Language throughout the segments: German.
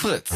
Fritz.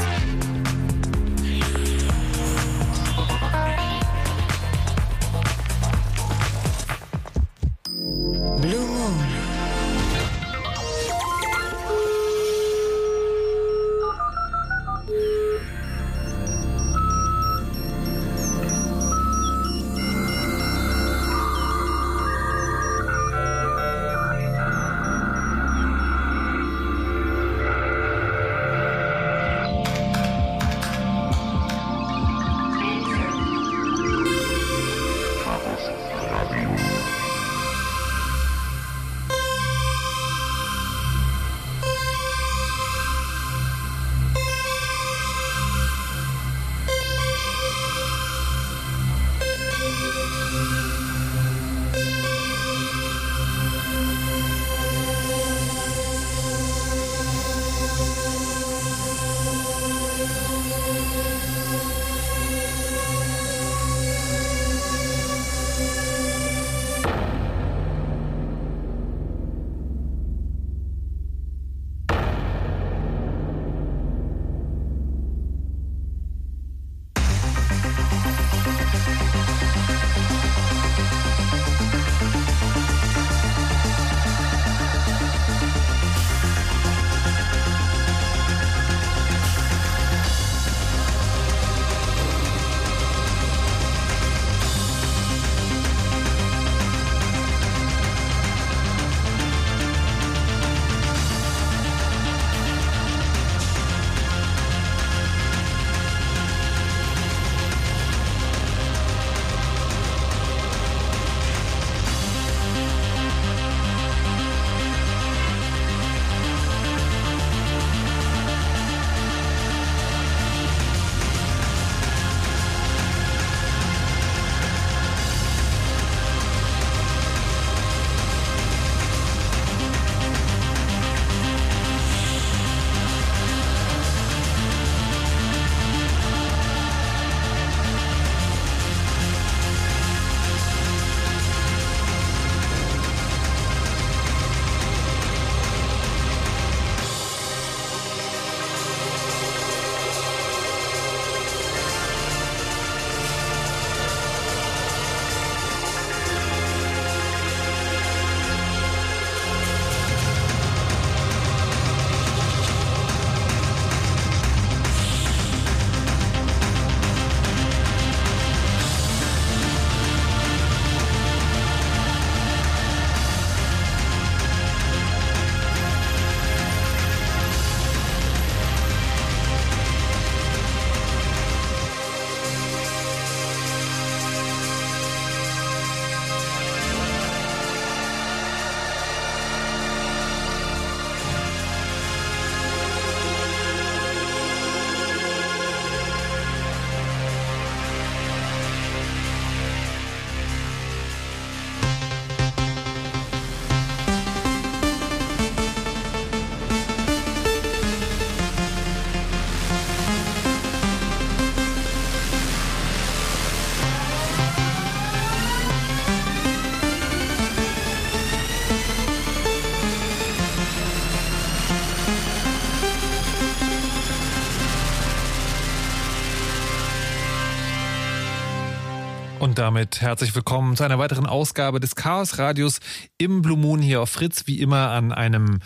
Und damit herzlich willkommen zu einer weiteren Ausgabe des Chaos Radios im Blue Moon hier auf Fritz, wie immer an einem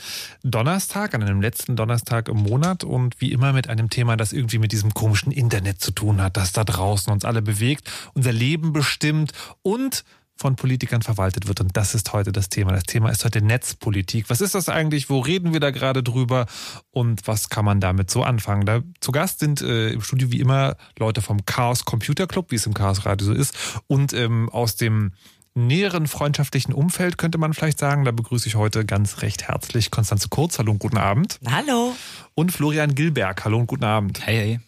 Donnerstag, an einem letzten Donnerstag im Monat und wie immer mit einem Thema, das irgendwie mit diesem komischen Internet zu tun hat, das da draußen uns alle bewegt, unser Leben bestimmt und von Politikern verwaltet wird. Und das ist heute das Thema. Das Thema ist heute Netzpolitik. Was ist das eigentlich? Wo reden wir da gerade drüber? Und was kann man damit so anfangen? Da zu Gast sind äh, im Studio wie immer Leute vom Chaos Computer Club, wie es im Chaos Radio so ist, und ähm, aus dem näheren freundschaftlichen Umfeld könnte man vielleicht sagen. Da begrüße ich heute ganz recht herzlich Konstanze Kurz. Hallo und guten Abend. Hallo. Und Florian Gilberg. Hallo und guten Abend. Hey, hey.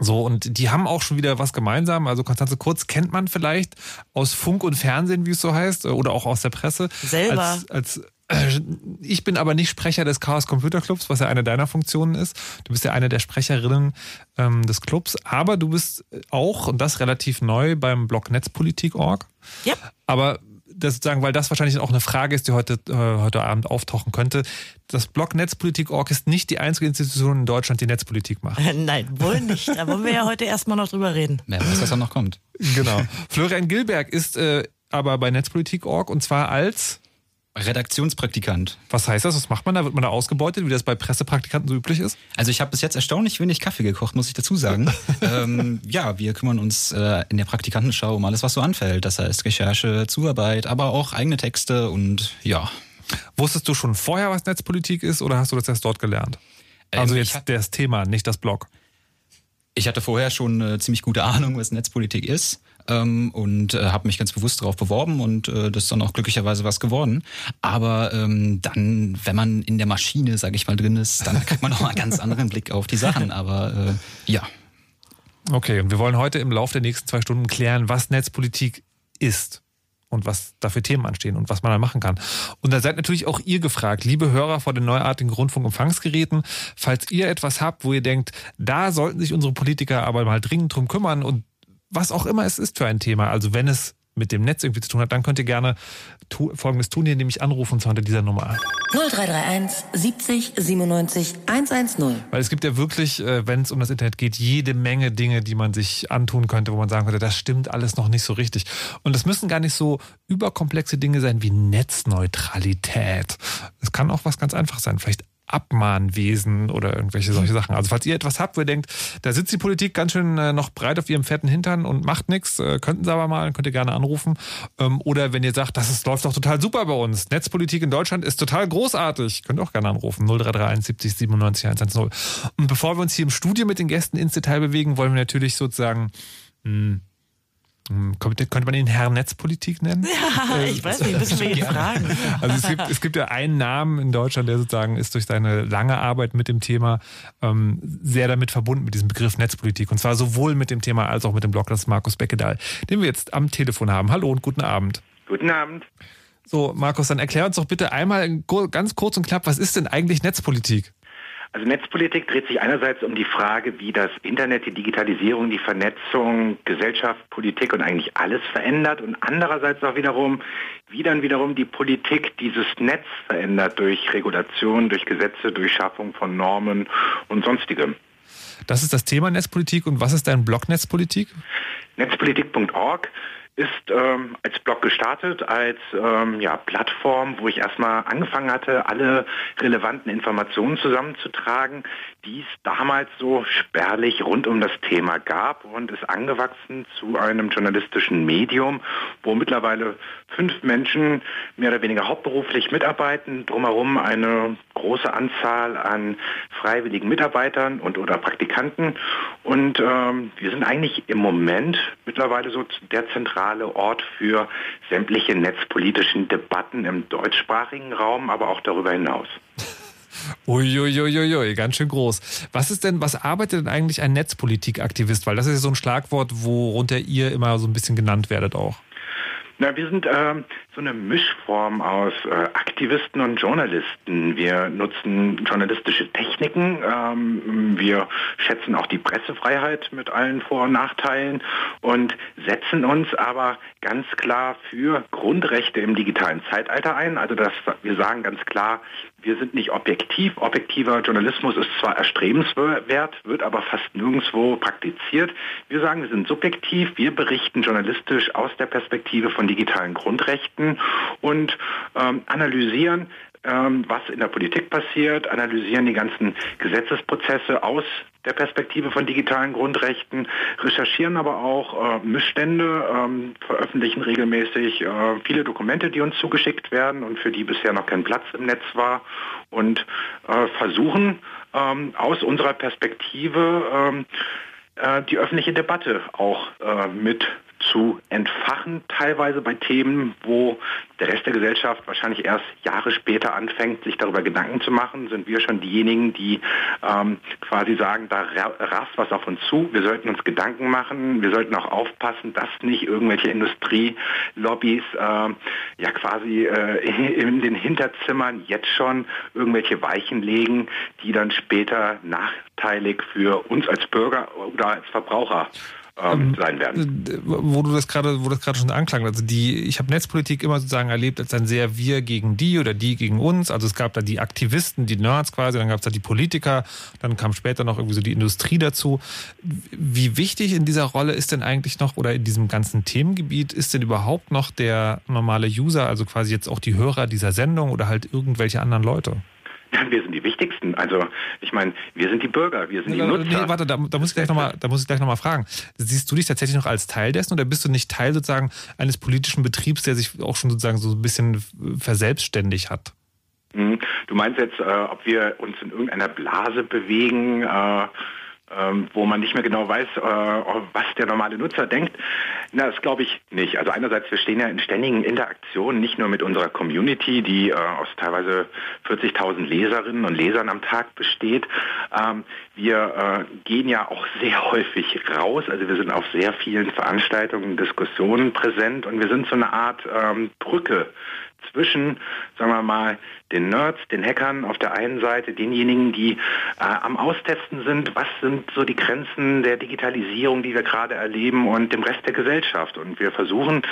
So, und die haben auch schon wieder was gemeinsam. Also Konstanze Kurz kennt man vielleicht aus Funk und Fernsehen, wie es so heißt, oder auch aus der Presse. Selber. Als, als äh, ich bin aber nicht Sprecher des Chaos Computer Clubs, was ja eine deiner Funktionen ist. Du bist ja eine der Sprecherinnen ähm, des Clubs, aber du bist auch, und das relativ neu, beim Blog Netzpolitik.org. Ja. Aber das sozusagen, weil das wahrscheinlich auch eine Frage ist, die heute, äh, heute Abend auftauchen könnte. Das Blog Netzpolitik.org ist nicht die einzige Institution in Deutschland, die Netzpolitik macht. Nein, wohl nicht. Da wollen wir ja heute erstmal noch drüber reden. Wer weiß, was da noch kommt. Genau. Florian Gilberg ist äh, aber bei Netzpolitik.org und zwar als Redaktionspraktikant. Was heißt das? Was macht man da? Wird man da ausgebeutet, wie das bei Pressepraktikanten so üblich ist? Also ich habe bis jetzt erstaunlich wenig Kaffee gekocht, muss ich dazu sagen. ähm, ja, wir kümmern uns äh, in der Praktikantenschau um alles, was so anfällt. Das heißt Recherche, Zuarbeit, aber auch eigene Texte und ja. Wusstest du schon vorher, was Netzpolitik ist oder hast du das erst dort gelernt? Also ähm, jetzt das Thema, nicht das Blog. Ich hatte vorher schon eine ziemlich gute Ahnung, was Netzpolitik ist ähm, und äh, habe mich ganz bewusst darauf beworben und äh, das ist dann auch glücklicherweise was geworden. Aber ähm, dann, wenn man in der Maschine, sage ich mal, drin ist, dann kriegt man noch mal einen ganz anderen Blick auf die Sachen. Aber äh, ja. Okay, und wir wollen heute im Laufe der nächsten zwei Stunden klären, was Netzpolitik ist und was da für Themen anstehen und was man da machen kann. Und da seid natürlich auch ihr gefragt, liebe Hörer vor den neuartigen Rundfunkempfangsgeräten, falls ihr etwas habt, wo ihr denkt, da sollten sich unsere Politiker aber mal dringend drum kümmern und was auch immer es ist für ein Thema. Also wenn es mit dem Netz irgendwie zu tun hat, dann könnt ihr gerne tu Folgendes tun, indem ich anrufen, und zwar unter dieser Nummer. 0331 70 97 110. Weil es gibt ja wirklich, äh, wenn es um das Internet geht, jede Menge Dinge, die man sich antun könnte, wo man sagen könnte, das stimmt alles noch nicht so richtig. Und es müssen gar nicht so überkomplexe Dinge sein wie Netzneutralität. Es kann auch was ganz Einfaches sein. Vielleicht Abmahnwesen oder irgendwelche solche Sachen. Also falls ihr etwas habt, wo ihr denkt, da sitzt die Politik ganz schön äh, noch breit auf ihrem fetten Hintern und macht nichts, äh, könnten sie aber mal, könnt ihr gerne anrufen. Ähm, oder wenn ihr sagt, das ist, läuft doch total super bei uns. Netzpolitik in Deutschland ist total großartig, könnt ihr auch gerne anrufen. 0331 70 97 110. Und bevor wir uns hier im Studio mit den Gästen ins Detail bewegen, wollen wir natürlich sozusagen mh, hm, hm, könnte, könnte man ihn Herr Netzpolitik nennen? Ja, äh, ich weiß nicht, müssen wir ihn fragen. Also es gibt, es gibt ja einen Namen in Deutschland, der sozusagen ist durch seine lange Arbeit mit dem Thema ähm, sehr damit verbunden, mit diesem Begriff Netzpolitik. Und zwar sowohl mit dem Thema als auch mit dem Blog, das ist Markus Beckedahl, den wir jetzt am Telefon haben. Hallo und guten Abend. Guten Abend. So, Markus, dann erklär uns doch bitte einmal ganz kurz und knapp, was ist denn eigentlich Netzpolitik? Also Netzpolitik dreht sich einerseits um die Frage, wie das Internet, die Digitalisierung, die Vernetzung, Gesellschaft, Politik und eigentlich alles verändert und andererseits auch wiederum, wie dann wiederum die Politik dieses Netz verändert durch Regulation, durch Gesetze, durch Schaffung von Normen und sonstigem. Das ist das Thema Netzpolitik und was ist dein Blog Netzpolitik? Netzpolitik.org ist ähm, als Blog gestartet, als ähm, ja, Plattform, wo ich erstmal angefangen hatte, alle relevanten Informationen zusammenzutragen, die es damals so spärlich rund um das Thema gab und ist angewachsen zu einem journalistischen Medium, wo mittlerweile fünf Menschen mehr oder weniger hauptberuflich mitarbeiten, drumherum eine große Anzahl an freiwilligen Mitarbeitern und oder Praktikanten. Und ähm, wir sind eigentlich im Moment mittlerweile so der zentrale Ort für sämtliche netzpolitischen Debatten im deutschsprachigen Raum, aber auch darüber hinaus. Uiuiuiui, ganz schön groß. Was ist denn, was arbeitet denn eigentlich ein Netzpolitikaktivist? Weil das ist ja so ein Schlagwort, worunter ihr immer so ein bisschen genannt werdet auch. Na, wir sind ähm, so eine Mischform aus äh, Aktivisten und Journalisten. Wir nutzen journalistische Techniken. Ähm, wir schätzen auch die Pressefreiheit mit allen Vor- und Nachteilen und setzen uns aber ganz klar für Grundrechte im digitalen Zeitalter ein. Also das, wir sagen ganz klar, wir sind nicht objektiv. Objektiver Journalismus ist zwar erstrebenswert, wird aber fast nirgendwo praktiziert. Wir sagen, wir sind subjektiv. Wir berichten journalistisch aus der Perspektive von digitalen Grundrechten und ähm, analysieren, ähm, was in der Politik passiert, analysieren die ganzen Gesetzesprozesse aus der Perspektive von digitalen Grundrechten, recherchieren aber auch äh, Missstände, ähm, veröffentlichen regelmäßig äh, viele Dokumente, die uns zugeschickt werden und für die bisher noch kein Platz im Netz war und äh, versuchen ähm, aus unserer Perspektive ähm, äh, die öffentliche Debatte auch äh, mit zu entfachen, teilweise bei Themen, wo der Rest der Gesellschaft wahrscheinlich erst Jahre später anfängt, sich darüber Gedanken zu machen, sind wir schon diejenigen, die ähm, quasi sagen, da rast was auf uns zu, wir sollten uns Gedanken machen, wir sollten auch aufpassen, dass nicht irgendwelche Industrielobbys äh, ja quasi äh, in den Hinterzimmern jetzt schon irgendwelche Weichen legen, die dann später nachteilig für uns als Bürger oder als Verbraucher ähm, sein werden. Wo du das gerade, wo das gerade schon anklang, also die, ich habe Netzpolitik immer sozusagen erlebt als ein sehr wir gegen die oder die gegen uns. Also es gab da die Aktivisten, die Nerds quasi, dann gab es da die Politiker, dann kam später noch irgendwie so die Industrie dazu. Wie wichtig in dieser Rolle ist denn eigentlich noch oder in diesem ganzen Themengebiet ist denn überhaupt noch der normale User, also quasi jetzt auch die Hörer dieser Sendung oder halt irgendwelche anderen Leute? Wir sind die Wichtigsten. Also ich meine, wir sind die Bürger, wir sind die Nutzer. Nee, warte, da, da muss ich gleich nochmal, da muss ich gleich noch mal fragen. Siehst du dich tatsächlich noch als Teil dessen oder bist du nicht Teil sozusagen eines politischen Betriebs, der sich auch schon sozusagen so ein bisschen verselbstständigt hat? Hm, du meinst jetzt, äh, ob wir uns in irgendeiner Blase bewegen, äh, ähm, wo man nicht mehr genau weiß, äh, was der normale Nutzer denkt. Na, das glaube ich nicht. Also einerseits, wir stehen ja in ständigen Interaktionen, nicht nur mit unserer Community, die äh, aus teilweise 40.000 Leserinnen und Lesern am Tag besteht. Ähm, wir äh, gehen ja auch sehr häufig raus, also wir sind auf sehr vielen Veranstaltungen, Diskussionen präsent und wir sind so eine Art ähm, Brücke zwischen, sagen wir mal, den Nerds, den Hackern auf der einen Seite, denjenigen, die äh, am Austesten sind, was sind so die Grenzen der Digitalisierung, die wir gerade erleben und dem Rest der Gesellschaft. Und wir versuchen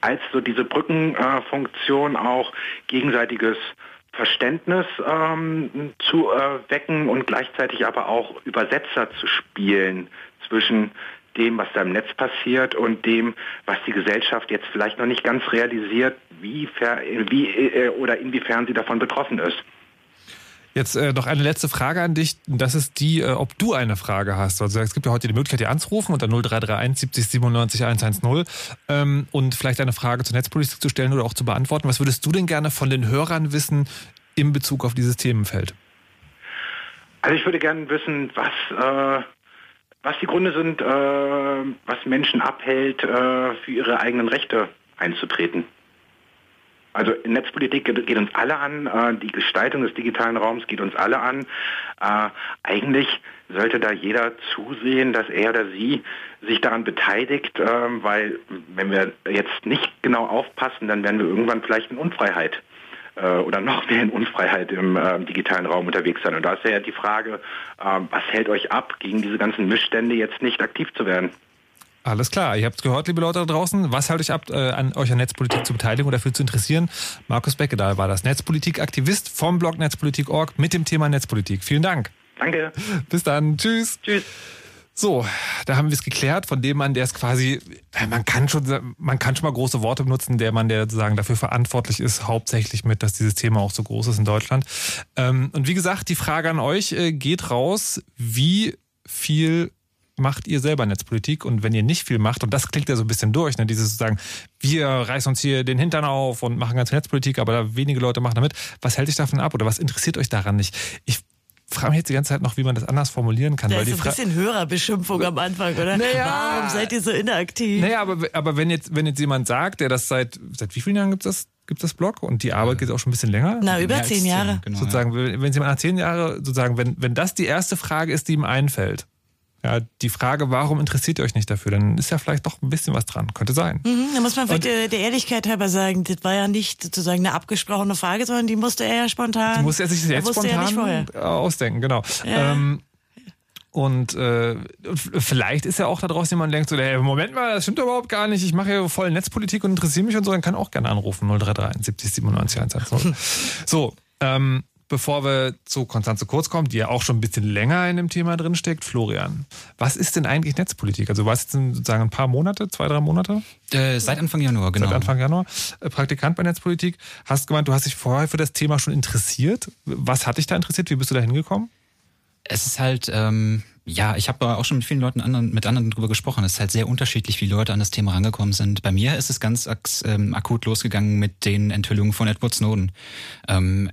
als so diese Brückenfunktion äh, auch gegenseitiges Verständnis ähm, zu äh, wecken und gleichzeitig aber auch Übersetzer zu spielen zwischen dem, was da im Netz passiert und dem, was die Gesellschaft jetzt vielleicht noch nicht ganz realisiert, wie, wie äh, oder inwiefern sie davon betroffen ist. Jetzt äh, noch eine letzte Frage an dich. Das ist die, äh, ob du eine Frage hast. Also es gibt ja heute die Möglichkeit, dir anzurufen unter 0331 70 97 110 ähm, und vielleicht eine Frage zur Netzpolitik zu stellen oder auch zu beantworten. Was würdest du denn gerne von den Hörern wissen in Bezug auf dieses Themenfeld? Also ich würde gerne wissen, was äh, was die Gründe sind, äh, was Menschen abhält, äh, für ihre eigenen Rechte einzutreten. Also Netzpolitik geht uns alle an, äh, die Gestaltung des digitalen Raums geht uns alle an. Eigentlich sollte da jeder zusehen, dass er oder sie sich daran beteiligt, weil wenn wir jetzt nicht genau aufpassen, dann werden wir irgendwann vielleicht in Unfreiheit äh, oder noch mehr in Unfreiheit im äh, digitalen Raum unterwegs sein. Und da ist ja die Frage, äh, was hält euch ab, gegen diese ganzen Missstände jetzt nicht aktiv zu werden? Alles klar, ihr habt es gehört, liebe Leute da draußen. Was hält euch ab, äh, an euch an Netzpolitik zu beteiligen oder dafür zu interessieren? Markus Becke, da war das Netzpolitik-Aktivist vom Blog Netzpolitik.org mit dem Thema Netzpolitik. Vielen Dank. Danke. Bis dann. Tschüss. Tschüss. So, da haben wir es geklärt von dem Mann, der es quasi, man kann schon, man kann schon mal große Worte benutzen, der Mann, der sozusagen dafür verantwortlich ist, hauptsächlich mit, dass dieses Thema auch so groß ist in Deutschland. Ähm, und wie gesagt, die Frage an euch äh, geht raus, wie viel macht ihr selber Netzpolitik und wenn ihr nicht viel macht, und das klingt ja so ein bisschen durch, ne, dieses sozusagen, wir reißen uns hier den Hintern auf und machen ganze Netzpolitik, aber wenige Leute machen damit, was hält euch davon ab oder was interessiert euch daran nicht? Ich frage mich jetzt die ganze Zeit noch, wie man das anders formulieren kann. Da weil ist die ein bisschen Hörerbeschimpfung am Anfang, oder? Naja, Warum seid ihr so inaktiv? Naja, aber, aber wenn, jetzt, wenn jetzt jemand sagt, der das seit, seit wie vielen Jahren gibt es das? Gibt das Blog und die Arbeit geht auch schon ein bisschen länger? Na, über zehn Jahre. Genau, sozusagen, ja. wenn Sie mal nach zehn Jahre sozusagen, wenn, wenn das die erste Frage ist, die ihm einfällt, ja, die Frage, warum interessiert ihr euch nicht dafür, dann ist ja vielleicht doch ein bisschen was dran. Könnte sein. Mhm, da muss man vielleicht der, der Ehrlichkeit halber sagen, das war ja nicht sozusagen eine abgesprochene Frage, sondern die musste er ja spontan. Die musste er sich jetzt spontan ausdenken, genau. Ja. Ähm, und äh, vielleicht ist ja auch da draußen jemand, der denkt so, hey, Moment mal, das stimmt überhaupt gar nicht. Ich mache ja voll Netzpolitik und interessiere mich und so, dann kann auch gerne anrufen. 033 70 97 110. so, ähm, bevor wir zu Konstanze Kurz kommen, die ja auch schon ein bisschen länger in dem Thema drin steckt, Florian, was ist denn eigentlich Netzpolitik? Also du warst jetzt sozusagen ein paar Monate, zwei, drei Monate? Äh, seit Anfang Januar, genau. Seit Anfang Januar. Äh, Praktikant bei Netzpolitik. Hast gemeint, du hast dich vorher für das Thema schon interessiert. Was hat dich da interessiert? Wie bist du da hingekommen? Es ist halt, ähm, ja, ich habe auch schon mit vielen Leuten anderen, mit anderen drüber gesprochen. Es ist halt sehr unterschiedlich, wie Leute an das Thema rangekommen sind. Bei mir ist es ganz ähm, akut losgegangen mit den Enthüllungen von Edward Snowden. Ähm,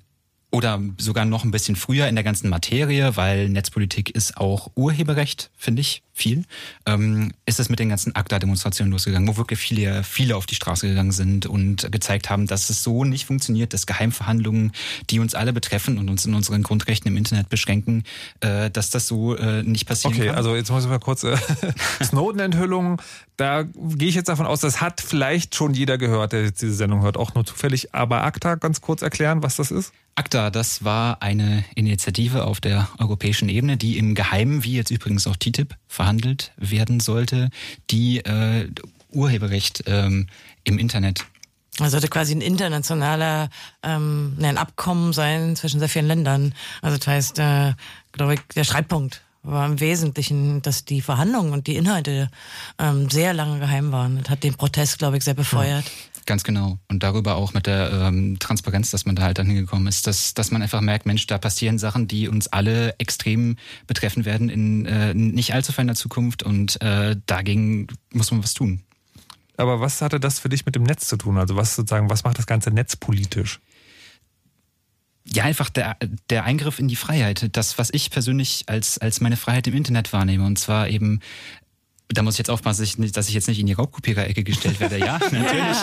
oder sogar noch ein bisschen früher in der ganzen Materie, weil Netzpolitik ist auch Urheberrecht, finde ich, viel, ähm, ist es mit den ganzen ACTA-Demonstrationen losgegangen, wo wirklich viele, viele auf die Straße gegangen sind und gezeigt haben, dass es so nicht funktioniert, dass Geheimverhandlungen, die uns alle betreffen und uns in unseren Grundrechten im Internet beschränken, äh, dass das so äh, nicht passieren okay, kann. Okay, also jetzt muss ich mal kurz äh, Snowden-Enthüllungen, da gehe ich jetzt davon aus, das hat vielleicht schon jeder gehört, der jetzt diese Sendung hört, auch nur zufällig, aber ACTA, ganz kurz erklären, was das ist? ACTA, das war eine Initiative auf der europäischen Ebene, die im Geheimen, wie jetzt übrigens auch TTIP, verhandelt werden sollte, die äh, Urheberrecht ähm, im Internet das sollte quasi ein internationaler ähm, ein Abkommen sein zwischen sehr vielen Ländern. Also das heißt, äh, glaube ich, der Streitpunkt war im Wesentlichen, dass die Verhandlungen und die Inhalte ähm, sehr lange geheim waren. Das hat den Protest, glaube ich, sehr befeuert. Ja. Ganz genau. Und darüber auch mit der ähm, Transparenz, dass man da halt dann hingekommen ist, dass, dass man einfach merkt, Mensch, da passieren Sachen, die uns alle extrem betreffen werden in äh, nicht allzu ferner Zukunft und äh, dagegen muss man was tun. Aber was hatte das für dich mit dem Netz zu tun? Also was sozusagen, was macht das ganze Netz politisch? Ja, einfach der, der Eingriff in die Freiheit. Das, was ich persönlich als, als meine Freiheit im Internet wahrnehme. Und zwar eben da muss ich jetzt aufpassen, dass ich, nicht, dass ich jetzt nicht in die Raubkopierer-Ecke gestellt werde. Ja, natürlich.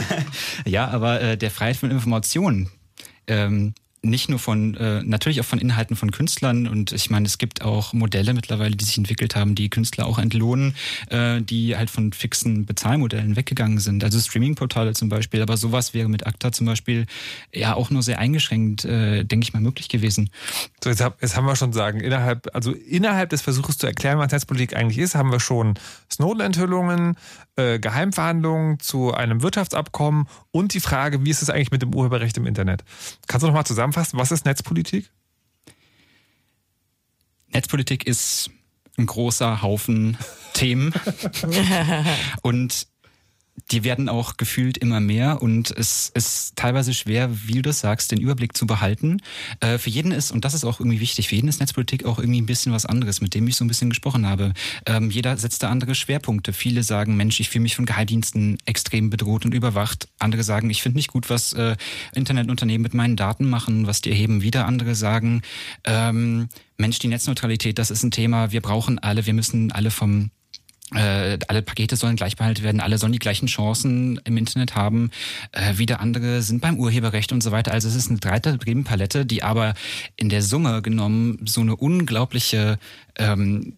ja, aber äh, der Freiheit von Informationen. Ähm, nicht nur von, äh, natürlich auch von Inhalten von Künstlern und ich meine, es gibt auch Modelle mittlerweile, die sich entwickelt haben, die Künstler auch entlohnen, äh, die halt von fixen Bezahlmodellen weggegangen sind. Also Streaming-Portale zum Beispiel, aber sowas wäre mit ACTA zum Beispiel ja auch nur sehr eingeschränkt, äh, denke ich mal, möglich gewesen. So, jetzt, hab, jetzt haben wir schon sagen, innerhalb, also innerhalb des Versuches zu erklären, was Netzpolitik eigentlich ist, haben wir schon Snowden-Enthüllungen, äh, Geheimverhandlungen zu einem Wirtschaftsabkommen und die Frage, wie ist es eigentlich mit dem Urheberrecht im Internet? Kannst du noch mal zusammenfassen, was ist Netzpolitik? Netzpolitik ist ein großer Haufen Themen. und die werden auch gefühlt immer mehr und es ist teilweise schwer, wie du das sagst, den Überblick zu behalten. Äh, für jeden ist, und das ist auch irgendwie wichtig, für jeden ist Netzpolitik auch irgendwie ein bisschen was anderes, mit dem ich so ein bisschen gesprochen habe. Ähm, jeder setzt da andere Schwerpunkte. Viele sagen, Mensch, ich fühle mich von Geheimdiensten extrem bedroht und überwacht. Andere sagen, ich finde nicht gut, was äh, Internetunternehmen mit meinen Daten machen, was die erheben. Wieder andere sagen, ähm, Mensch, die Netzneutralität, das ist ein Thema, wir brauchen alle, wir müssen alle vom äh, alle Pakete sollen gleich behalten werden, alle sollen die gleichen Chancen im Internet haben. Äh, wieder andere sind beim Urheberrecht und so weiter. Also es ist eine breite Themenpalette, die aber in der Summe genommen so eine unglaubliche ähm,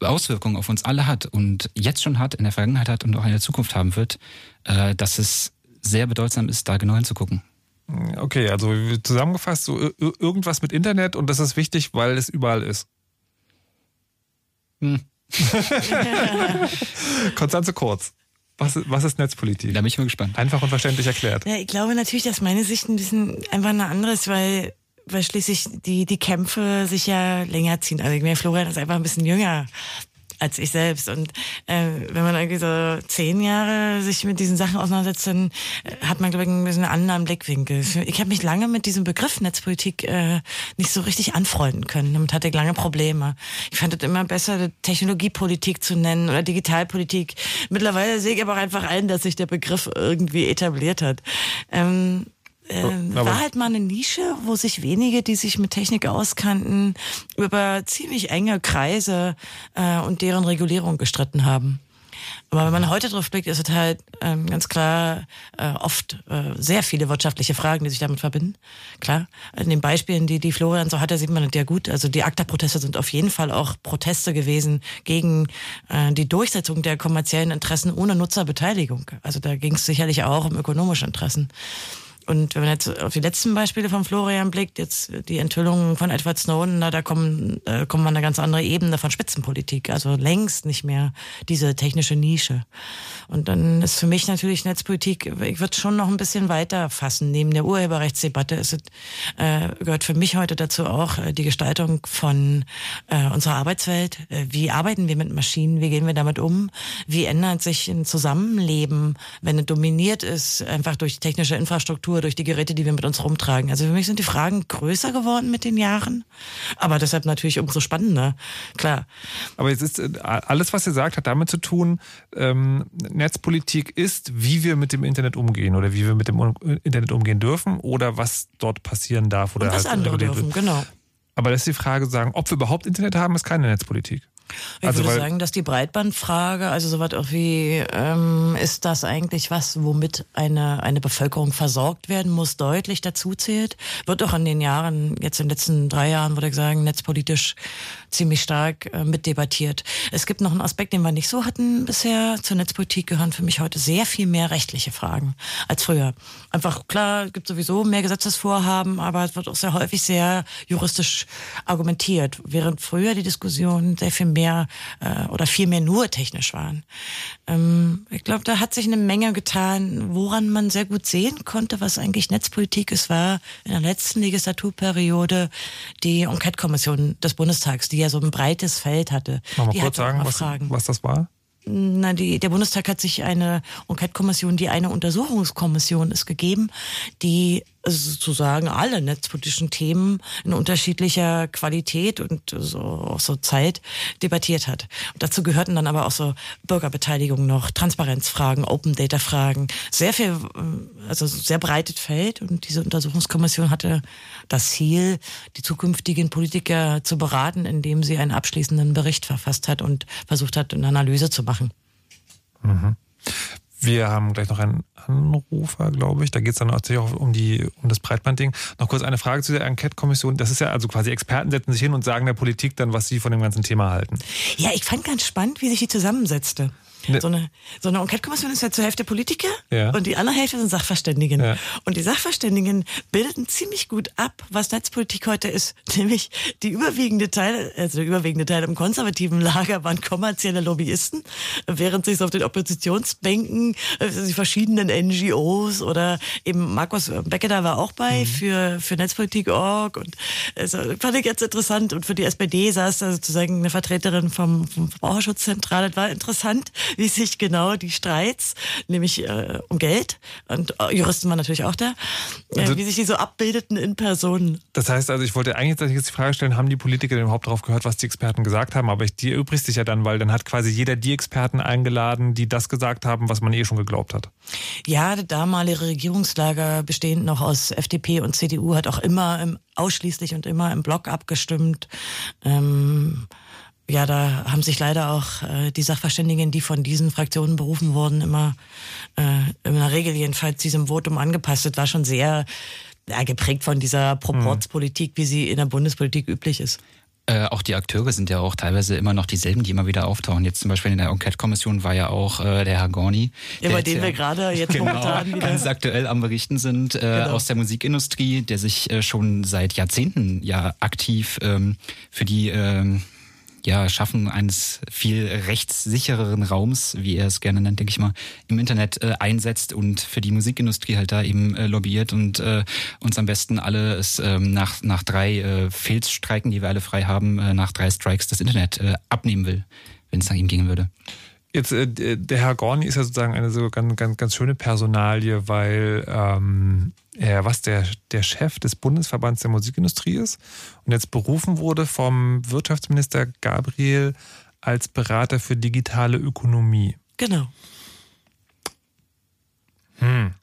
Auswirkung auf uns alle hat und jetzt schon hat, in der Vergangenheit hat und auch in der Zukunft haben wird, äh, dass es sehr bedeutsam ist, da genau hinzugucken. Okay, also zusammengefasst, so irgendwas mit Internet und das ist wichtig, weil es überall ist. Hm. Konstanze Kurz. Was, was ist Netzpolitik? Da bin ich mal gespannt. Einfach und verständlich erklärt. Ja, ich glaube natürlich, dass meine Sicht ein bisschen einfach eine andere ist, weil, weil schließlich die, die Kämpfe sich ja länger ziehen. Also ich meine, Florian ist einfach ein bisschen jünger als ich selbst. Und äh, wenn man irgendwie so zehn Jahre sich mit diesen Sachen auseinandersetzt, dann äh, hat man, glaube ich, ein bisschen einen anderen Blickwinkel. Ich habe mich lange mit diesem Begriff Netzpolitik äh, nicht so richtig anfreunden können. Damit hatte lange Probleme. Ich fand es immer besser, Technologiepolitik zu nennen oder Digitalpolitik. Mittlerweile sehe ich aber auch einfach ein, dass sich der Begriff irgendwie etabliert hat. Ähm, äh, war halt mal eine Nische, wo sich wenige, die sich mit Technik auskannten, über ziemlich enge Kreise äh, und deren Regulierung gestritten haben. Aber wenn man heute drauf blickt, ist es halt ähm, ganz klar äh, oft äh, sehr viele wirtschaftliche Fragen, die sich damit verbinden. Klar, in den Beispielen, die die Florian so hatte, sieht man das ja gut. Also die ACTA-Proteste sind auf jeden Fall auch Proteste gewesen gegen äh, die Durchsetzung der kommerziellen Interessen ohne Nutzerbeteiligung. Also da ging es sicherlich auch um ökonomische Interessen. Und wenn man jetzt auf die letzten Beispiele von Florian blickt, jetzt die Enthüllungen von Edward Snowden, na, da kommen, da kommen wir an eine ganz andere Ebene von Spitzenpolitik. Also längst nicht mehr diese technische Nische. Und dann ist für mich natürlich Netzpolitik, ich würde schon noch ein bisschen weiter fassen. Neben der Urheberrechtsdebatte ist es, äh, gehört für mich heute dazu auch äh, die Gestaltung von äh, unserer Arbeitswelt. Äh, wie arbeiten wir mit Maschinen? Wie gehen wir damit um? Wie ändert sich ein Zusammenleben, wenn es dominiert ist, einfach durch technische Infrastruktur, durch die Geräte, die wir mit uns rumtragen? Also für mich sind die Fragen größer geworden mit den Jahren, aber deshalb natürlich umso spannender, klar. Aber jetzt ist äh, alles, was ihr sagt, hat damit zu tun, ähm, Netzpolitik ist, wie wir mit dem Internet umgehen oder wie wir mit dem Internet umgehen dürfen oder was dort passieren darf oder Und was halt andere dürfen, genau. Aber das ist die Frage, sagen, ob wir überhaupt Internet haben, ist keine Netzpolitik. Ich also, würde sagen, dass die Breitbandfrage, also so was auch wie, ähm, ist das eigentlich was, womit eine, eine Bevölkerung versorgt werden muss, deutlich dazu zählt. Wird auch in den Jahren, jetzt in den letzten drei Jahren, würde ich sagen, netzpolitisch ziemlich stark äh, mitdebattiert. Es gibt noch einen Aspekt, den wir nicht so hatten bisher. Zur Netzpolitik gehören für mich heute sehr viel mehr rechtliche Fragen als früher. Einfach klar, es gibt sowieso mehr Gesetzesvorhaben, aber es wird auch sehr häufig sehr juristisch argumentiert. Während früher die Diskussion sehr viel mehr äh, oder viel mehr nur technisch waren. Ähm, ich glaube, da hat sich eine Menge getan, woran man sehr gut sehen konnte, was eigentlich Netzpolitik ist, war in der letzten Legislaturperiode die Enquete-Kommission des Bundestags, die ja so ein breites Feld hatte. Mal die kurz sagen, was, was das war? Na, die, der Bundestag hat sich eine Enquete-Kommission, die eine Untersuchungskommission ist gegeben, die sozusagen alle netzpolitischen Themen in unterschiedlicher Qualität und so, auch so Zeit debattiert hat. Und dazu gehörten dann aber auch so Bürgerbeteiligung noch, Transparenzfragen, Open Data Fragen, sehr viel, also sehr breites Feld. Und diese Untersuchungskommission hatte das Ziel, die zukünftigen Politiker zu beraten, indem sie einen abschließenden Bericht verfasst hat und versucht hat, eine Analyse zu machen. Mhm. Wir haben gleich noch einen Anrufer, glaube ich. Da geht es dann natürlich auch um, die, um das Breitbandding. Noch kurz eine Frage zu der Enquete-Kommission. Das ist ja also quasi Experten setzen sich hin und sagen der Politik dann, was sie von dem ganzen Thema halten. Ja, ich fand ganz spannend, wie sich die zusammensetzte. Ne. So eine, so eine Enquete-Kommission ist ja zur Hälfte Politiker ja. und die andere Hälfte sind Sachverständigen. Ja. Und die Sachverständigen bildeten ziemlich gut ab, was Netzpolitik heute ist. Nämlich die überwiegende Teil, also der überwiegende Teil im konservativen Lager waren kommerzielle Lobbyisten, während sich auf den Oppositionsbänken also die verschiedenen NGOs oder eben Markus Becker da war auch bei mhm. für, für Netzpolitik.org und also, fand ich jetzt interessant und für die SPD saß da sozusagen eine Vertreterin vom, vom Verbraucherschutzzentrale. Das war interessant, wie sich genau die Streits, nämlich äh, um Geld, und äh, Juristen waren natürlich auch da, äh, also, wie sich die so abbildeten in Personen. Das heißt also, ich wollte eigentlich jetzt die Frage stellen, haben die Politiker denn überhaupt darauf gehört, was die Experten gesagt haben? Aber die erübrigt sich ja dann, weil dann hat quasi jeder die Experten eingeladen, die das gesagt haben, was man eh schon geglaubt hat. Ja, der damalige Regierungslager bestehend noch aus FDP und CDU hat auch immer im, ausschließlich und immer im Block abgestimmt. Ähm, ja, da haben sich leider auch äh, die Sachverständigen, die von diesen Fraktionen berufen wurden, immer äh, in der Regel jedenfalls diesem Votum angepasst. Das war schon sehr ja, geprägt von dieser Proportspolitik, wie sie in der Bundespolitik üblich ist. Äh, auch die Akteure sind ja auch teilweise immer noch dieselben, die immer wieder auftauchen. Jetzt zum Beispiel in der Enquete-Kommission war ja auch äh, der Herr Gorni. Ja, bei dem wir gerade jetzt genau, momentan wieder ganz aktuell am Berichten sind, äh, genau. aus der Musikindustrie, der sich äh, schon seit Jahrzehnten ja aktiv ähm, für die ähm, ja, Schaffen eines viel rechtssichereren Raums, wie er es gerne nennt, denke ich mal, im Internet äh, einsetzt und für die Musikindustrie halt da eben äh, lobbyiert und äh, uns am besten alle es ähm, nach, nach drei äh, Fehlstreiken, die wir alle frei haben, äh, nach drei Strikes das Internet äh, abnehmen will, wenn es nach ihm gehen würde. Jetzt, äh, der Herr Gorni ist ja sozusagen eine so ganz, ganz, ganz schöne Personalie, weil ähm, er was der, der Chef des Bundesverbands der Musikindustrie ist und jetzt berufen wurde vom Wirtschaftsminister Gabriel als Berater für digitale Ökonomie. Genau. Hm.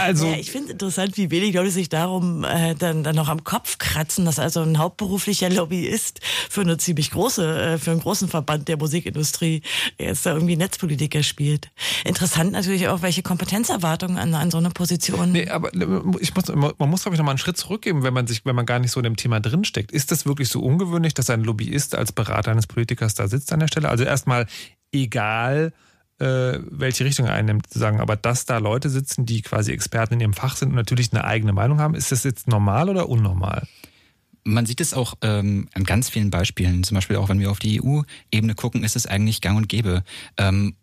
also ja, ich finde es interessant, wie wenig Leute sich darum äh, dann, dann noch am Kopf kratzen, dass also ein hauptberuflicher Lobbyist für eine ziemlich große, äh, für einen großen Verband der Musikindustrie jetzt da irgendwie Netzpolitiker spielt. Interessant natürlich auch, welche Kompetenzerwartungen an, an so eine Position. Nee, aber äh, ich muss, man muss, glaube ich, nochmal einen Schritt zurückgeben, wenn man sich, wenn man gar nicht so in dem Thema drinsteckt. Ist das wirklich so ungewöhnlich, dass ein Lobbyist als Berater eines Politikers da sitzt an der Stelle? Also erstmal egal, äh, welche Richtung er einnimmt, zu sagen, aber dass da Leute sitzen, die quasi Experten in ihrem Fach sind und natürlich eine eigene Meinung haben, ist das jetzt normal oder unnormal? Man sieht es auch ähm, an ganz vielen Beispielen. Zum Beispiel auch, wenn wir auf die EU-Ebene gucken, ist es eigentlich gang und gäbe. Ähm,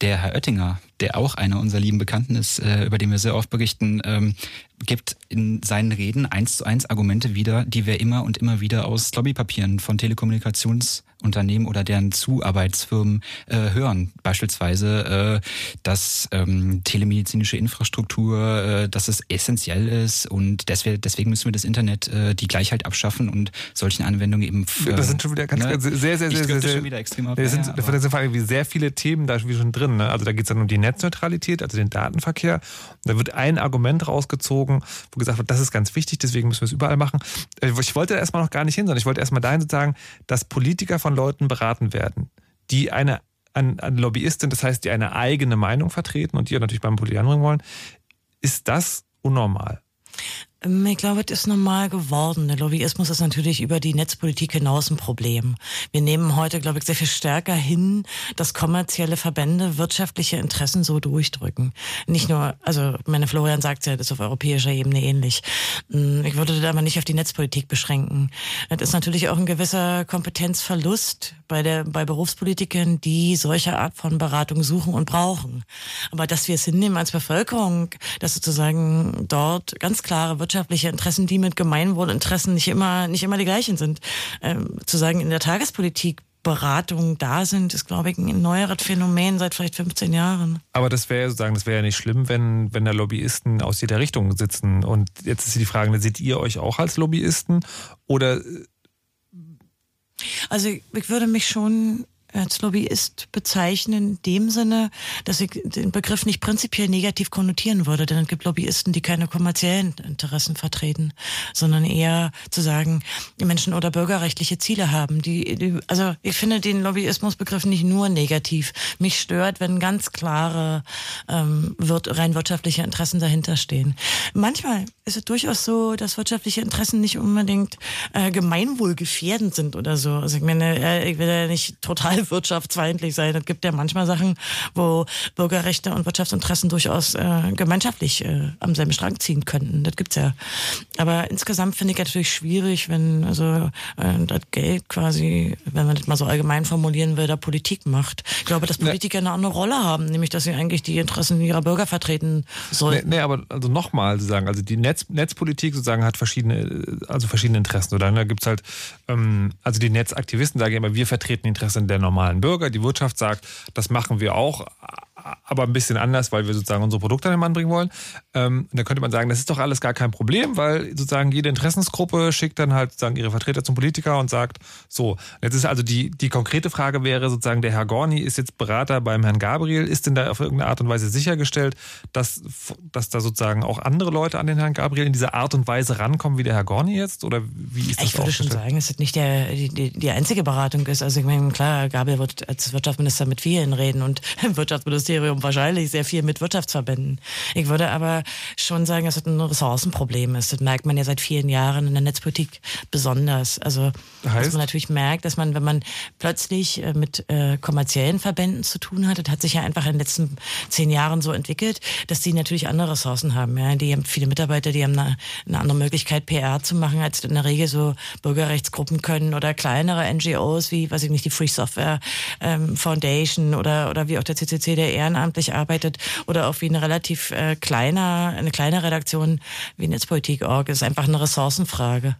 der Herr Oettinger, der auch einer unserer lieben Bekannten ist, äh, über den wir sehr oft berichten, ähm, gibt in seinen Reden eins zu eins Argumente wieder, die wir immer und immer wieder aus Lobbypapieren von Telekommunikationsunternehmen oder deren Zuarbeitsfirmen äh, hören. Beispielsweise, äh, dass ähm, telemedizinische Infrastruktur, äh, dass es essentiell ist und deswegen, deswegen müssen wir das Internet äh, die Gleichheit abschaffen und solchen Anwendungen eben. Für, das sind schon wieder ganz, ne? ganz sehr, sehr, sehr, sehr, sehr, schon wieder extrem ab. Das sind, ja, das sind vor allem sehr viele Themen da schon drin. Ne? Also da geht es dann um die Netzneutralität, also den Datenverkehr. Da wird ein Argument rausgezogen, wo gesagt wird, das ist ganz wichtig, deswegen müssen wir es überall machen. Äh, ich wollte da erstmal noch gar nicht hin, sondern ich wollte erstmal dahin sozusagen, dass Politiker von Leuten beraten werden, die eine an, an Lobbyist das heißt, die eine eigene Meinung vertreten und die natürlich beim Politiker anbringen wollen. Ist das unnormal? Ähm, ich glaube, es ist normal geworden. Der Lobbyismus ist natürlich über die Netzpolitik hinaus ein Problem. Wir nehmen heute, glaube ich, sehr viel stärker hin, dass kommerzielle Verbände wirtschaftliche Interessen so durchdrücken. Nicht nur, also meine Florian sagt ja, das ist auf europäischer Ebene ähnlich. Hm, ich würde da aber nicht auf die Netzpolitik beschränken. Das ist natürlich auch ein gewisser Kompetenzverlust bei der, bei Berufspolitikern, die solche Art von Beratung suchen und brauchen. Aber dass wir es hinnehmen als Bevölkerung, dass sozusagen dort ganz klare wirtschaftliche Interessen, die mit Gemeinwohlinteressen nicht immer, nicht immer die gleichen sind. Ähm, zu sagen, in der Tagespolitik Beratungen da sind, ist, glaube ich, ein neueres Phänomen seit vielleicht 15 Jahren. Aber das wäre sozusagen, das wäre ja nicht schlimm, wenn, wenn da Lobbyisten aus jeder Richtung sitzen. Und jetzt ist die Frage, seht ihr euch auch als Lobbyisten? Oder also ich würde mich schon als Lobbyist bezeichnen, in dem Sinne, dass ich den Begriff nicht prinzipiell negativ konnotieren würde, denn es gibt Lobbyisten, die keine kommerziellen Interessen vertreten, sondern eher zu sagen, Menschen oder bürgerrechtliche Ziele haben. Die, die, also ich finde den Lobbyismusbegriff nicht nur negativ. Mich stört, wenn ganz klare ähm, wird, rein wirtschaftliche Interessen dahinter stehen. Manchmal ist es durchaus so, dass wirtschaftliche Interessen nicht unbedingt äh, gemeinwohlgefährdend sind oder so. Also ich meine, äh, ich will ja nicht total wirtschaftsfeindlich sein. Es gibt ja manchmal Sachen, wo Bürgerrechte und Wirtschaftsinteressen durchaus äh, gemeinschaftlich äh, am selben Strang ziehen könnten. Das gibt's ja. Aber insgesamt finde ich natürlich schwierig, wenn also äh, das Geld quasi, wenn man das mal so allgemein formulieren will, da Politik macht. Ich glaube, dass Politiker eine andere Rolle haben, nämlich dass sie eigentlich die Interessen ihrer Bürger vertreten sollten. Nee, nee aber also nochmal sozusagen, also die Netz, Netzpolitik sozusagen hat verschiedene, also verschiedene Interessen. Oder da gibt's halt, ähm, also die Netzaktivisten sagen immer, wir vertreten die Interessen der normalen Bürger. Die Wirtschaft sagt, das machen wir auch, aber ein bisschen anders, weil wir sozusagen unsere Produkte an den Mann bringen wollen. Ähm, da könnte man sagen, das ist doch alles gar kein Problem, weil sozusagen jede Interessensgruppe schickt dann halt sozusagen ihre Vertreter zum Politiker und sagt, so, jetzt ist also die, die konkrete Frage wäre sozusagen, der Herr Gorni ist jetzt Berater beim Herrn Gabriel, ist denn da auf irgendeine Art und Weise sichergestellt, dass, dass da sozusagen auch andere Leute an den Herrn Gabriel in dieser Art und Weise rankommen wie der Herr Gorni jetzt? Oder wie ist das Ich würde schon sagen, dass das nicht der, die, die einzige Beratung ist. Also ich meine, klar, Gabriel wird als Wirtschaftsminister mit vielen reden und im Wirtschaftsministerium wahrscheinlich sehr viel mit Wirtschaftsverbänden. Ich würde aber schon sagen, dass es ein Ressourcenproblem ist. Das merkt man ja seit vielen Jahren in der Netzpolitik besonders. Also, heißt? dass man natürlich merkt, dass man, wenn man plötzlich äh, mit äh, kommerziellen Verbänden zu tun hat, das hat sich ja einfach in den letzten zehn Jahren so entwickelt, dass die natürlich andere Ressourcen haben. Ja? Die haben viele Mitarbeiter, die haben eine, eine andere Möglichkeit, PR zu machen, als in der Regel so Bürgerrechtsgruppen können oder kleinere NGOs wie, weiß ich nicht, die Free Software ähm, Foundation oder, oder wie auch der CCC, der ehrenamtlich arbeitet oder auch wie eine relativ äh, kleiner, eine kleine Redaktion wie Netzpolitik.org. ist einfach eine Ressourcenfrage.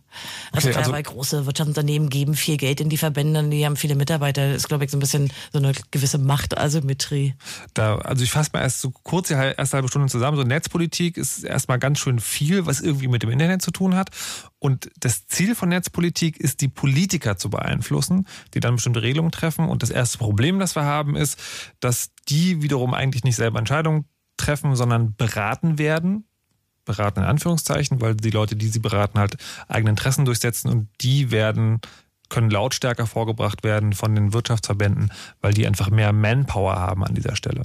Also, okay, klar, also weil große Wirtschaftsunternehmen geben viel Geld in die Verbände, die haben viele Mitarbeiter. Das ist, glaube ich, so ein bisschen so eine gewisse Machtasymmetrie. Da, also ich fasse mal erst so kurz die erste halbe Stunde zusammen. So Netzpolitik ist erstmal ganz schön viel, was irgendwie mit dem Internet zu tun hat. Und das Ziel von Netzpolitik ist, die Politiker zu beeinflussen, die dann bestimmte Regelungen treffen. Und das erste Problem, das wir haben, ist, dass die wiederum eigentlich nicht selber Entscheidungen treffen, sondern beraten werden. Beraten in Anführungszeichen, weil die Leute, die sie beraten, halt eigene Interessen durchsetzen und die werden können lautstärker vorgebracht werden von den Wirtschaftsverbänden, weil die einfach mehr Manpower haben an dieser Stelle.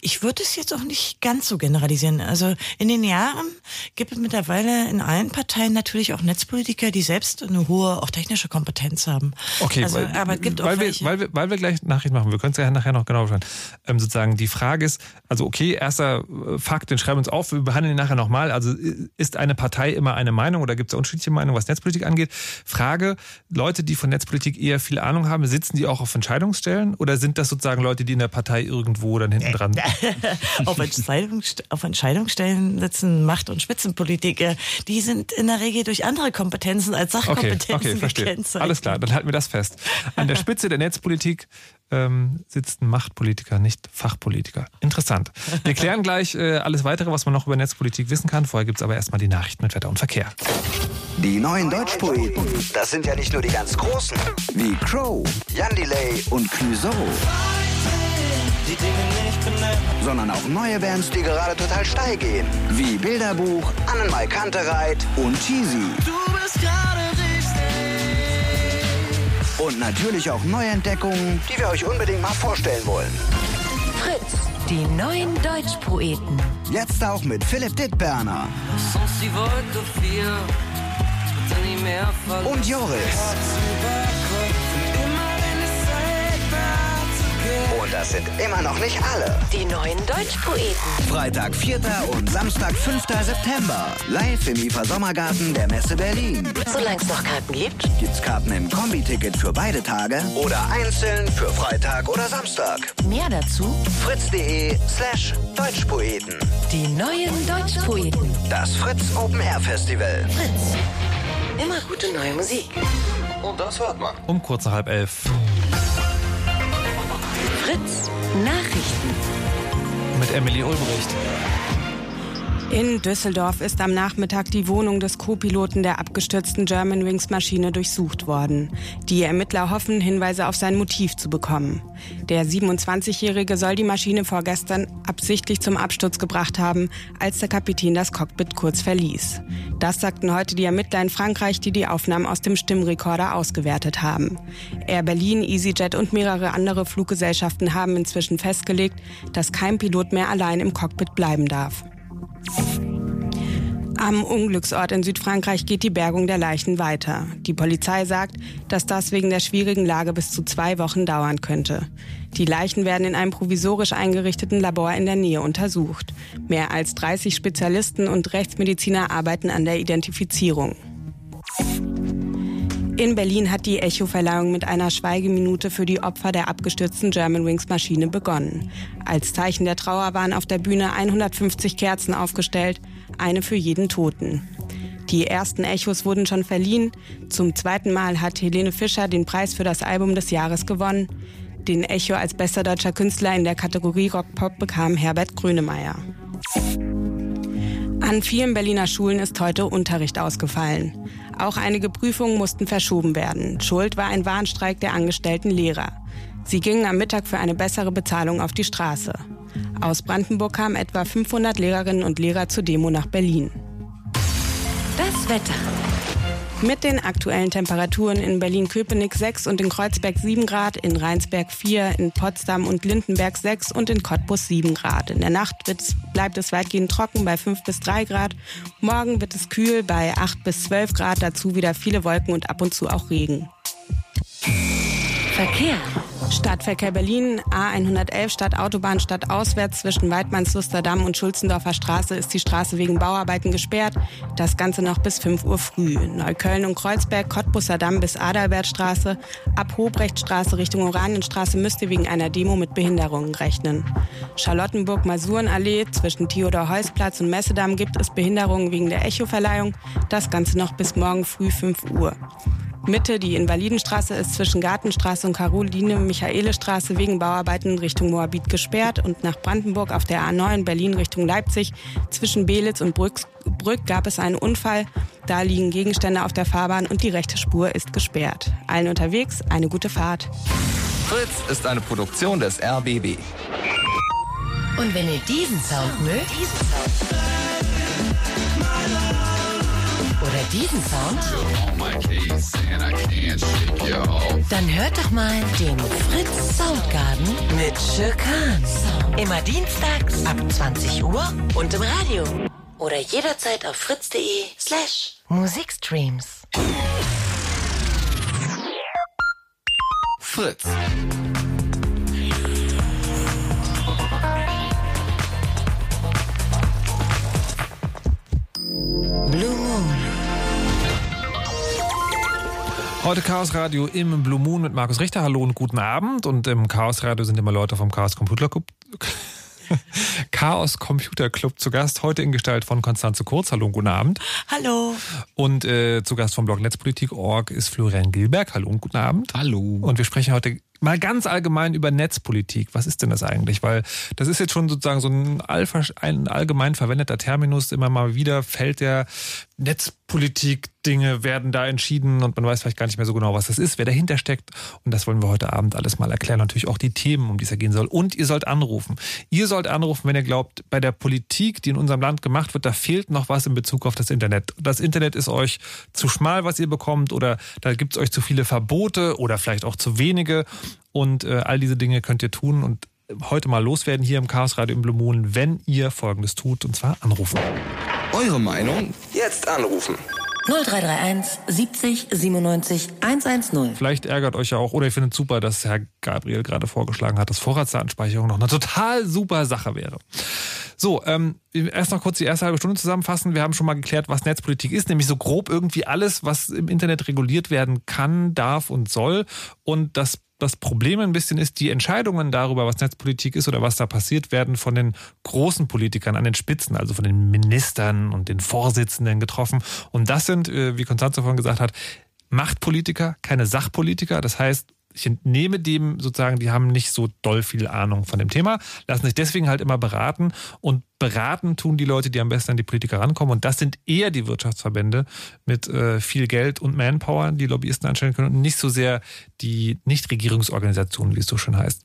Ich würde es jetzt auch nicht ganz so generalisieren. Also in den Jahren gibt es mittlerweile in allen Parteien natürlich auch Netzpolitiker, die selbst eine hohe, auch technische Kompetenz haben. Okay, also, weil, aber es gibt weil, auch wir, weil, wir, weil wir gleich Nachricht machen, wir können es ja nachher noch genau schauen. Ähm, sozusagen die Frage ist, also okay, erster äh, Fakt, den schreiben wir uns auf, wir behandeln ihn nachher nochmal. Also ist eine Partei immer eine Meinung oder gibt es unterschiedliche Meinungen, was Netzpolitik angeht? Frage, Leute, die von Netzpolitik eher viel Ahnung haben, sitzen die auch auf Entscheidungsstellen oder sind das sozusagen Leute, die in der Partei irgendwo dann hinten dran auf, Entscheidungsst auf Entscheidungsstellen sitzen Macht- und Spitzenpolitiker. Die sind in der Regel durch andere Kompetenzen als Sachkompetenzen okay, okay, verstehe. Alles klar, dann halten wir das fest. An der Spitze der Netzpolitik ähm, sitzt ein Machtpolitiker, nicht Fachpolitiker. Interessant. Wir klären gleich äh, alles weitere, was man noch über Netzpolitik wissen kann. Vorher gibt es aber erstmal die Nachrichten mit Wetter und Verkehr. Die neuen Deutschpoeten, das sind ja nicht nur die ganz Großen, wie Crow, Jan Delay und Clouseau. Sondern auch neue Bands, die gerade total steil gehen, wie Bilderbuch, Annenmai Kantereit und Cheesy. Du bist gerade und natürlich auch Neuentdeckungen, die wir euch unbedingt mal vorstellen wollen. Fritz. Die neuen Deutschpoeten. Jetzt auch mit Philipp Dittberner. Und Joris. Und das sind immer noch nicht alle. Die neuen Deutschpoeten. Freitag, 4. und Samstag, 5. September. Live im IFA Sommergarten der Messe Berlin. Solange es noch Karten gibt. Gibt's Karten im Kombi-Ticket für beide Tage oder einzeln für Freitag oder Samstag. Mehr dazu fritz.de slash Deutschpoeten. Die neuen Deutschpoeten. Das Fritz Open Air Festival. Fritz. Immer gute neue Musik. Und das hört man. Um kurz nach halb elf. Fritz Nachrichten. Mit Emily Ulbricht. In Düsseldorf ist am Nachmittag die Wohnung des Co-Piloten der abgestürzten Germanwings Maschine durchsucht worden. Die Ermittler hoffen, Hinweise auf sein Motiv zu bekommen. Der 27-Jährige soll die Maschine vorgestern absichtlich zum Absturz gebracht haben, als der Kapitän das Cockpit kurz verließ. Das sagten heute die Ermittler in Frankreich, die die Aufnahmen aus dem Stimmrekorder ausgewertet haben. Air Berlin, EasyJet und mehrere andere Fluggesellschaften haben inzwischen festgelegt, dass kein Pilot mehr allein im Cockpit bleiben darf. Am Unglücksort in Südfrankreich geht die Bergung der Leichen weiter. Die Polizei sagt, dass das wegen der schwierigen Lage bis zu zwei Wochen dauern könnte. Die Leichen werden in einem provisorisch eingerichteten Labor in der Nähe untersucht. Mehr als 30 Spezialisten und Rechtsmediziner arbeiten an der Identifizierung. In Berlin hat die Echo-Verleihung mit einer Schweigeminute für die Opfer der abgestürzten Germanwings-Maschine begonnen. Als Zeichen der Trauer waren auf der Bühne 150 Kerzen aufgestellt, eine für jeden Toten. Die ersten Echos wurden schon verliehen. Zum zweiten Mal hat Helene Fischer den Preis für das Album des Jahres gewonnen. Den Echo als bester deutscher Künstler in der Kategorie Rock-Pop bekam Herbert Grönemeyer. An vielen Berliner Schulen ist heute Unterricht ausgefallen. Auch einige Prüfungen mussten verschoben werden. Schuld war ein Warnstreik der angestellten Lehrer. Sie gingen am Mittag für eine bessere Bezahlung auf die Straße. Aus Brandenburg kamen etwa 500 Lehrerinnen und Lehrer zur Demo nach Berlin. Das Wetter. Mit den aktuellen Temperaturen in Berlin-Köpenick 6 und in Kreuzberg 7 Grad, in Rheinsberg 4, in Potsdam und Lindenberg 6 und in Cottbus 7 Grad. In der Nacht bleibt es weitgehend trocken bei 5 bis 3 Grad. Morgen wird es kühl bei 8 bis 12 Grad, dazu wieder viele Wolken und ab und zu auch Regen. Verkehr. Stadtverkehr Berlin, A111 Stadtautobahn stadtauswärts zwischen Weidmannslusterdamm und Schulzendorfer Straße ist die Straße wegen Bauarbeiten gesperrt. Das Ganze noch bis 5 Uhr früh. Neukölln und Kreuzberg, Cottbusser Damm bis Adalbertstraße. Ab Hobrechtstraße Richtung Oranienstraße müsst ihr wegen einer Demo mit Behinderungen rechnen. Charlottenburg-Masurenallee zwischen Theodor-Heuss-Platz und Messedamm gibt es Behinderungen wegen der Echo-Verleihung. Das Ganze noch bis morgen früh 5 Uhr. Mitte, die Invalidenstraße ist zwischen Gartenstraße und Caroline-Michaele-Straße wegen Bauarbeiten in Richtung Moabit gesperrt und nach Brandenburg auf der A9 Berlin Richtung Leipzig zwischen Belitz und Brück, Brück gab es einen Unfall. Da liegen Gegenstände auf der Fahrbahn und die rechte Spur ist gesperrt. Allen unterwegs eine gute Fahrt. Fritz ist eine Produktion des RBB. Und wenn ihr diesen Sound mögt, diesen Sound oder diesen Sound, dann hört doch mal den Fritz Soundgarden mit Schirkan. Immer dienstags ab 20 Uhr und im Radio. Oder jederzeit auf fritz.de slash Musikstreams. Fritz. Blue Moon. Heute Chaos Radio im Blue Moon mit Markus Richter. Hallo und guten Abend. Und im Chaos Radio sind immer Leute vom Chaos Computer Club. Chaos Computer Club zu Gast, heute in Gestalt von Konstanze Kurz. Hallo und guten Abend. Hallo. Und äh, zu Gast vom Blog Netzpolitik.org ist Florian Gilberg. Hallo und guten Abend. Hallo. Und wir sprechen heute mal ganz allgemein über Netzpolitik. Was ist denn das eigentlich? Weil das ist jetzt schon sozusagen so ein, allgemein verwendeter Terminus. Immer mal wieder fällt der Netzpolitik-Dinge werden da entschieden und man weiß vielleicht gar nicht mehr so genau, was das ist, wer dahinter steckt. Und das wollen wir heute Abend alles mal erklären. Natürlich auch die Themen, um die es ja gehen soll. Und ihr sollt anrufen. Ihr sollt anrufen, wenn ihr glaubt, bei der Politik, die in unserem Land gemacht wird, da fehlt noch was in Bezug auf das Internet. Das Internet ist euch zu schmal, was ihr bekommt, oder da gibt es euch zu viele Verbote oder vielleicht auch zu wenige. Und äh, all diese Dinge könnt ihr tun und heute mal loswerden hier im Chaos Radio im Blue Moon, wenn ihr Folgendes tut, und zwar anrufen. Eure Meinung? Jetzt anrufen. 0331 70 97 110. Vielleicht ärgert euch ja auch, oder ihr findet super, dass Herr Gabriel gerade vorgeschlagen hat, dass Vorratsdatenspeicherung noch eine total super Sache wäre. So, ähm, erst noch kurz die erste halbe Stunde zusammenfassen. Wir haben schon mal geklärt, was Netzpolitik ist, nämlich so grob irgendwie alles, was im Internet reguliert werden kann, darf und soll. Und das das Problem ein bisschen ist, die Entscheidungen darüber, was Netzpolitik ist oder was da passiert, werden von den großen Politikern an den Spitzen, also von den Ministern und den Vorsitzenden getroffen. Und das sind, äh, wie Konstanze vorhin gesagt hat, Machtpolitiker, keine Sachpolitiker. Das heißt, ich entnehme dem sozusagen, die haben nicht so doll viel Ahnung von dem Thema, lassen sich deswegen halt immer beraten und beraten tun die Leute, die am besten an die Politiker rankommen und das sind eher die Wirtschaftsverbände mit äh, viel Geld und Manpower, die Lobbyisten anstellen können und nicht so sehr die Nichtregierungsorganisationen, wie es so schön heißt.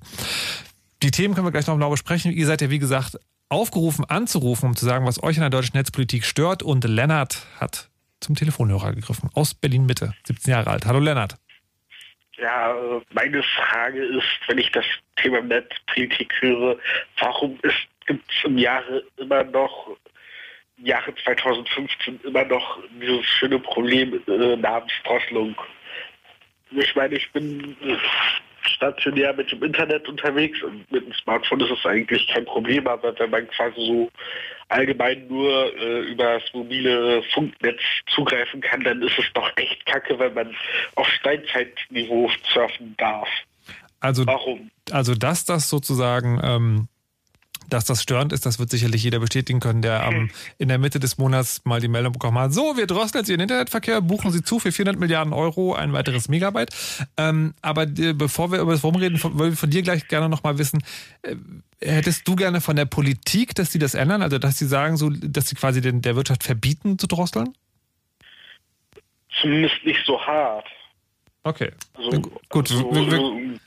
Die Themen können wir gleich noch genau besprechen. Ihr seid ja, wie gesagt, aufgerufen anzurufen, um zu sagen, was euch in der deutschen Netzpolitik stört und Lennart hat zum Telefonhörer gegriffen aus Berlin Mitte, 17 Jahre alt. Hallo Lennart. Ja, meine Frage ist, wenn ich das Thema Netzpolitik höre, warum gibt es im Jahre immer noch, im Jahre 2015 immer noch dieses schöne Problem äh, namens Drosselung? Ich meine, ich bin äh, stationär mit dem Internet unterwegs und mit dem Smartphone ist es eigentlich kein Problem, aber wenn man quasi so allgemein nur äh, über das mobile Funknetz zugreifen kann, dann ist es doch echt kacke, wenn man auf Steinzeitniveau surfen darf. Also, Warum? Also, dass das sozusagen ähm, dass das störend ist, das wird sicherlich jeder bestätigen können, der am, in der Mitte des Monats mal die Meldung bekommen hat, so, wir drosseln jetzt Ihren Internetverkehr, buchen Sie zu für 400 Milliarden Euro ein weiteres Megabyte. Ähm, aber äh, bevor wir über das Warum reden, wollen wir von dir gleich gerne nochmal wissen, äh, hättest du gerne von der Politik, dass sie das ändern, also dass sie sagen, so, dass sie quasi den, der Wirtschaft verbieten zu drosseln? Zumindest nicht so hart. Okay. Also, Gut, also, wir, wir,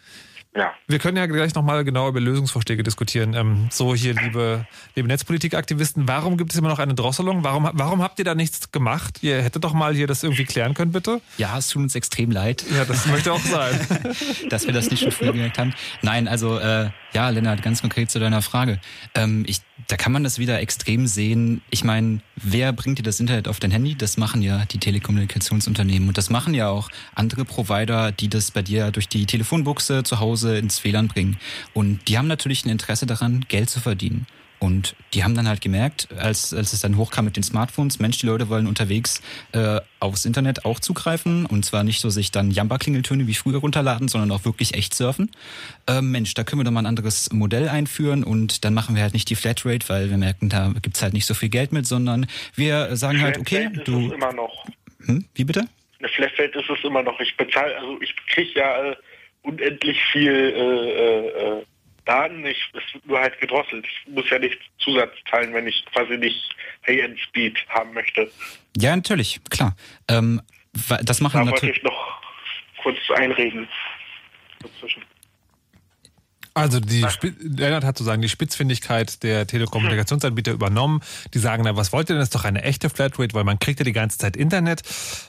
ja. Wir können ja gleich nochmal genau über Lösungsvorschläge diskutieren. Ähm, so hier, liebe, liebe Netzpolitikaktivisten, warum gibt es immer noch eine Drosselung? Warum, warum habt ihr da nichts gemacht? Ihr hättet doch mal hier das irgendwie klären können, bitte? Ja, es tut uns extrem leid. Ja, das möchte auch sein. dass wir das nicht schon früher gemerkt haben. Nein, also äh, ja, Lennart, ganz konkret zu deiner Frage. Ähm, ich, da kann man das wieder extrem sehen. Ich meine, wer bringt dir das Internet auf dein Handy? Das machen ja die Telekommunikationsunternehmen. Und das machen ja auch andere Provider, die das bei dir durch die Telefonbuchse zu Hause ins WLAN bringen. Und die haben natürlich ein Interesse daran, Geld zu verdienen. Und die haben dann halt gemerkt, als, als es dann hochkam mit den Smartphones, Mensch, die Leute wollen unterwegs äh, aufs Internet auch zugreifen. Und zwar nicht so sich dann Jamba-Klingeltöne wie früher runterladen, sondern auch wirklich echt surfen. Äh, Mensch, da können wir doch mal ein anderes Modell einführen und dann machen wir halt nicht die Flatrate, weil wir merken, da gibt's halt nicht so viel Geld mit, sondern wir sagen halt, okay, du... Es immer noch. Hm, wie bitte? Eine Flatrate ist es immer noch. Ich bezahle, also ich kriege ja äh, unendlich viel äh, äh, Daten. Ich, es wird nur halt gedrosselt. Ich muss ja nicht Zusatz zahlen, wenn ich quasi nicht High-End-Speed haben möchte. Ja, natürlich, klar. Ähm, das machen da wir wollte natürlich. ich noch kurz einreden. Dazwischen. Also die Lennart hat sozusagen die Spitzfindigkeit der Telekommunikationsanbieter übernommen. Die sagen, na, was wollt ihr denn? Das ist doch eine echte Flatrate, weil man kriegt ja die ganze Zeit Internet.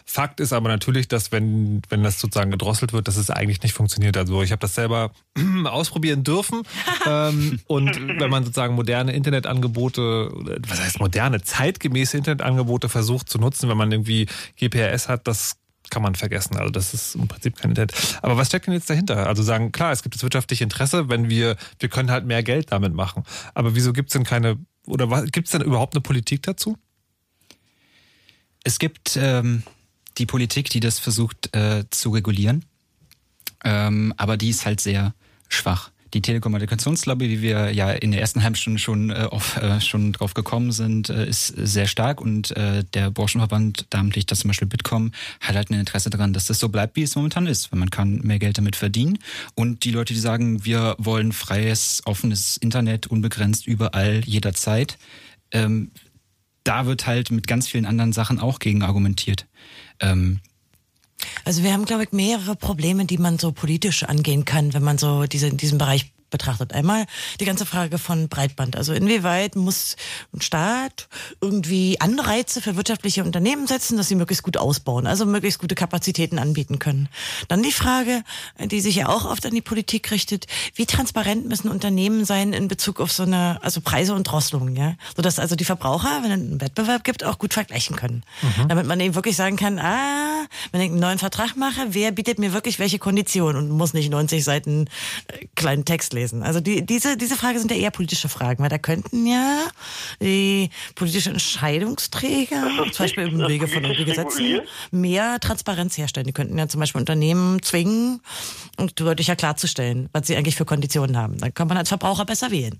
Fakt ist aber natürlich, dass wenn, wenn das sozusagen gedrosselt wird, dass es eigentlich nicht funktioniert. Also ich habe das selber ausprobieren dürfen. ähm, und wenn man sozusagen moderne Internetangebote, was heißt moderne, zeitgemäße Internetangebote versucht zu nutzen, wenn man irgendwie GPRS hat, das kann man vergessen. Also das ist im Prinzip kein Internet. Aber was steckt denn jetzt dahinter? Also sagen, klar, es gibt das wirtschaftliche Interesse, wenn wir, wir können halt mehr Geld damit machen. Aber wieso gibt es denn keine, oder gibt es denn überhaupt eine Politik dazu? Es gibt ähm, die Politik, die das versucht äh, zu regulieren, ähm, aber die ist halt sehr schwach. Die Telekommunikationslobby, wie wir ja in der ersten halben Stunde schon, äh, auf, äh, schon drauf gekommen sind, äh, ist sehr stark und äh, der Branchenverband, namentlich das zum Beispiel Bitkom, hat halt ein Interesse daran, dass das so bleibt, wie es momentan ist, weil man kann mehr Geld damit verdienen. Und die Leute, die sagen, wir wollen freies, offenes Internet, unbegrenzt, überall, jederzeit, ähm, da wird halt mit ganz vielen anderen Sachen auch gegen argumentiert. Ähm, Also wir haben, glaube ich, mehrere Probleme, die man so politisch angehen kann, wenn man so diese, in diesem Bereich betrachtet. Einmal die ganze Frage von Breitband. Also inwieweit muss ein Staat irgendwie Anreize für wirtschaftliche Unternehmen setzen, dass sie möglichst gut ausbauen, also möglichst gute Kapazitäten anbieten können. Dann die Frage, die sich ja auch oft an die Politik richtet, wie transparent müssen Unternehmen sein in Bezug auf so eine, also Preise und Drosselungen, ja, sodass also die Verbraucher, wenn es einen Wettbewerb gibt, auch gut vergleichen können. Mhm. Damit man eben wirklich sagen kann, ah, wenn ich einen neuen Vertrag mache, wer bietet mir wirklich welche Konditionen und muss nicht 90 Seiten äh, kleinen Text lesen. Also die, diese, diese Frage sind ja eher politische Fragen, weil da könnten ja die politischen Entscheidungsträger, zum Beispiel im Wege von Gesetzen, mehr Transparenz herstellen. Die könnten ja zum Beispiel Unternehmen zwingen, und deutlicher klarzustellen, was sie eigentlich für Konditionen haben. Dann kann man als Verbraucher besser wählen.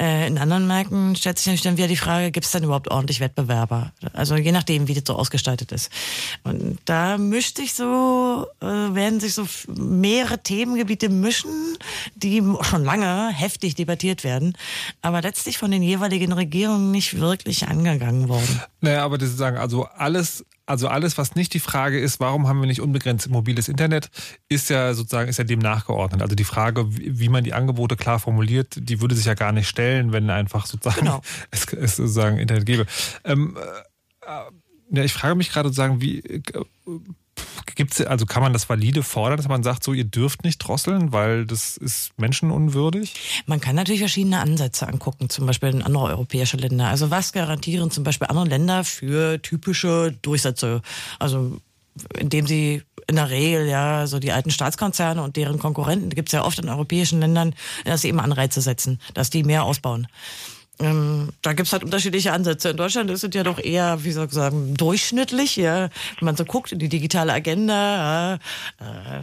Äh, in anderen Märkten stellt sich natürlich dann wieder die Frage, gibt es denn überhaupt ordentlich Wettbewerber? Also je nachdem, wie das so ausgestaltet ist. Und da mischt sich so, äh, werden sich so mehrere Themengebiete mischen, die schon lange heftig debattiert werden, aber letztlich von den jeweiligen Regierungen nicht wirklich angegangen worden. Naja, aber das sagen, also alles, also alles, was nicht die Frage ist, warum haben wir nicht unbegrenzt mobiles Internet, ist ja sozusagen, ist ja dem nachgeordnet. Also die Frage, wie man die Angebote klar formuliert, die würde sich ja gar nicht stellen, wenn einfach sozusagen genau. es, es sozusagen Internet gäbe. Ähm, äh, ja, ich frage mich gerade sozusagen, wie äh, Gibt's, also kann man das valide fordern, dass man sagt, so ihr dürft nicht drosseln, weil das ist menschenunwürdig? Man kann natürlich verschiedene Ansätze angucken, zum Beispiel in andere europäische Länder. Also was garantieren zum Beispiel andere Länder für typische Durchsätze? Also indem sie in der Regel ja so die alten Staatskonzerne und deren Konkurrenten, gibt es ja oft in europäischen Ländern, dass sie eben Anreize setzen, dass die mehr ausbauen. Ähm, da gibt's halt unterschiedliche Ansätze. In Deutschland ist es ja doch eher, wie soll ich sagen, durchschnittlich. Ja. Wenn man so guckt in die digitale Agenda, ja, äh,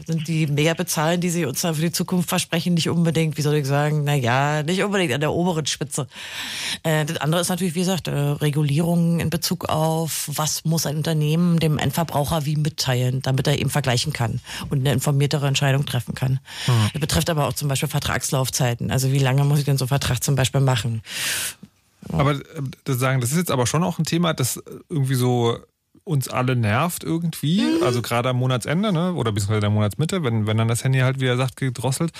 sind die Mehrbezahlen, die sie uns da für die Zukunft versprechen, nicht unbedingt, wie soll ich sagen, na ja, nicht unbedingt an der oberen Spitze. Äh, das andere ist natürlich, wie gesagt, äh, Regulierung in Bezug auf, was muss ein Unternehmen dem Endverbraucher wie mitteilen, damit er eben vergleichen kann und eine informiertere Entscheidung treffen kann. Mhm. Das betrifft aber auch zum Beispiel Vertragslaufzeiten. Also wie lange muss ich denn so einen Vertrag zum Beispiel machen? Aber äh, das sagen, das ist jetzt aber schon auch ein Thema, das irgendwie so uns alle nervt irgendwie, mhm. also gerade am Monatsende, ne? Oder beziehungsweise der Monatsmitte, wenn, wenn dann das Handy halt, wie er sagt, gedrosselt.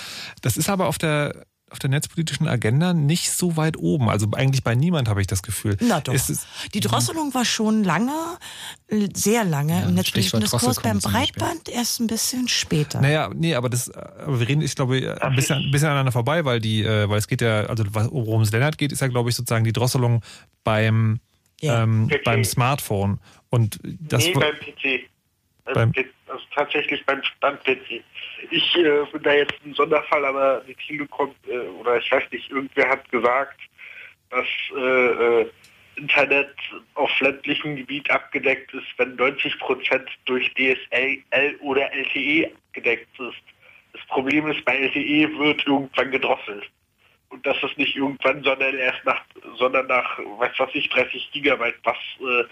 Das ist aber auf der auf der netzpolitischen Agenda nicht so weit oben. Also eigentlich bei niemand habe ich das Gefühl. Na doch. Es, die Drosselung war schon lange, sehr lange ja, im netzpolitischen Diskurs. Beim Breitband erst ein bisschen später. Naja, nee, aber das, aber wir reden, ich glaube, ein bisschen, ein bisschen aneinander vorbei, weil die, äh, weil es geht ja, also worum es Lennart geht, ist ja, glaube ich, sozusagen die Drosselung beim, ja. ähm, beim Smartphone. Und das nee, beim PC. Also, beim, also tatsächlich beim Stand-PC. Ich äh, bin da jetzt ein Sonderfall, aber die Telekom, äh, oder ich weiß nicht, irgendwer hat gesagt, dass äh, äh Internet auf ländlichem Gebiet abgedeckt ist, wenn 90 Prozent durch DSL oder LTE gedeckt ist. Das Problem ist, bei LTE wird irgendwann gedrosselt. Und das ist nicht irgendwann, sondern erst nach, sondern nach, weiß was ich, 30 Gigabyte, was äh,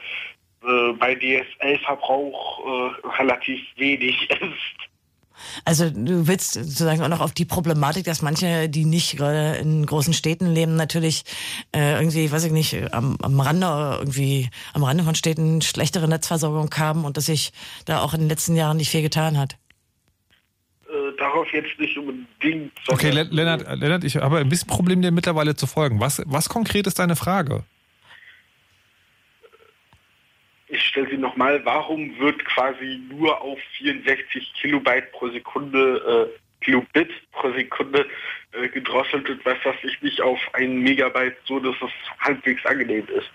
äh, bei DSL-Verbrauch äh, relativ wenig ist. Also du willst sozusagen auch noch auf die Problematik, dass manche, die nicht gerade in großen Städten leben, natürlich äh, irgendwie, weiß ich nicht, am, am Rande irgendwie, am Rande von Städten schlechtere Netzversorgung haben und dass sich da auch in den letzten Jahren nicht viel getan hat. Äh, darauf jetzt nicht unbedingt. Okay, Lennart, Lennart, ich habe ein bisschen Problem, dir mittlerweile zu folgen. Was, was konkret ist deine Frage? Ich stelle sie nochmal, warum wird quasi nur auf 64 Kilobyte pro Sekunde, äh, Kilobit pro Sekunde äh, gedrosselt und was weiß ich nicht auf ein Megabyte, so dass es halbwegs angenehm ist.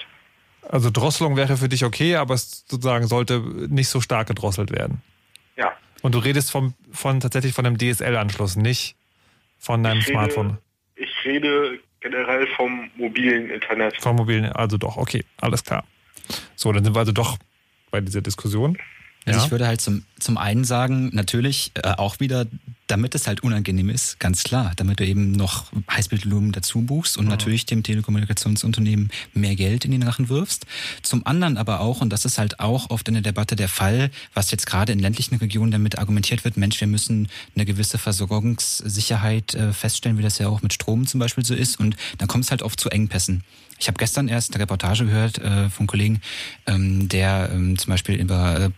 Also Drosselung wäre für dich okay, aber es sozusagen sollte nicht so stark gedrosselt werden. Ja. Und du redest vom, von tatsächlich von einem DSL-Anschluss, nicht von deinem ich Smartphone. Rede, ich rede generell vom mobilen Internet. Vom mobilen, also doch, okay, alles klar. So, dann sind wir also doch bei dieser Diskussion. Also ja. ich würde halt zum, zum einen sagen, natürlich äh, auch wieder, damit es halt unangenehm ist, ganz klar, damit du eben noch Heißbildvolumen dazu buchst und mhm. natürlich dem Telekommunikationsunternehmen mehr Geld in den Rachen wirfst. Zum anderen aber auch, und das ist halt auch oft in der Debatte der Fall, was jetzt gerade in ländlichen Regionen damit argumentiert wird, Mensch, wir müssen eine gewisse Versorgungssicherheit äh, feststellen, wie das ja auch mit Strom zum Beispiel so ist. Und dann kommt es halt oft zu Engpässen. Ich habe gestern erst eine Reportage gehört äh, von Kollegen, ähm, der ähm, zum Beispiel über äh,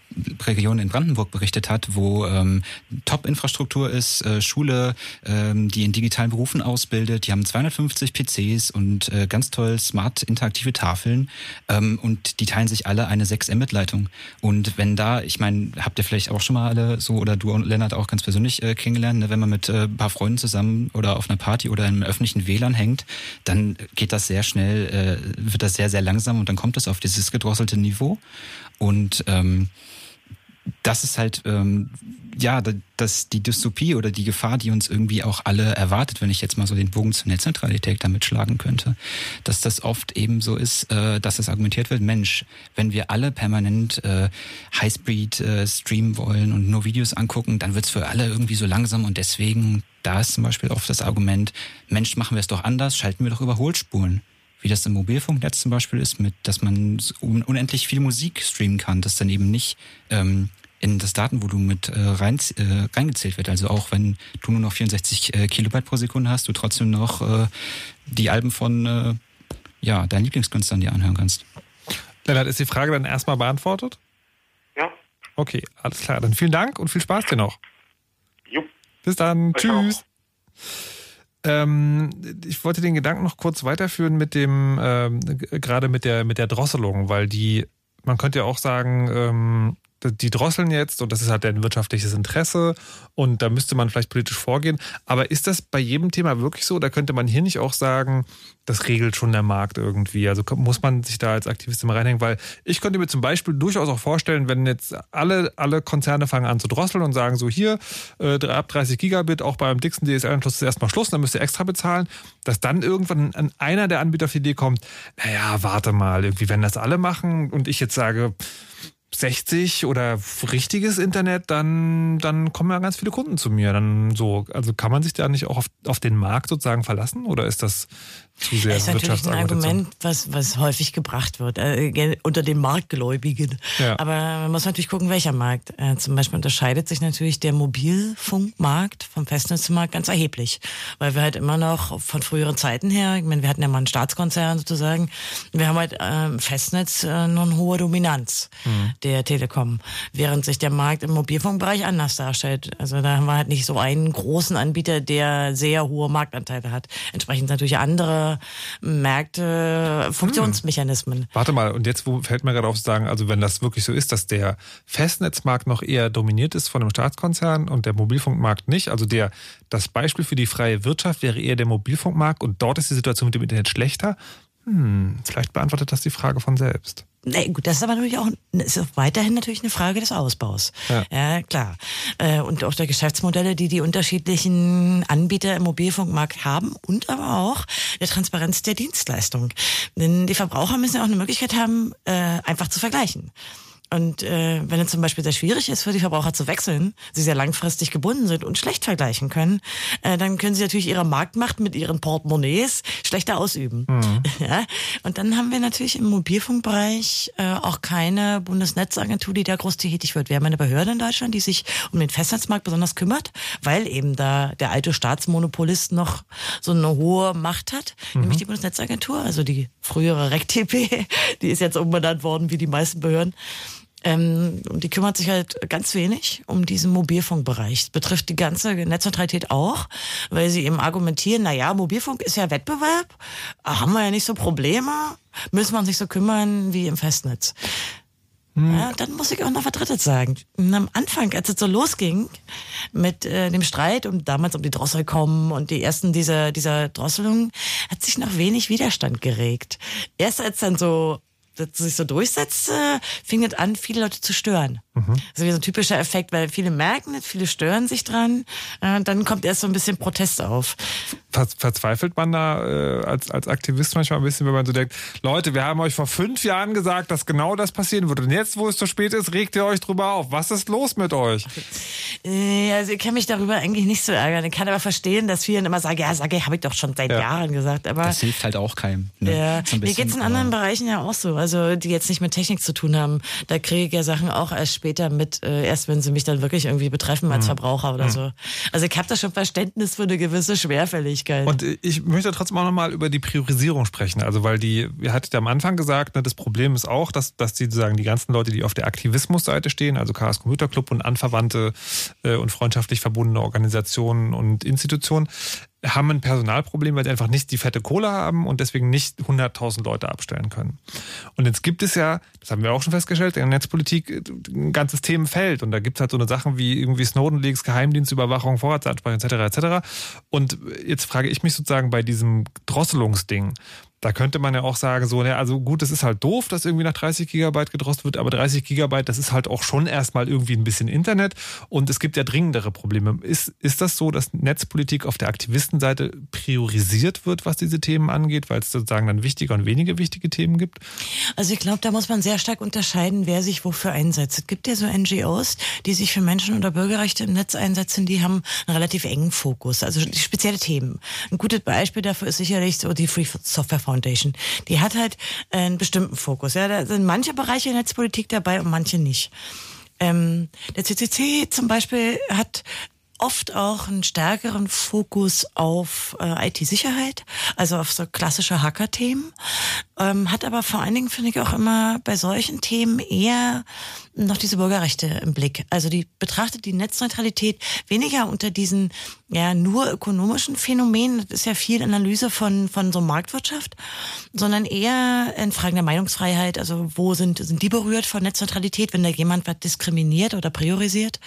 Regionen in Brandenburg berichtet hat, wo ähm, Top-Infrastruktur ist, Landesschule, ähm, die in digitalen Berufen ausbildet. Die haben 250 PCs und äh, ganz toll smart interaktive Tafeln ähm, und die teilen sich alle eine 6 Mbit-Leitung. Und wenn da, ich meine, habt ihr vielleicht auch schon mal alle so oder du und Lennart auch ganz persönlich äh, kennengelernt, ne, wenn man mit äh, ein paar Freunden zusammen oder auf einer Party oder im öffentlichen WLAN hängt, dann geht das sehr schnell, äh, wird das sehr, sehr langsam und dann kommt es auf dieses gedrosselte Niveau. Und ähm, das ist halt ähm, ja das die Dystopie oder die Gefahr, die uns irgendwie auch alle erwartet, wenn ich jetzt mal so den Bogen zur Netzneutralität damit schlagen könnte, dass das oft eben so ist, äh, dass es argumentiert wird, Mensch, wenn wir alle permanent äh, Highspeed äh, streamen wollen und nur Videos angucken, dann wird's für alle irgendwie so langsam und deswegen da ist zum Beispiel oft das Argument, Mensch, machen wir es doch anders, schalten wir doch Überholspuren wie das im Mobilfunknetz zum Beispiel ist, mit, dass man unendlich viel Musik streamen kann, das dann eben nicht ähm, in das Datenvolumen mit äh, rein, äh, reingezählt wird. Also auch wenn du nur noch 64 äh, Kilobyte pro Sekunde hast, du trotzdem noch äh, die Alben von äh, ja, deinen Lieblingskünstlern dir anhören kannst. Lennart, ist die Frage dann erstmal beantwortet? Ja. Okay, alles klar. Dann vielen Dank und viel Spaß dir noch. Jo. Bis dann. Tschüss. Ähm, ich wollte den Gedanken noch kurz weiterführen mit dem, ähm, gerade mit der, mit der Drosselung, weil die, man könnte ja auch sagen, ähm, die drosseln jetzt und das ist halt ein wirtschaftliches Interesse und da müsste man vielleicht politisch vorgehen. Aber ist das bei jedem Thema wirklich so? Da könnte man hier nicht auch sagen, das regelt schon der Markt irgendwie. Also muss man sich da als Aktivist immer reinhängen, weil ich könnte mir zum Beispiel durchaus auch vorstellen, wenn jetzt alle, alle Konzerne fangen an zu drosseln und sagen so hier, äh, ab 30 Gigabit, auch beim dicksten DSL-Anschluss ist erstmal Schluss, dann müsst ihr extra bezahlen, dass dann irgendwann einer der Anbieter auf die Idee kommt, naja, warte mal, irgendwie, wenn das alle machen und ich jetzt sage, 60 oder richtiges Internet, dann, dann kommen ja ganz viele Kunden zu mir. Dann so, also kann man sich da nicht auch auf, auf den Markt sozusagen verlassen oder ist das zu sehr Das ist natürlich ein Argument, was, was häufig gebracht wird, äh, unter den Marktgläubigen. Ja. Aber man muss natürlich gucken, welcher Markt. Äh, zum Beispiel unterscheidet sich natürlich der Mobilfunkmarkt vom Festnetzmarkt ganz erheblich. Weil wir halt immer noch von früheren Zeiten her, ich meine, wir hatten ja mal einen Staatskonzern sozusagen, wir haben halt äh, Festnetz äh, noch eine hohe Dominanz mhm. der Telekom, während sich der Markt im Mobilfunkbereich anders darstellt. Also da haben wir halt nicht so einen großen Anbieter, der sehr hohe Marktanteile hat. Entsprechend natürlich andere Märkte, Funktionsmechanismen. Hm. Warte mal, und jetzt fällt mir gerade auf zu sagen, also wenn das wirklich so ist, dass der Festnetzmarkt noch eher dominiert ist von einem Staatskonzern und der Mobilfunkmarkt nicht, also der das Beispiel für die freie Wirtschaft wäre eher der Mobilfunkmarkt und dort ist die Situation mit dem Internet schlechter. Hm, vielleicht beantwortet das die Frage von selbst. Nee, gut, das ist aber natürlich auch ist weiterhin natürlich eine Frage des Ausbaus. Ja, ja klar. Äh, und auch der Geschäftsmodelle, die die unterschiedlichen Anbieter im Mobilfunkmarkt haben und aber auch der Transparenz der Dienstleistung. Denn die Verbraucher müssen ja auch eine Möglichkeit haben, äh, einfach zu vergleichen. Und äh, wenn es zum Beispiel sehr schwierig ist für die Verbraucher zu wechseln, sie sehr langfristig gebunden sind und schlecht vergleichen können, äh, dann können sie natürlich ihre Marktmacht mit ihren Portemonnaies schlechter ausüben. Mhm. Ja? Und dann haben wir natürlich im Mobilfunkbereich äh, auch keine Bundesnetzagentur, die da groß tätig wird. Wir haben eine Behörde in Deutschland, die sich um den Festnetzmarkt besonders kümmert, weil eben da der alte Staatsmonopolist noch so eine hohe Macht hat, mhm. nämlich die Bundesnetzagentur, also die frühere RecTP, die ist jetzt umbenannt worden wie die meisten Behörden. Ähm, und die kümmert sich halt ganz wenig um diesen Mobilfunkbereich. Das betrifft die ganze Netzneutralität auch, weil sie eben argumentieren, na ja, Mobilfunk ist ja Wettbewerb, haben wir ja nicht so Probleme, müssen wir uns nicht so kümmern wie im Festnetz. Hm. Ja, dann muss ich auch noch was Drittes sagen. am Anfang, als es so losging mit äh, dem Streit um damals um die Drossel kommen und die ersten dieser dieser Drosselung, hat sich noch wenig Widerstand geregt. Erst als dann so das sich so durchsetzte, fing es an, viele Leute zu stören. Mhm. Also wie so ein typischer Effekt, weil viele merken es, viele stören sich dran. Äh, dann kommt erst so ein bisschen Protest auf. Ver verzweifelt man da äh, als, als Aktivist manchmal ein bisschen, wenn man so denkt, Leute, wir haben euch vor fünf Jahren gesagt, dass genau das passieren würde. Und jetzt, wo es zu spät ist, regt ihr euch drüber auf. Was ist los mit euch? Äh, also ich kann mich darüber eigentlich nicht so ärgern. Ich kann aber verstehen, dass viele immer sagen, ja, sage ich, habe ich doch schon seit ja. Jahren gesagt. Aber das hilft halt auch keinem. Ne? Ja. Mir geht es in anderen Bereichen ja auch so. also die jetzt nicht mit Technik zu tun haben. Da kriege ich ja Sachen auch erst später mit, äh, erst wenn sie mich dann wirklich irgendwie betreffen als mhm. Verbraucher oder mhm. so. Also ich habe da schon Verständnis für eine gewisse Schwerfälligkeit. Und ich möchte trotzdem auch nochmal über die Priorisierung sprechen. Also weil die, ihr hattet ja am Anfang gesagt, ne, das Problem ist auch, dass, dass die sagen, die ganzen Leute, die auf der Aktivismusseite stehen, also Chaos Computer Club und anverwandte äh, und freundschaftlich verbundene Organisationen und Institutionen, haben ein Personalproblem, weil sie einfach nicht die fette Kohle haben und deswegen nicht 100.000 Leute abstellen können. Und jetzt gibt es ja, das haben wir auch schon festgestellt, in der Netzpolitik ein ganzes Themenfeld und da gibt es halt so eine Sachen wie irgendwie Snowden-Leaks, Geheimdienstüberwachung, Vorratsansprache etc. etc. Und jetzt frage ich mich sozusagen bei diesem Drosselungsding, da könnte man ja auch sagen, so, ne, also gut, das ist halt doof, dass irgendwie nach 30 Gigabyte gedrosselt wird, aber 30 Gigabyte, das ist halt auch schon erstmal irgendwie ein bisschen Internet und es gibt ja dringendere Probleme. Ist, ist das so, dass Netzpolitik auf der Aktivistenseite priorisiert wird, was diese Themen angeht, weil es sozusagen dann wichtige und weniger wichtige Themen gibt? Also ich glaube, da muss man sehr stark unterscheiden, wer sich wofür einsetzt. Es gibt ja so NGOs, die sich für Menschen- oder Bürgerrechte im Netz einsetzen, die haben einen relativ engen Fokus, also spezielle Themen. Ein gutes Beispiel dafür ist sicherlich so die Free Software Foundation. Die hat halt einen bestimmten Fokus. Ja, da sind manche Bereiche in Netzpolitik dabei und manche nicht. Ähm, der CCC zum Beispiel hat oft auch einen stärkeren Fokus auf äh, IT-Sicherheit, also auf so klassische Hacker-Themen, ähm, hat aber vor allen Dingen, finde ich, auch immer bei solchen Themen eher noch diese Bürgerrechte im Blick. Also die betrachtet die Netzneutralität weniger unter diesen ja nur ökonomischen Phänomenen, das ist ja viel Analyse von von so Marktwirtschaft, sondern eher in Fragen der Meinungsfreiheit, also wo sind sind die berührt von Netzneutralität, wenn da jemand was diskriminiert oder priorisiert.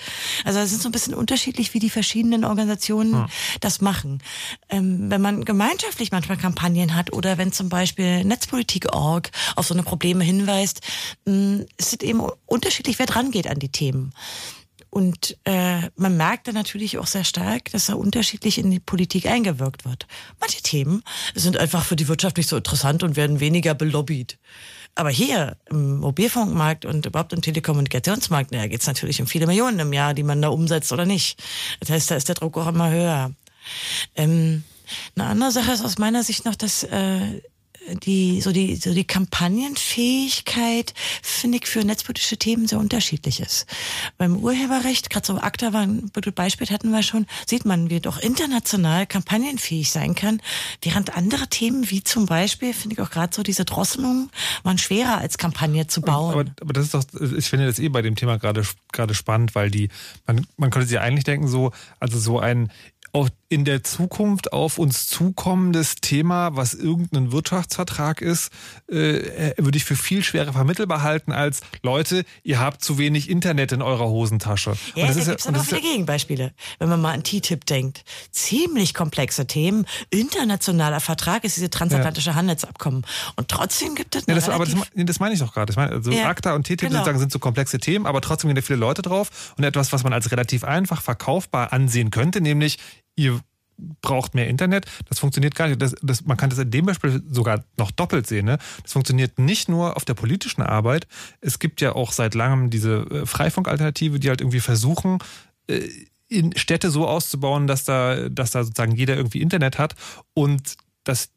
Also es sind so ein bisschen unterschiedlich, wie die verschiedenen Organisationen hm. das machen. Ähm, wenn man gemeinschaftlich manchmal Kampagnen hat oder wenn zum Beispiel Netzpolitik.org auf so eine Probleme hinweist, mh, ist es eben unterschiedlich unterschiedlich, wer dran geht an die Themen. Und äh, man merkt dann natürlich auch sehr stark, dass da unterschiedlich in die Politik eingewirkt wird. Manche Themen sind einfach für die Wirtschaft nicht so interessant und werden weniger belobbyt. Aber hier im Mobilfunkmarkt und überhaupt im Telekommunikationsmarkt, da geht es natürlich um viele Millionen im Jahr, die man da umsetzt oder nicht. Das heißt, da ist der Druck auch immer höher. Ähm, eine andere Sache ist aus meiner Sicht noch, dass äh, die, so die, so die Kampagnenfähigkeit, finde ich, für netzpolitische Themen sehr unterschiedlich ist. Beim Urheberrecht, gerade so ACTA war ein Beispiel hatten wir schon, sieht man, wie doch international kampagnenfähig sein kann, während andere Themen, wie zum Beispiel, finde ich auch gerade so diese Drosselung, waren schwerer als Kampagne zu bauen. Aber, aber das ist doch, ich finde das eh bei dem Thema gerade, gerade spannend, weil die, man, man könnte sich eigentlich denken, so, also so ein auch in der Zukunft auf uns zukommendes Thema, was irgendein Wirtschaftsvertrag ist, äh, würde ich für viel schwerer vermittelbar halten als Leute, ihr habt zu wenig Internet in eurer Hosentasche. Ja, da gibt es aber auch viele Gegenbeispiele. Wenn man mal an TTIP denkt. Ziemlich komplexe Themen. Internationaler Vertrag ist diese transatlantische ja. Handelsabkommen. Und trotzdem gibt es ja, das, aber das, das, meine ich doch gerade. Ich meine, also ja, ACTA und TTIP genau. sozusagen sind so komplexe Themen, aber trotzdem gehen da viele Leute drauf. Und etwas, was man als relativ einfach verkaufbar ansehen könnte, nämlich ihr braucht mehr Internet. Das funktioniert gar nicht. Das, das, man kann das in dem Beispiel sogar noch doppelt sehen. Ne? Das funktioniert nicht nur auf der politischen Arbeit. Es gibt ja auch seit langem diese äh, Freifunkalternative, die halt irgendwie versuchen, äh, in Städte so auszubauen, dass da, dass da sozusagen jeder irgendwie Internet hat und dass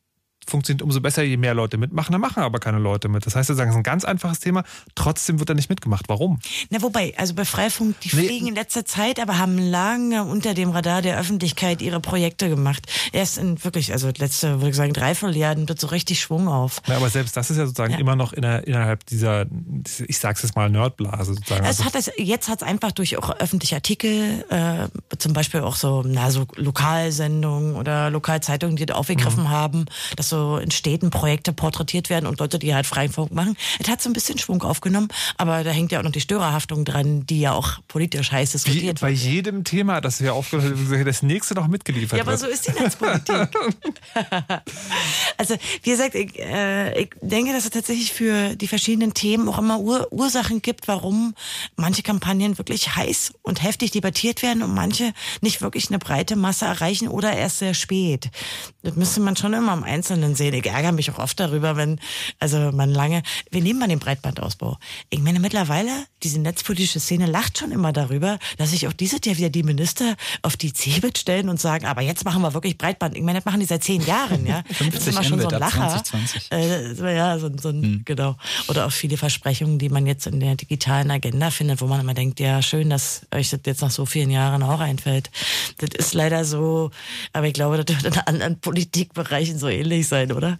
funktioniert umso besser, je mehr Leute mitmachen. Da machen aber keine Leute mit. Das heißt, das ist ein ganz einfaches Thema. Trotzdem wird da nicht mitgemacht. Warum? Na, wobei, also bei Freifunk, die nee. fliegen in letzter Zeit, aber haben lange unter dem Radar der Öffentlichkeit ihre Projekte gemacht. Erst in wirklich, also letzte, würde ich sagen, Dreivierteljahr wird so richtig Schwung auf. Ja, aber selbst das ist ja sozusagen ja. immer noch innerhalb dieser, ich sag's jetzt mal, Nerdblase sozusagen. Es also hat es, jetzt hat es einfach durch auch öffentliche Artikel, äh, zum Beispiel auch so, na, so Lokalsendungen oder Lokalzeitungen, die da aufgegriffen mhm. haben, dass so in Städten Projekte porträtiert werden und Leute, die halt Freifunk machen. Es hat so ein bisschen Schwung aufgenommen, aber da hängt ja auch noch die Störerhaftung dran, die ja auch politisch heiß diskutiert wird. Bei jedem Thema, das wir aufgehört haben, das nächste noch mitgeliefert wird. Ja, aber so ist die Netzpolitik. also, wie gesagt, ich, äh, ich denke, dass es tatsächlich für die verschiedenen Themen auch immer Ur Ursachen gibt, warum manche Kampagnen wirklich heiß und heftig debattiert werden und manche nicht wirklich eine breite Masse erreichen oder erst sehr spät. Das müsste man schon immer im Einzelnen Studierenden sehen. Ich ärgere mich auch oft darüber, wenn, also man lange, wir nehmen mal den Breitbandausbau. Ich meine, mittlerweile, diese netzpolitische Szene lacht schon immer darüber, dass sich auch dieses Jahr wieder die Minister auf die Cebit stellen und sagen, aber jetzt machen wir wirklich Breitband. Ich meine, das machen die seit zehn Jahren, ja. 50 das schon so ein Lacher. 2020. Äh, ja, so, so ein, Hm. genau. Oder auch viele Versprechungen, die man jetzt in der digitalen Agenda findet, wo man immer denkt, ja, schön, dass euch das jetzt nach so vielen Jahren auch einfällt. Das ist leider so, aber ich glaube, das wird in anderen Politikbereichen so ähnlich sein, oder?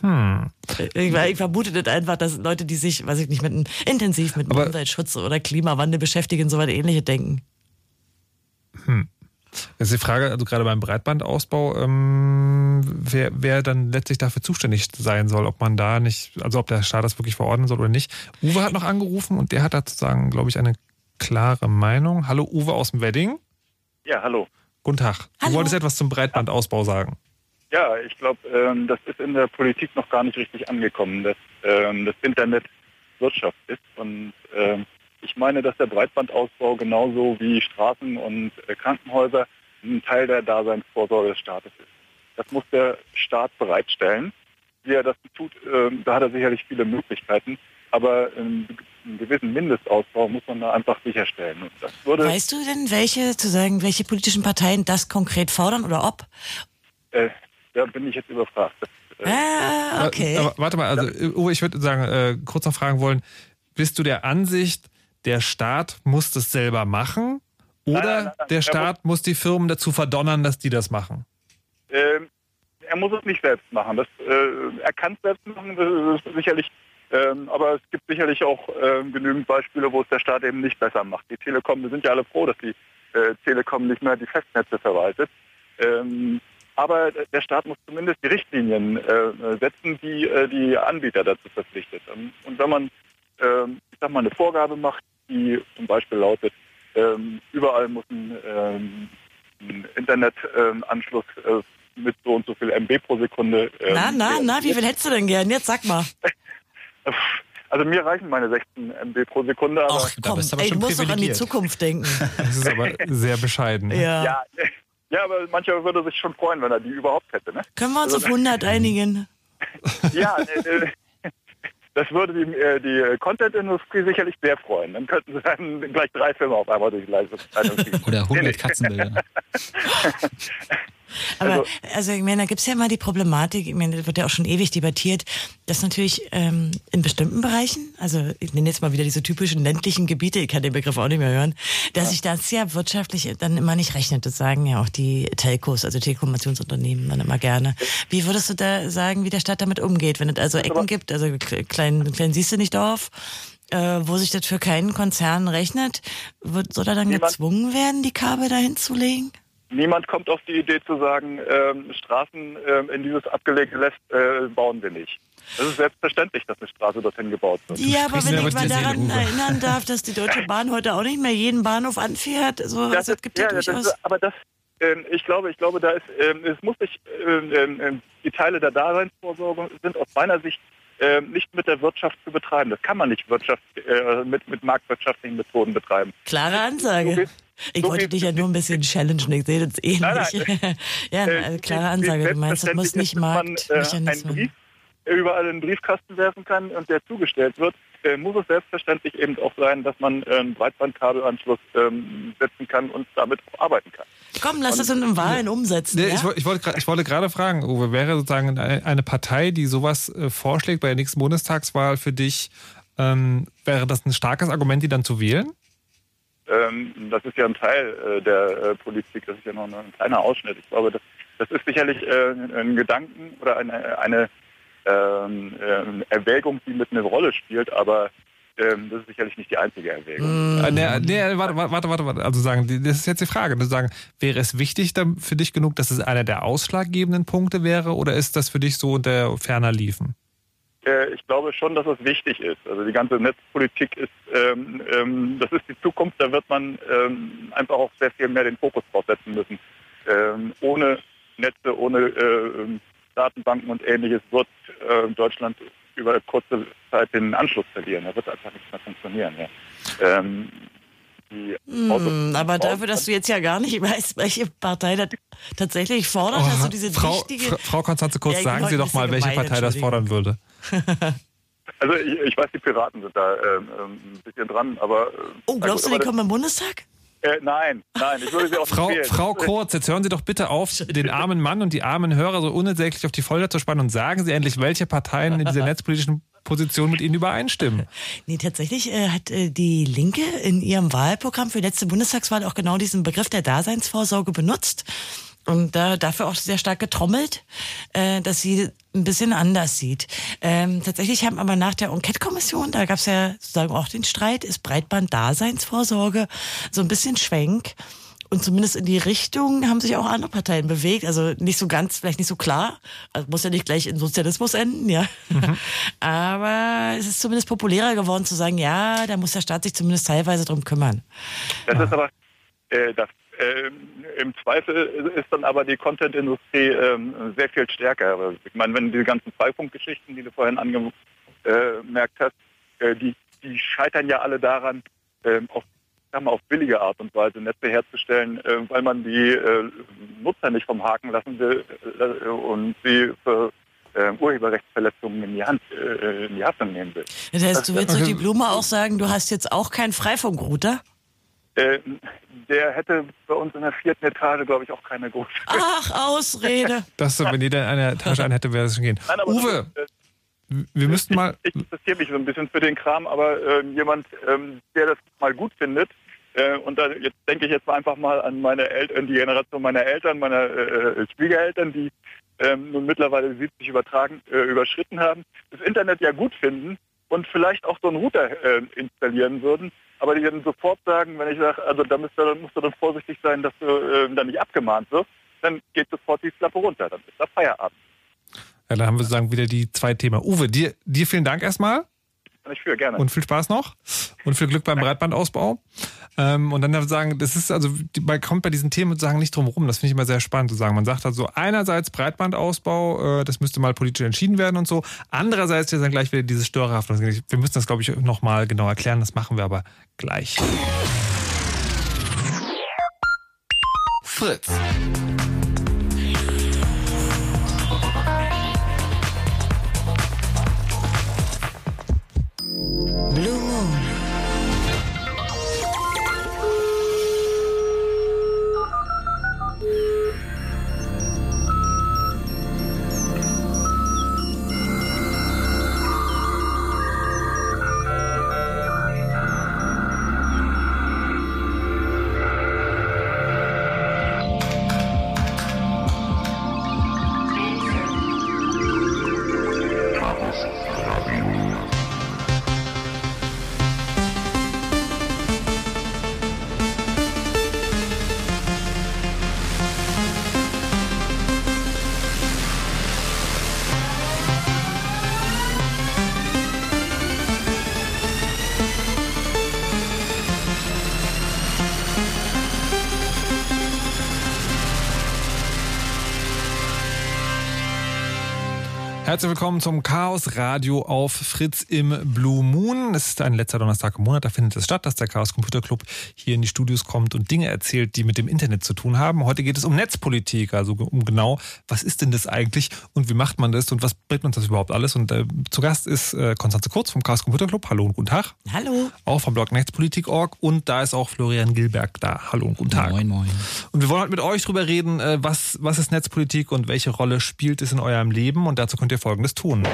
Hm. Ich, ich vermute das einfach, dass Leute, die sich, weiß ich nicht, mit einem, intensiv mit Aber- Umweltschutz oder Klimawandel beschäftigen, so was ähnliches denken. Hm. Jetzt die Frage, also gerade beim Breitbandausbau, ähm, wer, wer dann letztlich dafür zuständig sein soll, ob man da nicht, also ob der Staat das wirklich verordnen soll oder nicht. Uwe hat noch angerufen und der hat dazu sagen, glaube ich, eine klare Meinung. Hallo Uwe aus dem Wedding. Ja, hallo. Guten Tag. Hallo. Du wolltest etwas zum Breitbandausbau sagen. Ja, ich glaube, ähm, das ist in der Politik noch gar nicht richtig angekommen, dass ähm, das Internet Wirtschaft ist. Und ähm, ich meine, dass der Breitbandausbau genauso wie Straßen und äh, Krankenhäuser ein Teil der Daseinsvorsorge des Staates ist. Das muss der Staat bereitstellen. Wie er das tut, ähm, da hat er sicherlich viele Möglichkeiten. Aber ähm, einen gewissen Mindestausbau muss man da einfach sicherstellen. Und das würde Weißt du denn, welche, zu sagen, welche politischen Parteien das konkret fordern oder ob? äh, da bin ich jetzt überfragt. Äh, Ah, okay. Aber warte mal, also Uwe, ich würde sagen, äh, kurz noch fragen wollen, bist du der Ansicht, der Staat muss das selber machen oder Nein, nein, nein, der Er Staat muss die Firmen dazu verdonnern, dass die das machen? Ähm, er muss es nicht selbst machen. Das, äh, er kann es selbst machen, das ist sicherlich. Ähm, aber es gibt sicherlich auch ähm, genügend Beispiele, wo es der Staat eben nicht besser macht. Die Telekom, wir sind ja alle froh, dass die äh, Telekom nicht mehr die Festnetze verwaltet. Ähm, aber der Staat muss zumindest die Richtlinien äh, setzen, die äh, die Anbieter dazu verpflichtet. Ähm, Und wenn man, ähm, ich sag mal, eine Vorgabe macht, die zum Beispiel lautet, ähm, überall muss ein, ähm, ein Internetanschluss äh, mit so und so viel MB pro Sekunde. na, na, na, wie viel hättest du denn gern? Jetzt sag mal. Also mir reichen meine 16 MB pro Sekunde, aber Ach komm, bist du aber ey, du schon musst doch an die. Zukunft denken. Das ist aber sehr bescheiden. Ja. ja, ja, aber mancher würde sich schon freuen, wenn er die überhaupt hätte. Ne? Können wir uns auf 100 einigen? Ja, äh, äh, das würde die, äh, die Content-Industrie sicherlich sehr freuen. Dann könnten sie dann gleich drei Filme auf einmal durch die Leitung ziehen. Oder 100 Katzenbilder. Aber Also- also, ich meine, da gibt's ja mal die Problematik, ich meine, das wird ja auch schon ewig debattiert, dass natürlich ähm, in bestimmten Bereichen, also ich nenne jetzt mal wieder diese typischen ländlichen Gebiete, ich kann den Begriff auch nicht mehr hören, dass sich das ja wirtschaftlich dann immer nicht rechnet. Das sagen ja auch die Telcos, also Telekommunikationsunternehmen dann immer gerne. Wie würdest du da sagen, wie der Staat damit umgeht, wenn es also Ecken gibt, also klein, klein siehst du nicht Dorf, äh, wo sich das für keinen Konzern rechnet, wird, soll er dann Niemand- gezwungen werden, die Kabel dahin zu legen? Niemand kommt auf die Idee zu sagen, ähm, Straßen ähm, in dieses abgelegte Nest äh, bauen wir nicht. Es ist selbstverständlich, dass eine Straße dorthin gebaut wird. Ja, aber wenn ich mal Seele, daran Uwe. erinnern darf, dass die Deutsche Bahn heute auch nicht mehr jeden Bahnhof anfährt, so, also, das gibt ja, das durchaus. ist, aber das, ähm, ich glaube, ich glaube, da ist, ähm, es muss sich, ähm, ähm, die Teile der Daseinsvorsorge sind aus meiner Sicht ähm, nicht mit der Wirtschaft zu betreiben. Das kann man nicht Wirtschaft, äh, mit, mit marktwirtschaftlichen Methoden betreiben. Klare So Ansage. wie- Ich so wollte dich ja nur ein bisschen challengen, ich sehe das ähnlich. Nein, nein. ja, Äh, klare Ansage. Du meinst, das muss nicht dass man, äh, einen. Brief überall in den Briefkasten werfen kann und der zugestellt wird, äh, muss es selbstverständlich eben auch sein, dass man äh, einen Breitbandkabelanschluss ähm, setzen kann und damit auch arbeiten kann. Komm, lass das in den Wahlen umsetzen. Nee, ja? ich, ich wollte ich wollte gerade fragen, Uwe, wäre sozusagen eine Partei, die sowas äh, vorschlägt bei der nächsten Bundestagswahl für dich, ähm, wäre das ein starkes Argument, die dann zu wählen? Ähm, das ist ja ein Teil äh, der äh, Politik, das ist ja noch ein kleiner Ausschnitt. Ich glaube, das, das ist sicherlich äh, ein Gedanken oder eine, eine ähm, ähm, Erwägung, die mit einer Rolle spielt, aber ähm, das ist sicherlich nicht die einzige Erwägung. Äh, nee, nee, warte, warte, warte, warte. Also sagen, das ist jetzt die Frage. Also sagen, wäre es wichtig für dich genug, dass es einer der ausschlaggebenden Punkte wäre, oder ist das für dich so unter ferner liefen? Äh, ich glaube schon, dass es wichtig ist. Also die ganze Netzpolitik ist, ähm, ähm, das ist die Zukunft, da wird man ähm, einfach auch sehr viel mehr den Fokus drauf setzen müssen. Ähm, ohne Netze, ohne äh, Datenbanken und ähnliches wird äh, Deutschland über kurze Zeit den Anschluss verlieren. Da wird einfach nichts mehr funktionieren. Ja. Ähm, Hm, aber dafür, dass du jetzt ja gar nicht weißt, welche Partei das tatsächlich fordert, hast du diese Frau, wichtige... Fra- Frau Konstanze Kurz, Ja, sagen Sie doch mal, welche gemein, Partei das fordern würde. Also ich, ich weiß, die Piraten sind da ähm, ähm, ein bisschen dran, aber... Äh, Oh, glaubst du, aber die kommen im Bundestag? Äh, nein, nein, ich würde sie auch Frau. Frau Kurz, jetzt hören Sie doch bitte auf, den armen Mann und die armen Hörer so unentsäglich auf die Folter zu spannen und sagen Sie endlich, welche Parteien in dieser netzpolitischen Position mit Ihnen übereinstimmen. Nee, tatsächlich äh, hat äh, die Linke in ihrem Wahlprogramm für die letzte Bundestagswahl auch genau diesen Begriff der Daseinsvorsorge benutzt und äh, dafür auch sehr stark getrommelt, äh, dass sie ein bisschen anders sieht. Ähm, tatsächlich haben aber nach der Enquete-Kommission, da gab es ja sozusagen auch den Streit, ist Breitband-Daseinsvorsorge so ein bisschen Schwenk. Und zumindest in die Richtung haben sich auch andere Parteien bewegt. Also nicht so ganz, vielleicht nicht so klar. Also muss ja nicht gleich in Sozialismus enden, ja. Mhm. Aber es ist zumindest populärer geworden zu sagen, ja, da muss der Staat sich zumindest teilweise drum kümmern. Das ist aber äh, das Im Zweifel ist dann aber die Content-Industrie äh, sehr viel stärker. Ich meine, wenn diese ganzen Freifunkgeschichten, die du vorhin angemerkt hast, äh, die, die scheitern ja alle daran, ähm, auf, mal, auf billige Art und Weise Netze herzustellen, äh, weil man die äh, Nutzer nicht vom Haken lassen will äh, und sie für Urheberrechtsverletzungen in die Hand in die Haftung nehmen will. Das heißt, du willst durch die Blume auch sagen, du hast jetzt auch keinen Freifunkrouter? Äh, der hätte bei uns in der vierten Etage, glaube ich, auch keine große. Ach, Ausrede. Das, wenn jeder eine Etage ein hätte, wäre das schon gehen. Nein, Uwe, das, äh, wir müssten mal. Ich, ich interessiere mich so ein bisschen für den Kram, aber äh, jemand, ähm, der das mal gut findet, äh, und da jetzt denke ich jetzt mal einfach mal an meine Eltern, die Generation meiner Eltern, meiner äh, Schwiegereltern, die ähm, nun mittlerweile 70 übertragen, äh, überschritten haben, das Internet ja gut finden und vielleicht auch so einen Router äh, installieren würden, aber die dann sofort sagen, wenn ich sage, also da musst du, dann, musst du dann vorsichtig sein, dass du äh, dann nicht abgemahnt wirst, dann geht sofort die Klappe runter, dann ist da Feierabend. Ja, dann haben wir sozusagen wieder die zwei Themen. Uwe, dir, dir vielen Dank erstmal. Ich für, gerne. Und viel Spaß noch und viel Glück beim Breitbandausbau. Ähm, und dann sagen, das ist also, man kommt bei diesen Themen sozusagen nicht drum rum. Das finde ich immer sehr spannend zu sagen. Man sagt also einerseits Breitbandausbau, äh, das müsste mal politisch entschieden werden und so. Andererseits ist dann gleich wieder dieses Störerhaft. Wir müssen das, glaube ich, nochmal genau erklären. Das machen wir aber gleich. Fritz. Herzlich willkommen zum Chaos Radio auf Fritz im Blue Moon. Es ist ein letzter Donnerstag im Monat, da findet es statt, dass der Chaos Computer Club hier in die Studios kommt und Dinge erzählt, die mit dem Internet zu tun haben. Heute geht es um Netzpolitik, also um genau, was ist denn das eigentlich und wie macht man das und was bringt uns das überhaupt alles? Und äh, zu Gast ist äh, Konstanze Kurz vom Chaos Computer Club. Hallo und guten Tag. Hallo. Auch vom Blog Netzpolitik.org und da ist auch Florian Gilberg da. Hallo und guten Tag. Moin, moin. Und wir wollen heute mit euch drüber reden, äh, was, was ist Netzpolitik und welche Rolle spielt es in eurem Leben und dazu könnt ihr Folgendes tun.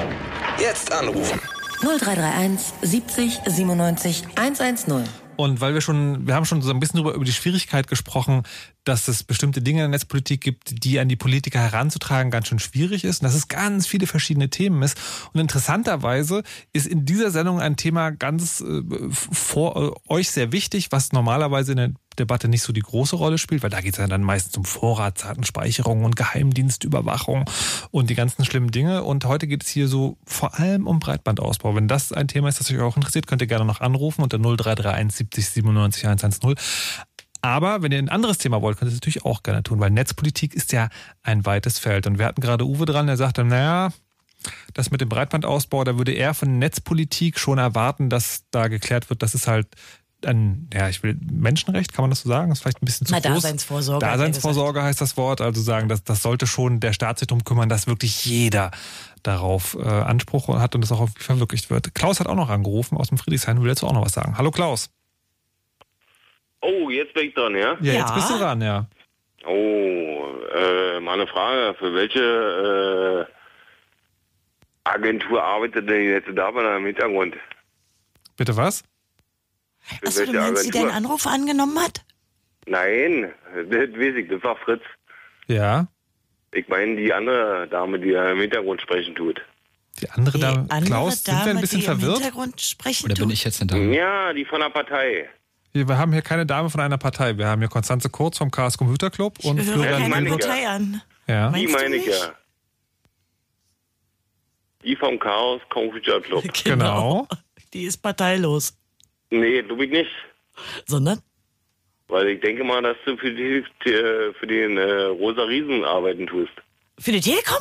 Jetzt anrufen. 0331 70 97 110. Und weil wir schon, wir haben schon so ein bisschen drüber, über die Schwierigkeit gesprochen, dass es bestimmte Dinge in der Netzpolitik gibt, die an die Politiker heranzutragen ganz schön schwierig ist und dass es ganz viele verschiedene Themen ist. Und interessanterweise ist in dieser Sendung ein Thema ganz äh, vor äh, euch sehr wichtig, was normalerweise in der Debatte nicht so die große Rolle spielt, weil da geht es ja dann meistens um Vorratsdatenspeicherung und Geheimdienstüberwachung und die ganzen schlimmen Dinge. Und heute geht es hier so vor allem um Breitbandausbau. Wenn das ein Thema ist, das euch auch interessiert, könnt ihr gerne noch anrufen unter 0331 70 97 110. Aber wenn ihr ein anderes Thema wollt, könnt ihr es natürlich auch gerne tun, weil Netzpolitik ist ja ein weites Feld. Und wir hatten gerade Uwe dran, der sagte, naja, das mit dem Breitbandausbau, da würde er von Netzpolitik schon erwarten, dass da geklärt wird, dass es halt ein, ja, ich will Menschenrecht, kann man das so sagen? Das ist vielleicht ein bisschen zu Na, groß. Daseinsvorsorge. Daseinsvorsorge heißt das Wort. Also sagen, dass das sollte schon der Staat sich darum kümmern, dass wirklich jeder darauf äh, Anspruch hat und das auch verwirklicht wird. Klaus hat auch noch angerufen aus dem Friedrichshain, will dazu auch noch was sagen. Hallo Klaus. Oh, jetzt bin ich dran, ja? Ja, jetzt bist du dran, ja. Oh, äh, mal eine Frage. Für welche äh, Agentur arbeitet denn jetzt da bei im Hintergrund? Bitte was? Für Achso, du welche meinst, die deinen Anruf angenommen hat? Nein, das weiß ich, das war Fritz. Ja. Ich meine die andere Dame, die da im Hintergrund sprechen tut. Die andere Dame, Andere Klaus, sind wir Dame, ein bisschen die im verwirrt? Hintergrund sprechen Oder bin tut? ich jetzt eine Dame? Ja, die von der Partei. Wir wir haben hier keine Dame von einer Partei. Wir haben hier Konstanze Kurz vom Chaos Computer Club und Ich höre Florian keine. Partei an. Ja. Die meine ich ja. Die vom Chaos Computer Club. Genau. Die ist parteilos. Nee, du ich nicht. Sondern? Weil ich denke mal, dass du für, die, für den äh, Rosa Riesen arbeiten tust. Für die Telekom?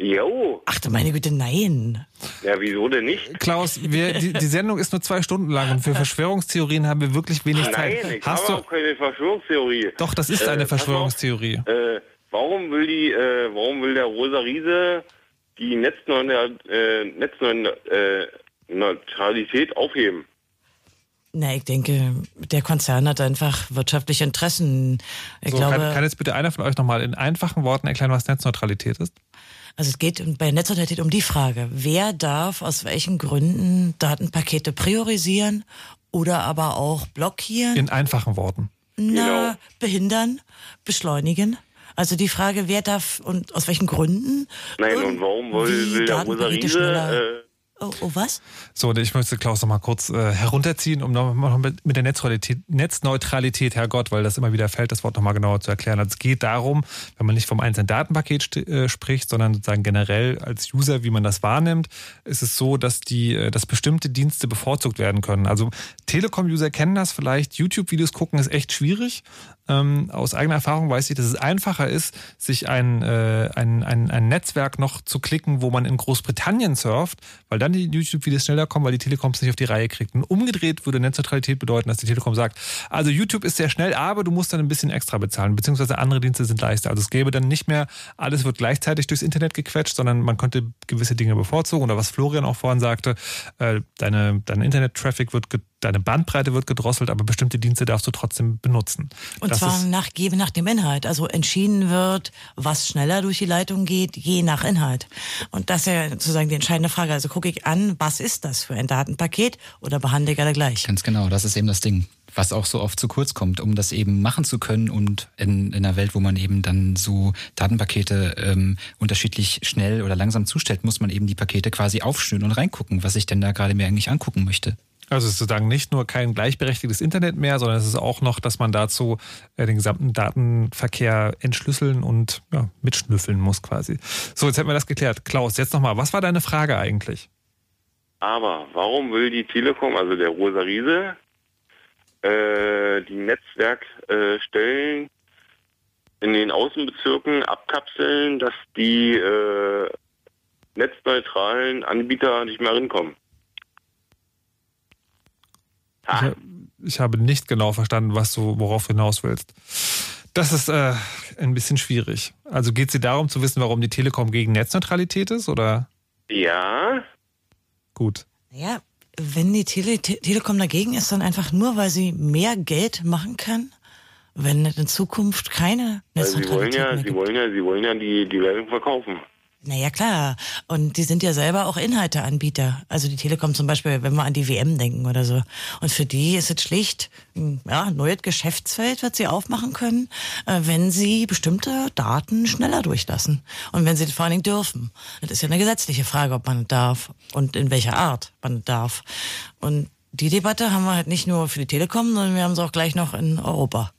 Jo. Ach du meine Güte, nein. Ja, wieso denn nicht? Klaus, wir, die, die Sendung ist nur zwei Stunden lang und für Verschwörungstheorien haben wir wirklich wenig Zeit. Nein, ich Hast habe du? auch keine Verschwörungstheorie. Doch, das ist Äh, eine pass auf, Verschwörungstheorie. Äh, warum will die, äh, warum will der Rosa Riese die Netzneutralität äh, Netzneutralität aufheben? Na, ich denke, der Konzern hat einfach wirtschaftliche Interessen. Ich So, glaube, kann, kann jetzt bitte einer von euch nochmal in einfachen Worten erklären, was Netzneutralität ist? Also es geht bei Netzneutralität um die Frage, wer darf aus welchen Gründen Datenpakete priorisieren oder aber auch blockieren, In einfachen Worten. na, behindern, beschleunigen. Also die Frage, wer darf und aus welchen Gründen Nein, und warum will, will der Rosa Riese schneller- äh, Oh, oh was? So, ich möchte Klaus noch mal kurz äh, herunterziehen, um noch mal mit, der Netzneutralität, Netzneutralität, Herrgott, weil das immer wieder fällt, das Wort noch mal genauer zu erklären. Also es geht darum, wenn man nicht vom einzelnen Datenpaket äh, spricht, sondern sozusagen generell als User, wie man das wahrnimmt, ist es so, dass die, äh, dass bestimmte Dienste bevorzugt werden können. Also Telekom-User kennen das vielleicht. YouTube-Videos gucken ist echt schwierig. Ähm, aus eigener Erfahrung weiß ich, dass es einfacher ist, sich ein, äh, ein, ein, ein Netzwerk noch zu klicken, wo man in Großbritannien surft, weil dann die YouTube-Videos schneller kommen, weil die Telekom es nicht auf die Reihe kriegt. Und umgedreht würde Netzneutralität bedeuten, dass die Telekom sagt, also YouTube ist sehr schnell, aber du musst dann ein bisschen extra bezahlen, beziehungsweise andere Dienste sind leichter. Also es gäbe dann nicht mehr, alles wird gleichzeitig durchs Internet gequetscht, sondern man könnte gewisse Dinge bevorzugen. Oder was Florian auch vorhin sagte, äh, deine, dein Internet-Traffic wird, ge- deine Bandbreite wird gedrosselt, aber bestimmte Dienste darfst du trotzdem benutzen. Und Das zwar nach, gebe nach dem Inhalt. Also entschieden wird, was schneller durch die Leitung geht, je nach Inhalt. Und das ist ja sozusagen die entscheidende Frage. Also gucke ich an, was ist das für ein Datenpaket oder behandle ich alle gleich? Ganz genau, das ist eben das Ding, was auch so oft zu kurz kommt, um das eben machen zu können und in, in einer Welt, wo man eben dann so Datenpakete ähm, unterschiedlich schnell oder langsam zustellt, muss man eben die Pakete quasi aufschnüren und reingucken, was ich denn da gerade mir eigentlich angucken möchte. Also es ist sozusagen nicht nur kein gleichberechtigtes Internet mehr, sondern es ist auch noch, dass man dazu äh, den gesamten Datenverkehr entschlüsseln und ja, mitschnüffeln muss quasi. So, jetzt hätten wir das geklärt. Klaus, jetzt nochmal, was war deine Frage eigentlich? Aber warum will die Telekom, also der Rosa Riese, äh, die Netzwerkstellen in den Außenbezirken abkapseln, dass die äh, netzneutralen Anbieter nicht mehr rinkommen? Ich, hab- ich habe nicht genau verstanden, was du, worauf du hinaus willst. Das ist äh, ein bisschen schwierig. Also geht es dir darum zu wissen, warum die Telekom gegen Netzneutralität ist, oder? Ja, Gut. Ja, wenn die Tele Te Telekom dagegen ist, dann einfach nur, weil sie mehr Geld machen kann, wenn in Zukunft keine weil sie wollen Netzneutralität ja, mehr sie gibt. wollen ja, sie wollen ja die, die Leitung verkaufen. Naja, klar. Und die sind ja selber auch Inhalteanbieter. Also die Telekom zum Beispiel, wenn wir an die WM denken oder so. Und für die ist es schlicht, ein, ja, neues Geschäftsfeld, was sie aufmachen können, äh, wenn sie bestimmte Daten schneller durchlassen. Und wenn sie das vor allen Dingen dürfen. Das ist ja eine gesetzliche Frage, ob man es darf und in welcher Art man es darf. Und die Debatte haben wir halt nicht nur für die Telekom, sondern wir haben sie auch gleich noch in Europa.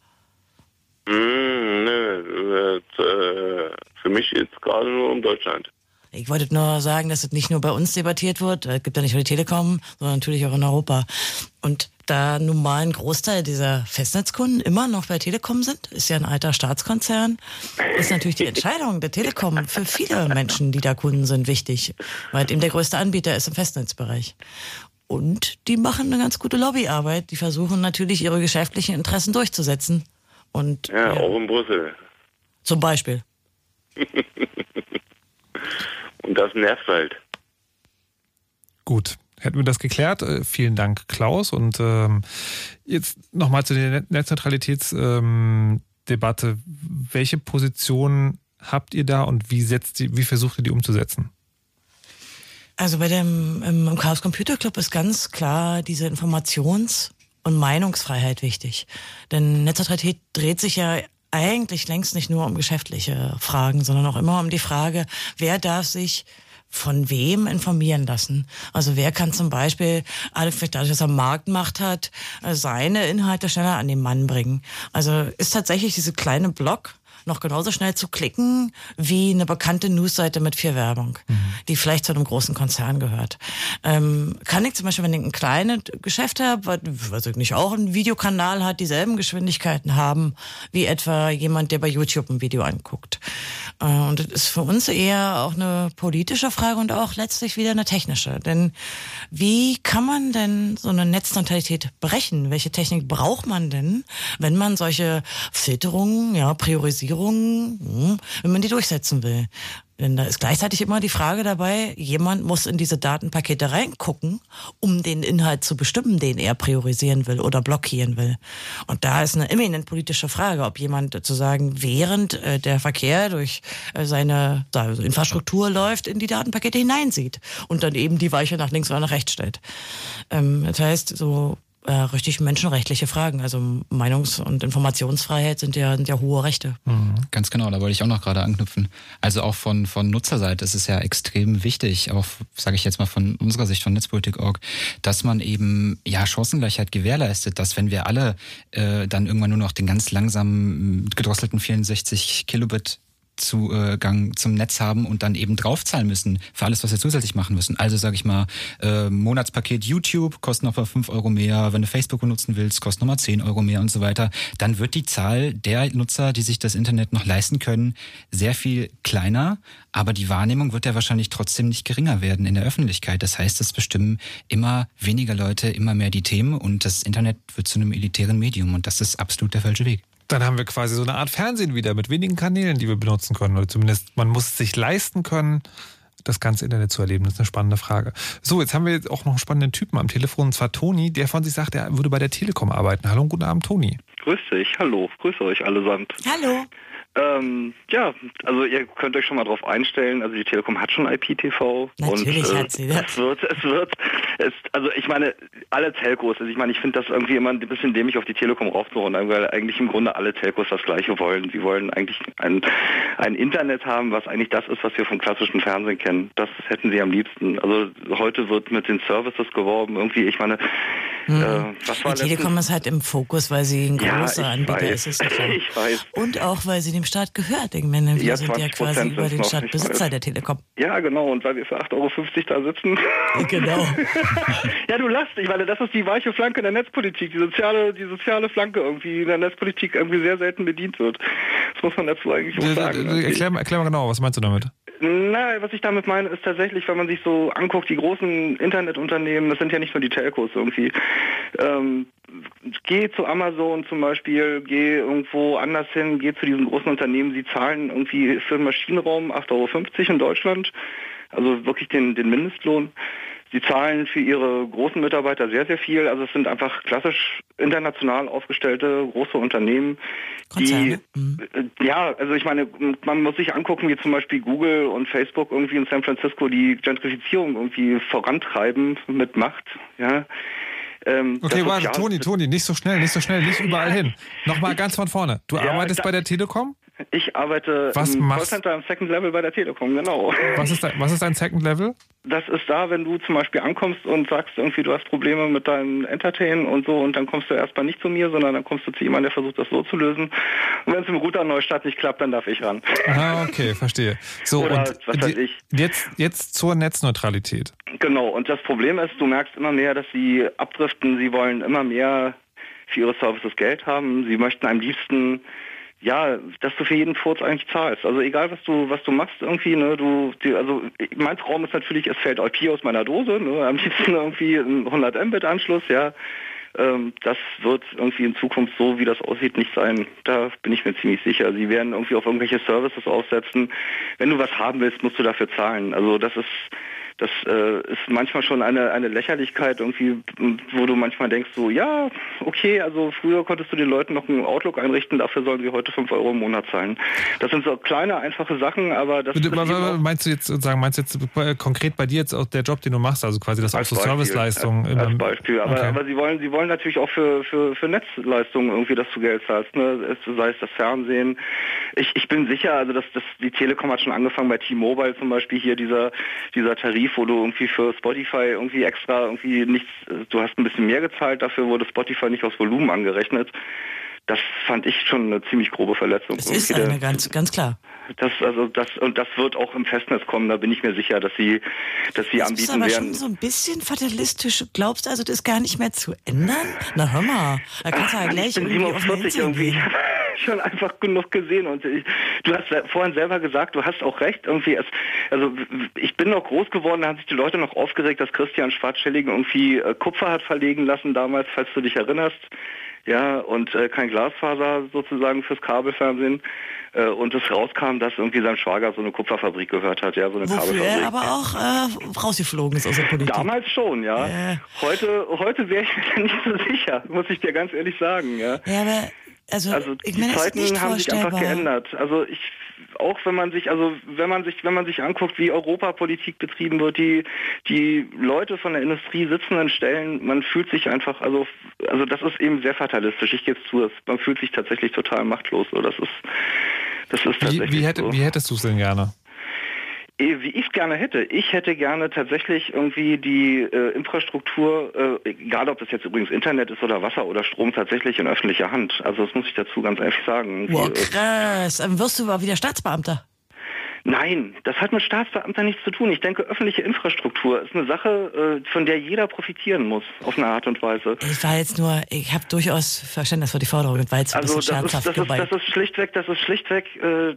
Hm, ne, äh, äh, für mich jetzt gerade nur um Deutschland. Ich wollte nur sagen, dass es nicht nur bei uns debattiert wird. Es gibt ja nicht nur die Telekom, sondern natürlich auch in Europa. Und da nun mal ein Großteil dieser Festnetzkunden immer noch bei Telekom sind, ist ja ein alter Staatskonzern, ist natürlich die Entscheidung der Telekom für viele Menschen, die da Kunden sind, wichtig, weil es eben der größte Anbieter ist im Festnetzbereich. Und die machen eine ganz gute Lobbyarbeit. Die versuchen natürlich ihre geschäftlichen Interessen durchzusetzen. Und Ja, auch in Brüssel. zum Beispiel. Und das nervt halt. Gut. hätten wir das geklärt. Äh, vielen Dank, Klaus. Und ähm, jetzt nochmal zu der Netzneutralitätsdebatte. Ähm, Welche Position habt ihr da und wie, setzt die, wie versucht ihr die umzusetzen? Also bei dem im, Chaos Computer Club ist ganz klar diese Informations- und Meinungsfreiheit wichtig. Denn Netzneutralität dreht sich ja eigentlich längst nicht nur um geschäftliche Fragen, sondern auch immer um die Frage, wer darf sich von wem informieren lassen. Also wer kann zum Beispiel, vielleicht dadurch, dass er Marktmacht hat, seine Inhalte schneller an den Mann bringen. Also ist tatsächlich diese kleine Blog noch genauso schnell zu klicken wie eine bekannte Newsseite mit viel Werbung, mhm. die vielleicht zu einem großen Konzern gehört. Ähm, kann ich zum Beispiel, wenn ich ein kleines Geschäft habe, was nicht auch einen Videokanal hat, dieselben Geschwindigkeiten haben wie etwa jemand, der bei YouTube ein Video anguckt. Äh, und das ist für uns eher auch eine politische Frage und auch letztlich wieder eine technische. Denn wie kann man denn so eine Netzneutralität brechen? Welche Technik braucht man denn, wenn man solche Filterungen, ja, Priorisierungen Regierung, hm, wenn man die durchsetzen will. Denn da ist gleichzeitig immer die Frage dabei, jemand muss in diese Datenpakete reingucken, um den Inhalt zu bestimmen, den er priorisieren will oder blockieren will. Und da ist eine eminent politische Frage, ob jemand sozusagen während äh, der Verkehr durch äh, seine Infrastruktur läuft, in die Datenpakete hineinsieht und dann eben die Weiche nach links oder nach rechts stellt. Ähm, das heißt, so äh, richtig menschenrechtliche Fragen. Also Meinungs- und Informationsfreiheit sind ja, sind ja hohe Rechte. Mhm. Ganz genau, da wollte ich auch noch gerade anknüpfen. Also auch von, von Nutzerseite ist es ja extrem wichtig, auch sage ich jetzt mal von unserer Sicht von Netzpolitik.org, dass man eben ja Chancengleichheit gewährleistet, dass wenn wir alle äh, dann irgendwann nur noch den ganz langsamen gedrosselten 64 Kilobit Zugang zum Netz haben und dann eben draufzahlen müssen für alles, was wir zusätzlich machen müssen. Also sage ich mal, äh, Monatspaket YouTube kostet nochmal 5 Euro mehr, wenn du Facebook benutzen willst, kostet nochmal 10 Euro mehr und so weiter. Dann wird die Zahl der Nutzer, die sich das Internet noch leisten können, sehr viel kleiner, aber die Wahrnehmung wird ja wahrscheinlich trotzdem nicht geringer werden in der Öffentlichkeit. Das heißt, es bestimmen immer weniger Leute immer mehr die Themen und das Internet wird zu einem elitären Medium und das ist absolut der falsche Weg. Dann haben wir quasi so eine Art Fernsehen wieder mit wenigen Kanälen, die wir benutzen können. Oder zumindest man muss es sich leisten können, das ganze Internet zu erleben. Das ist eine spannende Frage. So, jetzt haben wir jetzt auch noch einen spannenden Typen am Telefon, und zwar Toni, der von sich sagt, er würde bei der Telekom arbeiten. Hallo und guten Abend, Toni. Grüß dich, hallo, grüße euch allesamt. Hallo. Ähm, ja, also ihr könnt euch schon mal drauf einstellen. Also die Telekom hat schon IPTV. Natürlich und, äh, hat sie das. Es wird, es wird, es, also ich meine, alle Telcos, also ich meine, ich finde das irgendwie immer ein bisschen dämlich auf die Telekom raufzuhauen, weil eigentlich im Grunde alle Telcos das Gleiche wollen. Sie wollen eigentlich ein, ein Internet haben, was eigentlich das ist, was wir vom klassischen Fernsehen kennen. Das hätten sie am liebsten. Also heute wird mit den Services geworben. Irgendwie, ich meine, hm. Äh, was war die Telekom ist halt im Fokus, weil sie ein großer ja, Anbieter weiß. ist. Ist ich weiß. Und auch, weil sie dem Staat gehört. Ich meine, wir ja, sind ja quasi über den Staat Besitzer der Telekom. Ja, genau. Und weil wir für 8,50 Euro da sitzen. Genau. ja, du lachst. Ich meine, das ist die weiche Flanke der Netzpolitik. Die soziale, die soziale Flanke irgendwie in der Netzpolitik irgendwie sehr selten bedient wird. Das muss man dazu eigentlich auch sagen. Erklär, erklär mal genau, was meinst du damit? Na, was ich damit meine, ist tatsächlich, wenn man sich so anguckt, die großen Internetunternehmen, das sind ja nicht nur die Telcos irgendwie. Ähm, geh zu Amazon zum Beispiel, geh irgendwo anders hin, geh zu diesen großen Unternehmen, sie zahlen irgendwie für den Maschinenraum 8,50 Euro in Deutschland, also wirklich den, den Mindestlohn. Sie zahlen für ihre großen Mitarbeiter sehr, sehr viel. Also es sind einfach klassisch international aufgestellte große Unternehmen, die, mhm. ja, also ich meine, man muss sich angucken, wie zum Beispiel Google und Facebook irgendwie in San Francisco die Gentrifizierung irgendwie vorantreiben mit Macht, ja. Ähm, okay, warte, Toni, Toni, nicht so schnell, nicht so schnell, nicht überall hin. Nochmal ganz von vorne. Du ja, arbeitest bei der Telekom? Ich arbeite was im machst? Callcenter im Second Level bei der Telekom, genau. Was ist, dein, was ist dein Second Level? Das ist da, wenn du zum Beispiel ankommst und sagst irgendwie, du hast Probleme mit deinem Entertain und so und dann kommst du erstmal nicht zu mir, sondern dann kommst du zu jemandem, der versucht, das so zu lösen. Und wenn es im Router Neustadt nicht klappt, dann darf ich ran. Ah, okay, verstehe. So, Oder, und was weiß ich. Jetzt, jetzt zur Netzneutralität. Genau, und das Problem ist, du merkst immer mehr, dass sie abdriften, sie wollen immer mehr für ihre Services Geld haben, sie möchten am liebsten ja, dass du für jeden Furz eigentlich zahlst. Also egal was du was du machst irgendwie, ne, du die, also mein Traum ist natürlich, es fällt IP aus meiner Dose, ne, am liebsten irgendwie ein 100 Mbit Anschluss, ja. Ähm, das wird irgendwie in Zukunft so, wie das aussieht, nicht sein. Da bin ich mir ziemlich sicher. Sie werden irgendwie auf irgendwelche Services aufsetzen. Wenn du was haben willst, musst du dafür zahlen. Also das ist das äh, ist manchmal schon eine, eine Lächerlichkeit irgendwie, wo du manchmal denkst so, ja, okay, also früher konntest du den Leuten noch einen Outlook einrichten, dafür sollen sie heute 5 Euro im Monat zahlen. Das sind so kleine, einfache Sachen, aber das Bitte, Meinst du jetzt sagen, meinst du jetzt konkret bei dir jetzt auch der Job, den du machst, also quasi das auch so Serviceleistungen? Als, als Beispiel. Aber, okay. aber sie wollen, sie wollen natürlich auch für, für, für Netzleistungen irgendwie, dass du Geld zahlst, ne? sei es das Fernsehen. Ich, ich bin sicher, also dass, dass die Telekom hat schon angefangen bei T-Mobile zum Beispiel hier dieser, dieser Tarif, wo du irgendwie für Spotify irgendwie extra irgendwie nichts, du hast ein bisschen mehr gezahlt, dafür wurde Spotify nicht aus Volumen angerechnet. Das fand ich schon eine ziemlich grobe Verletzung. Das ist eine ganz, ganz klar. Das, also das, und das wird auch im Festnetz kommen, da bin ich mir sicher, dass sie, dass sie das anbieten ist aber schon so ein bisschen fatalistisch. Glaubst du also, das gar nicht mehr zu ändern? Na hör mal, da kannst du ja gleich ich bin 47 irgendwie. Habe schon einfach genug gesehen und ich, du hast vorhin selber gesagt, du hast auch recht irgendwie. Es, also ich bin noch groß geworden, da haben sich die Leute noch aufgeregt, dass Christian Schwarzschilling irgendwie äh, Kupfer hat verlegen lassen damals, falls du dich erinnerst ja, und äh, kein Glasfaser sozusagen fürs Kabelfernsehen. Äh, und es rauskam, dass irgendwie sein Schwager so eine Kupferfabrik gehört hat, ja, so eine Wofür Kabelfabrik. er aber auch äh, rausgeflogen ist aus der Politik. Damals schon, ja. Heute, heute wäre ich mir nicht so sicher, muss ich dir ganz ehrlich sagen, ja. Ja, aber also, also ich die meine, Zeiten haben sich einfach geändert. Also ich auch wenn man sich, also wenn man sich, wenn man sich anguckt, wie Europapolitik betrieben wird, die, die Leute von der Industrie sitzen an Stellen, man fühlt sich einfach, also, also das ist eben sehr fatalistisch. Ich gebe es zu, man fühlt sich tatsächlich total machtlos. So, das ist, das ist tatsächlich wie, wie, hätte, so. wie hättest du es denn gerne? Eh, wie ich es gerne hätte. Ich hätte gerne tatsächlich irgendwie die äh, Infrastruktur, äh, egal ob das jetzt übrigens Internet ist oder Wasser oder Strom, tatsächlich in öffentlicher Hand. Also das muss ich dazu ganz ehrlich sagen. Wow, krass. Dann wirst du mal wieder Staatsbeamter. Nein, das hat mit Staatsbeamtern nichts zu tun. Ich denke, öffentliche Infrastruktur ist eine Sache, äh, von der jeder profitieren muss, auf eine Art und Weise. Ich war jetzt nur, ich habe durchaus Verständnis für die Forderung und war jetzt ein also bisschen das ist, das, ist, das ist schlichtweg, das ist schlichtweg, äh,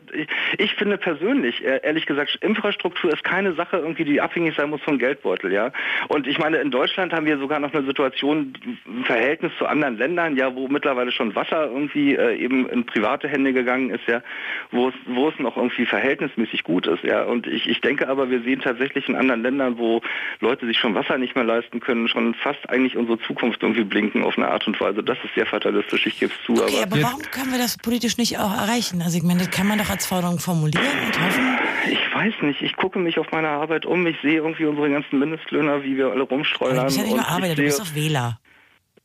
ich, finde persönlich, äh, ehrlich gesagt, Infrastruktur ist keine Sache irgendwie, die abhängig sein muss vom Geldbeutel, ja. Und ich meine, in Deutschland haben wir sogar noch eine Situation im Verhältnis zu anderen Ländern, ja, wo mittlerweile schon Wasser irgendwie eben in private Hände gegangen ist, ja, wo es, wo es noch irgendwie verhältnismäßig richtig gut ist. Ja. Und ich, ich denke aber, wir sehen tatsächlich in anderen Ländern, wo Leute sich schon Wasser nicht mehr leisten können, schon fast eigentlich unsere Zukunft irgendwie blinken auf eine Art und Weise. Das ist sehr fatalistisch, ich gebe es zu. Okay, aber, aber warum können wir das politisch nicht auch erreichen? Also ich meine, das kann man doch als Forderung formulieren und hoffen. Ich weiß nicht. Ich gucke mich auf meine Arbeit um. Ich sehe irgendwie unsere ganzen Mindestlöhner, wie wir alle rumstreuen. Du bist ja nicht nur Arbeiter, du bist doch Wähler.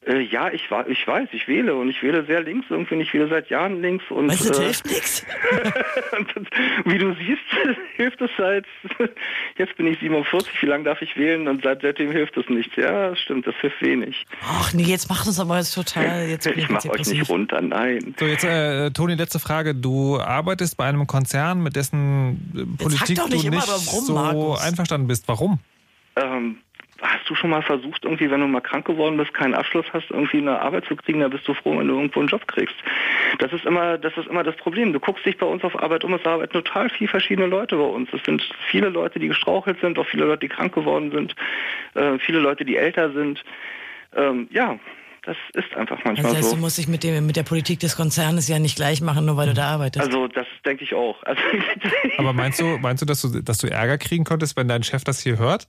Äh, ja, ich, ich weiß, ich wähle und ich wähle sehr links irgendwie. Ich wähle seit Jahren links. Und, weißt du, das äh, hilft nichts. Wie du siehst, hilft es seit, jetzt bin ich 47, wie lange darf ich wählen und seit, seitdem hilft es nichts. Ja, stimmt, das hilft wenig. Ach nee, jetzt macht es aber jetzt total. Jetzt ich mache euch nicht runter, nein. So, jetzt, äh, Toni, letzte Frage. Du arbeitest bei einem Konzern, mit dessen äh, Politik nicht du nicht rum, so Markus. einverstanden bist. Warum? Ähm, hast du schon mal versucht, irgendwie, wenn du mal krank geworden bist, keinen Abschluss hast, irgendwie eine Arbeit zu kriegen, dann bist du froh, wenn du irgendwo einen Job kriegst. Das ist immer, das ist immer das Problem. Du guckst dich bei uns auf Arbeit um, es arbeiten total viele verschiedene Leute bei uns. Es sind viele Leute, die gestrauchelt sind, auch viele Leute, die krank geworden sind, äh, viele Leute, die älter sind. Ähm, ja, das ist einfach manchmal das heißt, so. du musst dich mit, dem, mit der Politik des Konzernes ja nicht gleich machen, nur weil du da arbeitest. Also das denke ich auch. Also Aber meinst du, meinst du, dass du, dass du Ärger kriegen konntest, wenn dein Chef das hier hört?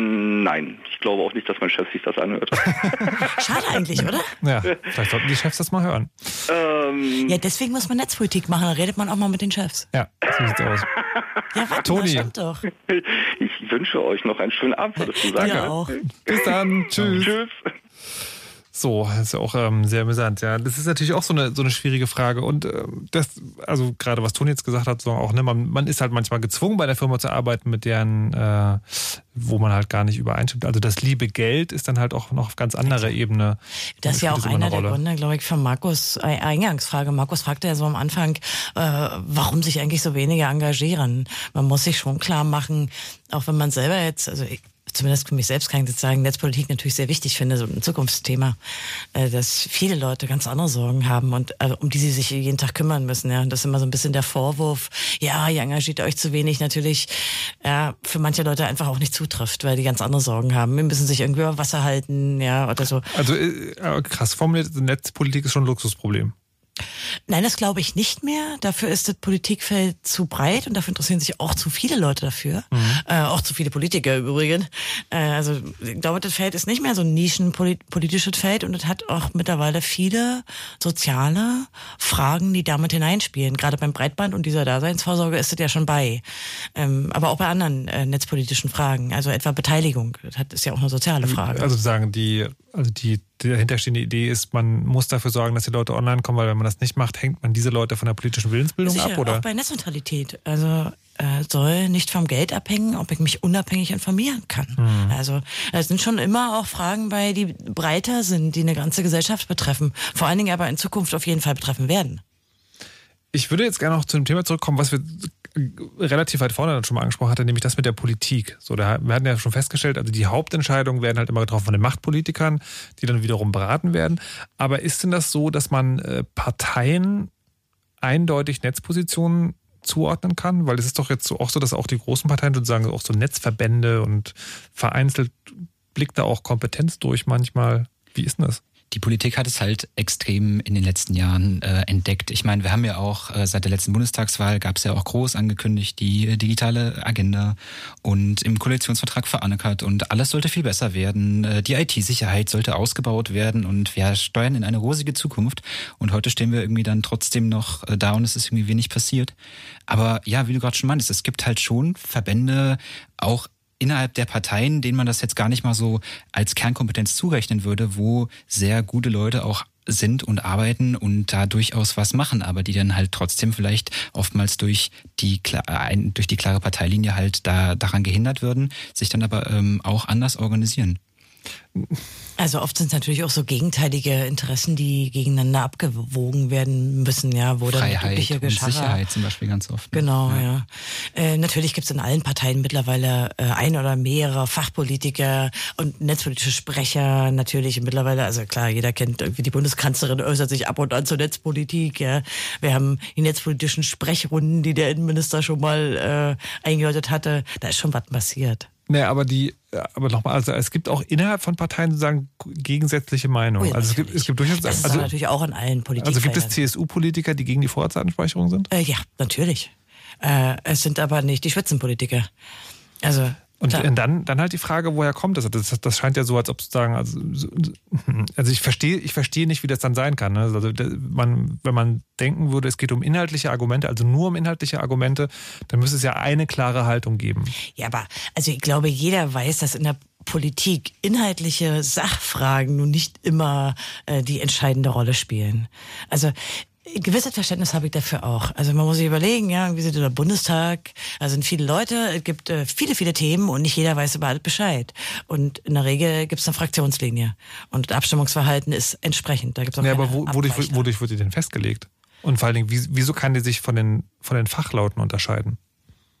Nein, ich glaube auch nicht, dass mein Chef sich das anhört. Schade eigentlich, oder? Ja, vielleicht sollten die Chefs das mal hören. Ähm, ja, deswegen muss man Netzpolitik machen, da redet man auch mal mit den Chefs. Ja, so sieht's aus. Ja, warte, Toni. Das doch. Ich wünsche euch noch einen schönen Abend, würdest du sagen. Ja, auch. Bis dann. Tschüss. Tschüss. So, das ist ja auch ähm, sehr amüsant, ja. Das ist natürlich auch so eine, so eine schwierige Frage. Und äh, das, also gerade was Toni jetzt gesagt hat, so auch, ne, man, man ist halt manchmal gezwungen, bei der Firma zu arbeiten, mit deren, äh, wo man halt gar nicht übereinstimmt. Also das liebe Geld ist dann halt auch noch auf ganz anderer Ebene. Das ist ja auch einer der Gründe, glaube ich, von Markus Eingangsfrage. Markus fragte ja so am Anfang, äh, warum sich eigentlich so wenige engagieren. Man muss sich schon klar machen, auch wenn man selber jetzt, also ich, zumindest für mich selbst kann ich jetzt sagen, Netzpolitik natürlich sehr wichtig finde, so ein Zukunftsthema, äh, dass viele Leute ganz andere Sorgen haben und also, um die sie sich jeden Tag kümmern müssen. Ja, und das ist immer so ein bisschen der Vorwurf, ja, ihr engagiert euch zu wenig, natürlich ja, für manche Leute einfach auch nicht zutrifft, weil die ganz andere Sorgen haben. Wir müssen sich irgendwie über Wasser halten, ja, oder so. Also äh, krass formuliert, Netzpolitik ist schon ein Luxusproblem. Nein, das glaube ich nicht mehr. Dafür ist das Politikfeld zu breit und dafür interessieren sich auch zu viele Leute dafür. Mhm. Äh, auch zu viele Politiker im Übrigen. Äh, also ich glaube, das Feld ist nicht mehr so ein nischenpolitisches Feld und es hat auch mittlerweile viele soziale Fragen, die damit hineinspielen. Gerade beim Breitband und dieser Daseinsvorsorge ist es ja schon bei. Ähm, aber auch bei anderen äh, netzpolitischen Fragen, also etwa Beteiligung. Das ist ja auch eine soziale Frage. Also sagen die, also die die dahinterstehende Idee ist, man muss dafür sorgen, dass die Leute online kommen, weil wenn man das nicht macht, hängt man diese Leute von der politischen Willensbildung Sicher, ab, oder? Auch bei Netzneutralität. Also äh, soll nicht vom Geld abhängen, ob ich mich unabhängig informieren kann. Mhm. Also es sind schon immer auch Fragen bei, die breiter sind, die eine ganze Gesellschaft betreffen. Vor allen Dingen aber in Zukunft auf jeden Fall betreffen werden. Ich würde jetzt gerne noch zu dem Thema zurückkommen, was wir relativ weit vorne dann schon mal angesprochen hatte, nämlich das mit der Politik. So, da, wir hatten ja schon festgestellt, also die Hauptentscheidungen werden halt immer getroffen von den Machtpolitikern, die dann wiederum beraten werden. Aber ist denn das so, dass man äh, Parteien eindeutig Netzpositionen zuordnen kann? Weil es ist doch jetzt so, auch so, dass auch die großen Parteien sozusagen auch so Netzverbände und vereinzelt blickt da auch Kompetenz durch manchmal. Wie ist denn das? Die Politik hat es halt extrem in den letzten Jahren äh, entdeckt. Ich meine, wir haben ja auch äh, seit der letzten Bundestagswahl gab es ja auch groß angekündigt die äh, digitale Agenda und im Koalitionsvertrag verankert und alles sollte viel besser werden. Äh, die IT-Sicherheit sollte ausgebaut werden und wir steuern in eine rosige Zukunft. Und heute stehen wir irgendwie dann trotzdem noch äh, da und es ist irgendwie wenig passiert. Aber ja, wie du gerade schon meinst, es gibt halt schon Verbände, auch innerhalb der Parteien, denen man das jetzt gar nicht mal so als Kernkompetenz zurechnen würde, wo sehr gute Leute auch sind und arbeiten und da durchaus was machen, aber die dann halt trotzdem vielleicht oftmals durch die durch die klare Parteilinie halt da daran gehindert würden, sich dann aber ähm, auch anders organisieren. Also oft sind es natürlich auch so gegenteilige Interessen, die gegeneinander abgewogen werden müssen, ja, wo Freiheit dann übliche und Sicherheit zum Beispiel ganz oft. Ne? Genau, ja. ja. Äh, natürlich gibt es in allen Parteien mittlerweile äh, ein oder mehrere Fachpolitiker und netzpolitische Sprecher natürlich mittlerweile. Also klar, jeder kennt irgendwie die Bundeskanzlerin äußert sich ab und an zur Netzpolitik. Ja, wir haben die netzpolitischen Sprechrunden, die der Innenminister schon mal äh, eingeläutet hatte. Da ist schon was passiert. Naja, aber die, aber nochmal, also es gibt auch innerhalb von Parteien sozusagen gegensätzliche Meinungen. Oh ja, also es gibt, es gibt durchaus. Das ist also, natürlich auch in allen Politikern. Also gibt es CSU-Politiker, die gegen die Vorratsdatenspeicherung sind? Äh, ja, natürlich. Äh, es sind aber nicht die Spitzenpolitiker. Also und Klar. dann, dann halt die Frage, woher kommt das? das? Das scheint ja so, als ob sozusagen, also, also ich verstehe, ich verstehe nicht, wie das dann sein kann. Ne? Also man, wenn man denken würde, es geht um inhaltliche Argumente, also nur um inhaltliche Argumente, dann müsste es ja eine klare Haltung geben. Ja, aber also ich glaube, jeder weiß, dass in der Politik inhaltliche Sachfragen nun nicht immer äh, die entscheidende Rolle spielen. Also gewisses Verständnis habe ich dafür auch. Also man muss sich überlegen, ja, wie sieht der Bundestag? Da sind viele Leute, es gibt äh, viele, viele Themen und nicht jeder weiß über alles Bescheid. Und in der Regel gibt es eine Fraktionslinie. Und das Abstimmungsverhalten ist entsprechend. Da gibt's auch ja, aber wo, wodurch, wodurch wird die denn festgelegt? Und vor allen Dingen, wieso kann die sich von den, von den Fachlauten unterscheiden?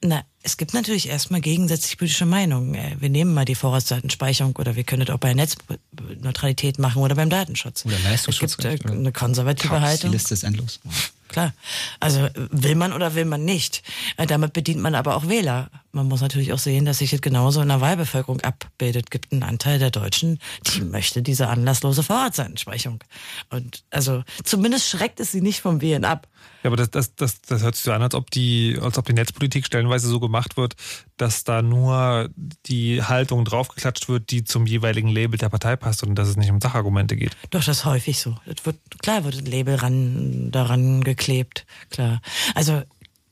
Na, es gibt natürlich erstmal gegensätzliche politische Meinungen. Äh, wir nehmen mal die Vorratsdatenspeicherung oder wir können das auch bei Netzneutralität machen oder beim Datenschutz. Oder Leistungsschutz. Es gibt äh, eine konservative Krass, Haltung. Die Liste ist endlos. Klar. Also will man oder will man nicht. Äh, damit bedient man aber auch Wähler. Man muss natürlich auch sehen, dass sich das genauso in der Wahlbevölkerung abbildet. Gibt einen Anteil der Deutschen, die möchte diese anlasslose Vorratsdatenspeicherung. Und also zumindest schreckt es sie nicht vom Wählen ab. Ja, aber das, das, das, das hört sich so an, als ob die, als ob die Netzpolitik stellenweise so gemacht wird, dass da nur die Haltung draufgeklatscht wird, die zum jeweiligen Label der Partei passt und dass es nicht um Sachargumente geht. Doch, das ist häufig so. Wird, klar wird ein Label ran, daran geklebt, klar. Also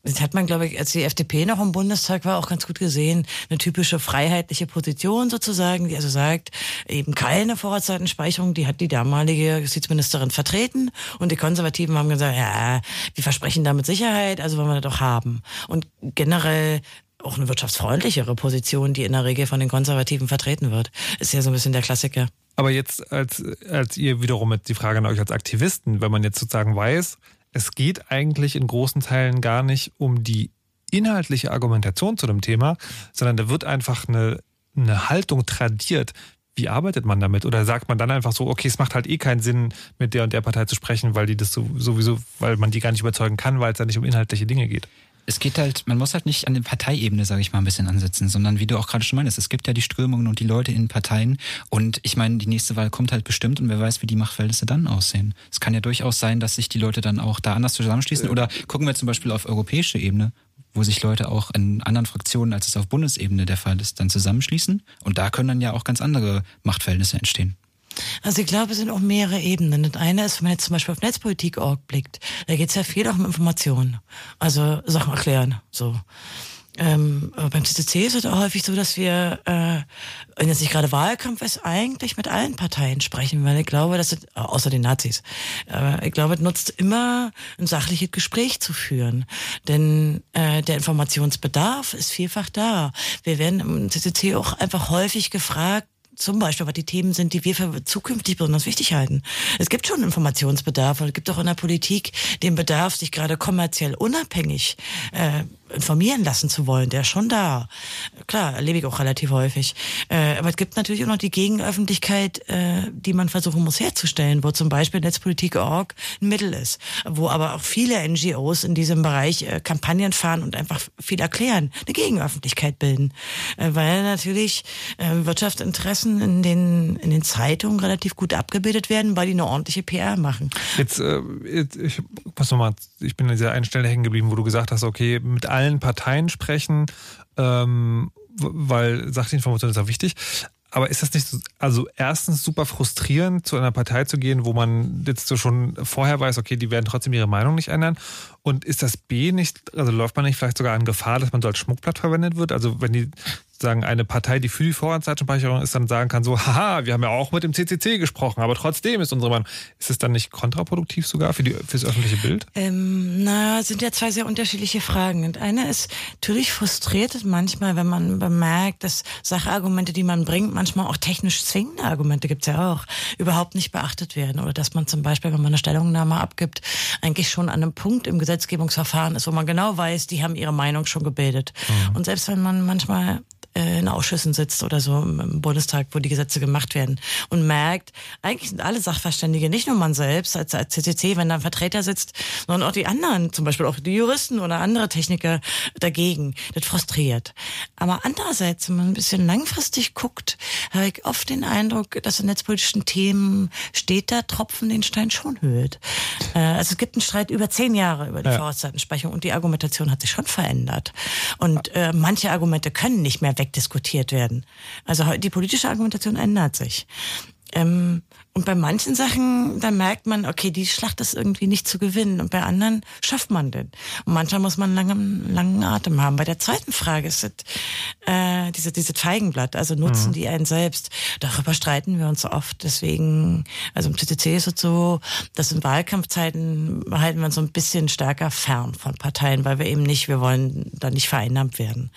das hat man, glaube ich, als die FDP noch im Bundestag war, auch ganz gut gesehen. Eine typische freiheitliche Position sozusagen, die also sagt, eben keine Vorratsdatenspeicherung, die hat die damalige Justizministerin vertreten. Und die Konservativen haben gesagt, ja, wir versprechen damit Sicherheit, also wollen wir das doch haben. Und generell auch eine wirtschaftsfreundlichere Position, die in der Regel von den Konservativen vertreten wird. Ist ja so ein bisschen der Klassiker. Aber jetzt als, als ihr wiederum mit die Frage an euch als Aktivisten, wenn man jetzt sozusagen weiß, es geht eigentlich in großen Teilen gar nicht um die inhaltliche Argumentation zu dem Thema, sondern da wird einfach eine, eine Haltung tradiert. Wie arbeitet man damit? Oder sagt man dann einfach so, okay, es macht halt eh keinen Sinn, mit der und der Partei zu sprechen, weil die das sowieso, weil man die gar nicht überzeugen kann, weil es da nicht um inhaltliche Dinge geht? Es geht halt, man muss halt nicht an der Parteiebene, sage ich mal, ein bisschen ansetzen, sondern wie du auch gerade schon meinst, es gibt ja die Strömungen und die Leute in Parteien und ich meine, die nächste Wahl kommt halt bestimmt und wer weiß, wie die Machtverhältnisse dann aussehen. Es kann ja durchaus sein, dass sich die Leute dann auch da anders zusammenschließen oder gucken wir zum Beispiel auf europäische Ebene, wo sich Leute auch in anderen Fraktionen, als es auf Bundesebene der Fall ist, dann zusammenschließen und da können dann ja auch ganz andere Machtverhältnisse entstehen. Also ich glaube, es sind auch mehrere Ebenen. Das eine ist, wenn man jetzt zum Beispiel auf Netzpolitik.org blickt, da geht es ja viel auch um Informationen. Also Sachen erklären. So. Ähm, beim CCC ist es auch häufig so, dass wir, äh, wenn jetzt nicht gerade Wahlkampf ist, eigentlich mit allen Parteien sprechen, weil ich glaube, dass es, außer den Nazis, äh, ich glaube, es nutzt immer ein sachliches Gespräch zu führen. Denn äh, der Informationsbedarf ist vielfach da. Wir werden im CCC auch einfach häufig gefragt, zum Beispiel, was die Themen sind, die wir für zukünftig besonders wichtig halten. Es gibt schon Informationsbedarf und es gibt auch in der Politik den Bedarf, sich gerade kommerziell unabhängig äh, informieren lassen zu wollen, der ist schon da. Klar, erlebe ich auch relativ häufig. Äh, aber es gibt natürlich auch noch die Gegenöffentlichkeit, äh, die man versuchen muss herzustellen, wo zum Beispiel Netzpolitik.org ein Mittel ist, wo aber auch viele NGOs in diesem Bereich äh, Kampagnen fahren und einfach viel erklären, eine Gegenöffentlichkeit bilden. Äh, weil natürlich äh, Wirtschaftsinteressen in den, in den Zeitungen relativ gut abgebildet werden, weil die eine ordentliche PR machen. Jetzt, äh, jetzt ich, was nochmal, ich bin an dieser einen Stelle hängen geblieben, wo du gesagt hast, okay, mit allen Parteien sprechen, ähm, weil Sachinformation ist auch wichtig. Aber ist das nicht so, also erstens super frustrierend, zu einer Partei zu gehen, wo man jetzt so schon vorher weiß, okay, die werden trotzdem ihre Meinung nicht ändern? Und ist das B nicht, also läuft man nicht vielleicht sogar an Gefahr, dass man so als Schmuckblatt verwendet wird? Also wenn die sagen, eine Partei, die für die Vorratsdatenspeicherung ist, dann sagen kann so, haha, wir haben ja auch mit dem CCC gesprochen, aber trotzdem ist unsere Meinung. Ist es dann nicht kontraproduktiv sogar für, die, für das öffentliche Bild? Ähm, na, sind ja zwei sehr unterschiedliche Fragen. Und eine ist, natürlich frustriert es manchmal, wenn man bemerkt, dass Sachargumente, die man bringt, manchmal auch technisch zwingende Argumente gibt's ja auch, überhaupt nicht beachtet werden. Oder dass man zum Beispiel, wenn man eine Stellungnahme abgibt, eigentlich schon an einem Punkt im Gesetzgebungsverfahren ist, wo man genau weiß, die haben ihre Meinung schon gebildet. Mhm. Und selbst wenn man manchmal in Ausschüssen sitzt oder so im Bundestag, wo die Gesetze gemacht werden und merkt, eigentlich sind alle Sachverständige, nicht nur man selbst als, als CCC, wenn da ein Vertreter sitzt, sondern auch die anderen, zum Beispiel auch die Juristen oder andere Techniker dagegen. Das frustriert. Aber andererseits, wenn man ein bisschen langfristig guckt, habe ich oft den Eindruck, dass in netzpolitischen Themen steht da Tropfen den Stein schon höhlt. Äh, also es gibt einen Streit über zehn Jahre über die ja. Vorratsdatenspeicherung und die Argumentation hat sich schon verändert. Und äh, manche Argumente können nicht mehr weg wegdiskutiert werden. Also die politische Argumentation ändert sich. Ähm, und bei manchen Sachen, da merkt man, okay, die Schlacht ist irgendwie nicht zu gewinnen. Und bei anderen schafft man den. Und manchmal muss man einen langen, langen Atem haben. Bei der zweiten Frage ist es, äh, diese, diese Feigenblatt, also nutzen mhm. die einen selbst. Darüber streiten wir uns oft. Deswegen, also im CCC ist es so, dass in Wahlkampfzeiten halten wir uns so ein bisschen stärker fern von Parteien, weil wir eben nicht, wir wollen da nicht vereinnahmt werden.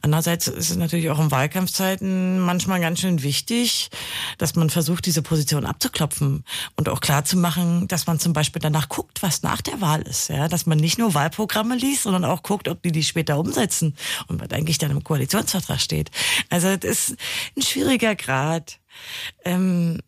Andererseits ist es natürlich auch in Wahlkampfzeiten manchmal ganz schön wichtig, dass man versucht, diese Position abzuklopfen und auch klar zu machen, dass man zum Beispiel danach guckt, was nach der Wahl ist. Ja? Dass man nicht nur Wahlprogramme liest, sondern auch guckt, ob die die später umsetzen und was eigentlich dann im Koalitionsvertrag steht. Also das ist ein schwieriger Grad. Ähm,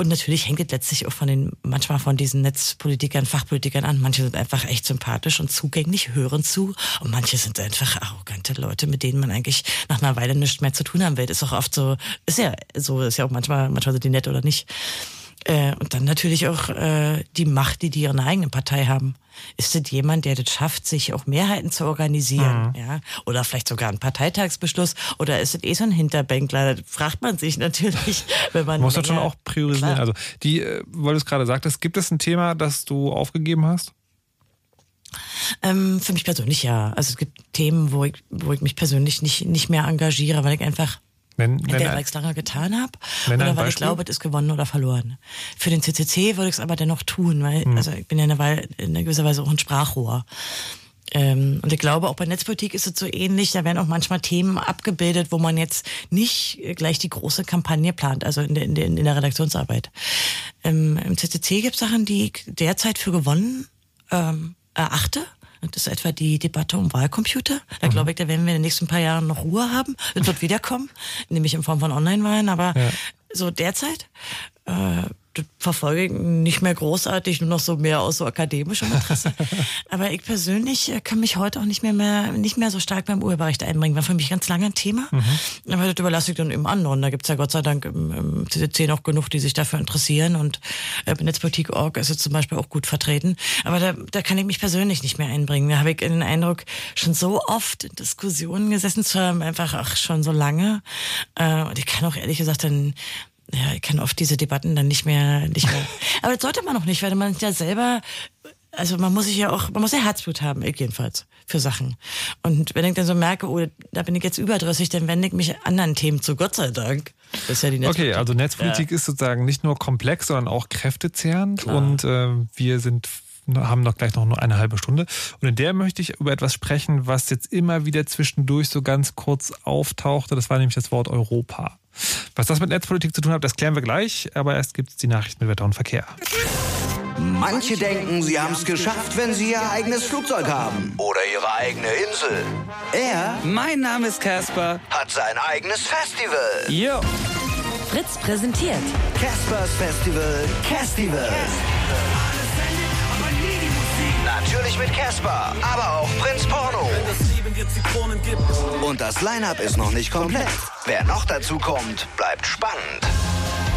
und natürlich hängt es letztlich auch von den, manchmal von diesen Netzpolitikern, Fachpolitikern an. Manche sind einfach echt sympathisch und zugänglich, hören zu. Und manche sind einfach arrogante Leute, mit denen man eigentlich nach einer Weile nichts mehr zu tun haben will. Ist auch oft so, ist ja so, ist ja auch manchmal, manchmal sind die nett oder nicht. Äh, und dann natürlich auch äh, die Macht, die die ihre eigene Partei haben. Ist das jemand, der das schafft, sich auch Mehrheiten zu organisieren? Mhm. Ja? Oder vielleicht sogar einen Parteitagsbeschluss? Oder ist das eh so ein Hinterbänkler? Das fragt man sich natürlich, wenn man. Muss das schon auch priorisieren. Klar. Also, die, äh, weil du es gerade sagtest, gibt es ein Thema, das du aufgegeben hast? Ähm, für mich persönlich ja. Also es gibt Themen, wo ich, wo ich mich persönlich nicht, nicht mehr engagiere, weil ich einfach Nenn, nenn der, weil ich es lange getan habe oder weil ich glaube, es ist gewonnen oder verloren. Für den CCC würde ich es aber dennoch tun, weil hm. also ich bin ja in einer, in einer gewisser Weise auch ein Sprachrohr. Ähm, und ich glaube, auch bei Netzpolitik ist es so ähnlich. Da werden auch manchmal Themen abgebildet, wo man jetzt nicht gleich die große Kampagne plant, also in der, in der, in der Redaktionsarbeit. Ähm, Im CCC gibt es Sachen, die ich derzeit für gewonnen ähm, erachte das ist etwa die Debatte um Wahlcomputer. Da mhm. glaube ich, da werden wir in den nächsten paar Jahren noch Ruhe haben. Es wird wiederkommen, nämlich in Form von Online-Wahlen. Aber ja. so derzeit, äh, das verfolge ich nicht mehr großartig, nur noch so mehr aus so akademischem Interesse. Aber ich persönlich äh, kann mich heute auch nicht mehr, mehr nicht mehr so stark beim Urheberrecht einbringen. War für mich ganz lange ein Thema. Mhm. Aber das überlasse ich dann eben anderen. Da gibt's ja Gott sei Dank im, im CCC noch genug, die sich dafür interessieren. Und äh, Netzpolitik.org ist jetzt zum Beispiel auch gut vertreten. Aber da, da kann ich mich persönlich nicht mehr einbringen. Da habe ich den Eindruck, schon so oft in Diskussionen gesessen zu haben, einfach ach, schon so lange. Äh, und ich kann auch ehrlich gesagt dann ja, ich kann oft diese Debatten dann nicht mehr, nicht mehr. Aber das sollte man auch nicht, weil man ja selber, also man muss sich ja auch, man muss ja Herzblut haben, ich jedenfalls, für Sachen. Und wenn ich dann so merke, oh, da bin ich jetzt überdrüssig, dann wende ich mich anderen Themen zu, Gott sei Dank. Das ist ja die Netzpolitik. Okay, also Netzpolitik ja. ist sozusagen nicht nur komplex, sondern auch kräftezehrend. Klar. Und äh, wir sind haben noch gleich noch nur eine halbe Stunde. Und in der möchte ich über etwas sprechen, was jetzt immer wieder zwischendurch so ganz kurz auftauchte. Das war nämlich das Wort Europa. Was das mit Netzpolitik zu tun hat, das klären wir gleich. Aber erst gibt es die Nachrichten mit Wetter und Verkehr. Manche denken, sie haben es geschafft, wenn sie ihr eigenes Flugzeug haben. Oder ihre eigene Insel. Er, mein Name ist Casper, hat sein eigenes Festival. Jo. Fritz präsentiert Caspers Festival, Castival. Natürlich mit Casper, aber auch Prinz Porno. Und das Line-Up ist noch nicht komplett. Wer noch dazu kommt, bleibt spannend.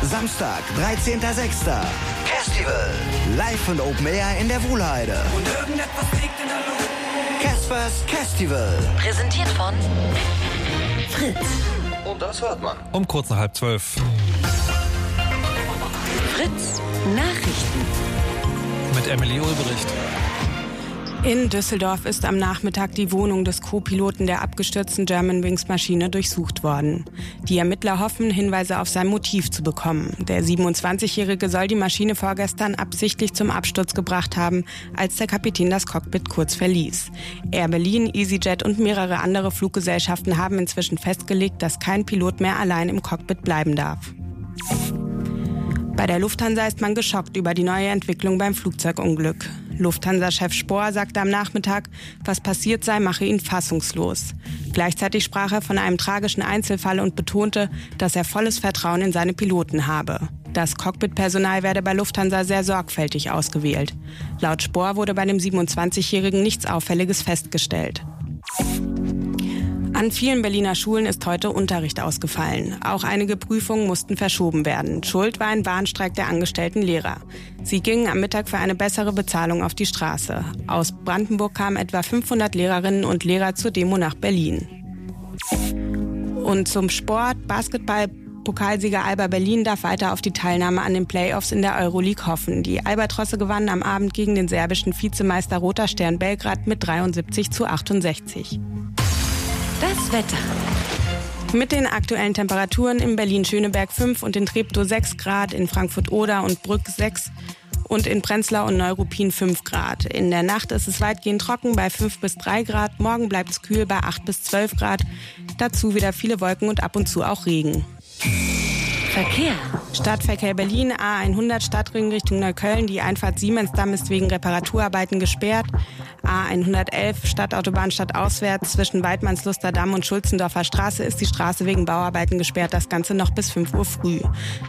Samstag, 13.06. Festival. Live und Open Air in der Wuhlheide. Und irgendetwas liegt in der Luft. Caspers Festival. Präsentiert von Fritz. Und das hört man. Um kurz nach halb zwölf. Fritz Nachrichten. Mit Emily Ulbricht. In Düsseldorf ist am Nachmittag die Wohnung des Co-Piloten der abgestürzten Germanwings Maschine durchsucht worden. Die Ermittler hoffen, Hinweise auf sein Motiv zu bekommen. Der 27-Jährige soll die Maschine vorgestern absichtlich zum Absturz gebracht haben, als der Kapitän das Cockpit kurz verließ. Air Berlin, EasyJet und mehrere andere Fluggesellschaften haben inzwischen festgelegt, dass kein Pilot mehr allein im Cockpit bleiben darf. Bei der Lufthansa ist man geschockt über die neue Entwicklung beim Flugzeugunglück. Lufthansa-Chef Spohr sagte am Nachmittag, was passiert sei, mache ihn fassungslos. Gleichzeitig sprach er von einem tragischen Einzelfall und betonte, dass er volles Vertrauen in seine Piloten habe. Das Cockpitpersonal werde bei Lufthansa sehr sorgfältig ausgewählt. Laut Spohr wurde bei dem 27-Jährigen nichts Auffälliges festgestellt. An vielen Berliner Schulen ist heute Unterricht ausgefallen. Auch einige Prüfungen mussten verschoben werden. Schuld war ein Warnstreik der angestellten Lehrer. Sie gingen am Mittag für eine bessere Bezahlung auf die Straße. Aus Brandenburg kamen etwa 500 Lehrerinnen und Lehrer zur Demo nach Berlin. Und zum Sport, Basketball, Pokalsieger Alba Berlin darf weiter auf die Teilnahme an den Playoffs in der Euroleague hoffen. Die Albatrosse gewannen am Abend gegen den serbischen Vizemeister Roter Stern Belgrad mit 73 zu 68. Das Wetter. Mit den aktuellen Temperaturen in Berlin-Schöneberg 5 und in Treptow 6 Grad, in Frankfurt-Oder und Brück 6 und in Prenzlau und Neuruppin 5 Grad. In der Nacht ist es weitgehend trocken bei 5 bis 3 Grad. Morgen bleibt es kühl bei 8 bis 12 Grad. Dazu wieder viele Wolken und ab und zu auch Regen. Verkehr. Stadtverkehr Berlin, A100 Stadtring Richtung Neukölln. Die Einfahrt Siemensdamm ist wegen Reparaturarbeiten gesperrt. A111 Stadtautobahn stadtauswärts zwischen Weidmannsluster Damm und Schulzendorfer Straße ist die Straße wegen Bauarbeiten gesperrt. Das Ganze noch bis 5 Uhr früh.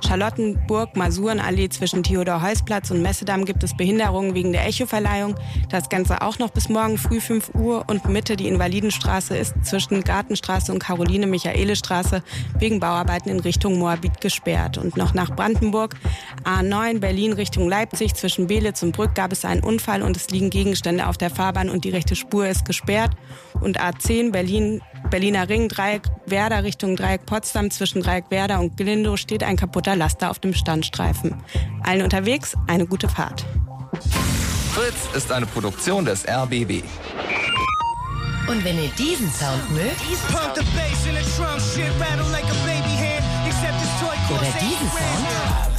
Charlottenburg, Masurenallee zwischen Theodor-Heuss-Platz und Messedamm gibt es Behinderungen wegen der Echo-Verleihung. Das Ganze auch noch bis morgen früh 5 Uhr. Und Mitte die Invalidenstraße ist zwischen Gartenstraße und Caroline-Michaele-Straße wegen Bauarbeiten in Richtung Moabit gesperrt. Und noch nach Brandenburg. A9 Berlin Richtung Leipzig zwischen Belitz und Brück gab es einen Unfall und es liegen Gegenstände auf der Fahrbahn und die rechte Spur ist gesperrt. Und A10 Berlin, Berliner Ring, Dreieck Werder Richtung Dreieck Potsdam zwischen Dreieck Werder und Glindow steht ein kaputter Laster auf dem Standstreifen. Allen unterwegs eine gute Fahrt. Fritz ist eine Produktion des RBB. Und wenn ihr diesen Sound mögt, oder diesen Sound,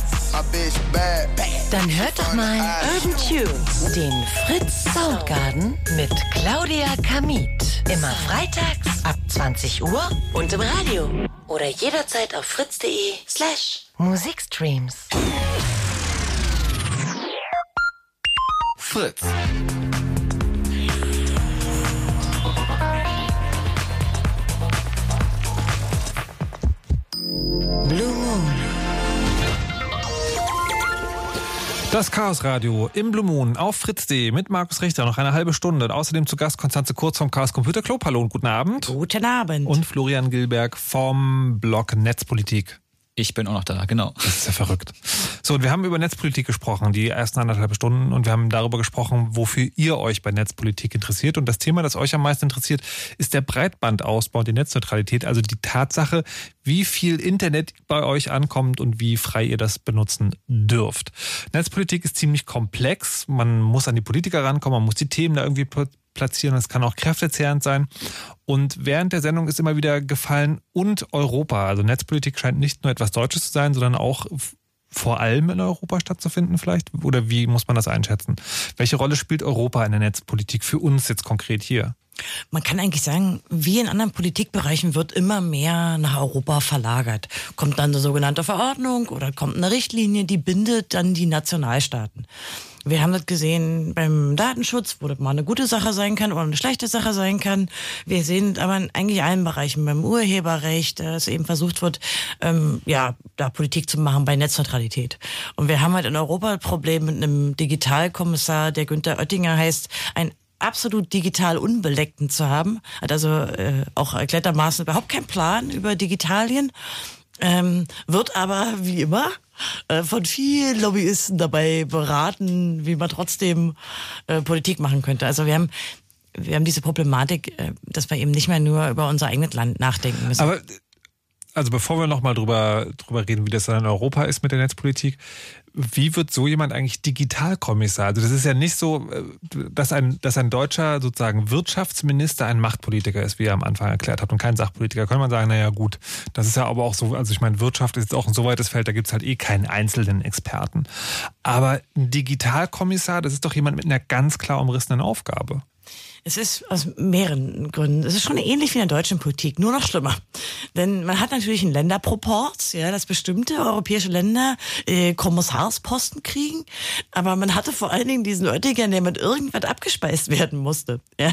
dann hört doch mal Urban Tunes, den Fritz Soundgarden mit Claudia Kamit. Immer freitags ab 20 Uhr und im Radio. Oder jederzeit auf fritz.de slash Musikstreams. Fritz. Blue Moon. Das Chaos Radio im Blue Moon auf Fritz.de mit Markus Richter noch eine halbe Stunde. Und außerdem zu Gast Konstanze Kurz vom Chaos Computer Club. Hallo und guten Abend. Guten Abend. Und Florian Gilberg vom Blog Netzpolitik. Ich bin auch noch da, genau. Das ist ja verrückt. So, und wir haben über Netzpolitik gesprochen, die ersten anderthalb Stunden, und wir haben darüber gesprochen, wofür ihr euch bei Netzpolitik interessiert. Und das Thema, das euch am meisten interessiert, ist der Breitbandausbau die Netzneutralität, also die Tatsache, wie viel Internet bei euch ankommt und wie frei ihr das benutzen dürft. Netzpolitik ist ziemlich komplex. Man muss an die Politiker rankommen, man muss die Themen da irgendwie platzieren. Das kann auch kräftezehrend sein. Und während der Sendung ist immer wieder gefallen und Europa. Also Netzpolitik scheint nicht nur etwas Deutsches zu sein, sondern auch vor allem in Europa stattzufinden vielleicht? Oder wie muss man das einschätzen? Welche Rolle spielt Europa in der Netzpolitik für uns jetzt konkret hier? Man kann eigentlich sagen, wie in anderen Politikbereichen wird immer mehr nach Europa verlagert. Kommt dann eine sogenannte Verordnung oder kommt eine Richtlinie, die bindet dann die Nationalstaaten. Wir haben das gesehen beim Datenschutz, wo das mal eine gute Sache sein kann oder eine schlechte Sache sein kann. Wir sehen aber in eigentlich allen Bereichen, beim Urheberrecht, dass eben versucht wird, ähm, ja, da Politik zu machen bei Netzneutralität. Und wir haben halt in Europa ein Problem mit einem Digitalkommissar, der Günther Oettinger heißt, ein absolut digital Unbeleckten zu haben. Hat also äh, auch erklärtermaßen überhaupt keinen Plan über Digitalien. Ähm, wird aber wie immer äh, von vielen Lobbyisten dabei beraten, wie man trotzdem äh, Politik machen könnte. Also wir haben wir haben diese Problematik, äh, dass wir eben nicht mehr nur über unser eigenes Land nachdenken müssen. Aber also bevor wir nochmal drüber, drüber reden, wie das dann in Europa ist mit der Netzpolitik, wie wird so jemand eigentlich Digitalkommissar? Also das ist ja nicht so, äh, dass ein, dass ein deutscher sozusagen Wirtschaftsminister ein Machtpolitiker ist, wie er am Anfang erklärt hat, und kein Sachpolitiker. Könnte man sagen, naja gut, das ist ja aber auch so, also ich meine, Wirtschaft ist auch ein so weites Feld, da gibt es halt eh keinen einzelnen Experten. Aber ein Digitalkommissar, das ist doch jemand mit einer ganz klar umrissenen Aufgabe. Es ist aus mehreren Gründen. Es ist schon ähnlich wie in der deutschen Politik, nur noch schlimmer. Denn man hat natürlich einen Länderproporz, ja, dass bestimmte europäische Länder äh, Kommissarsposten kriegen. Aber man hatte vor allen Dingen diesen Oettinger, der mit irgendwas abgespeist werden musste. Ja,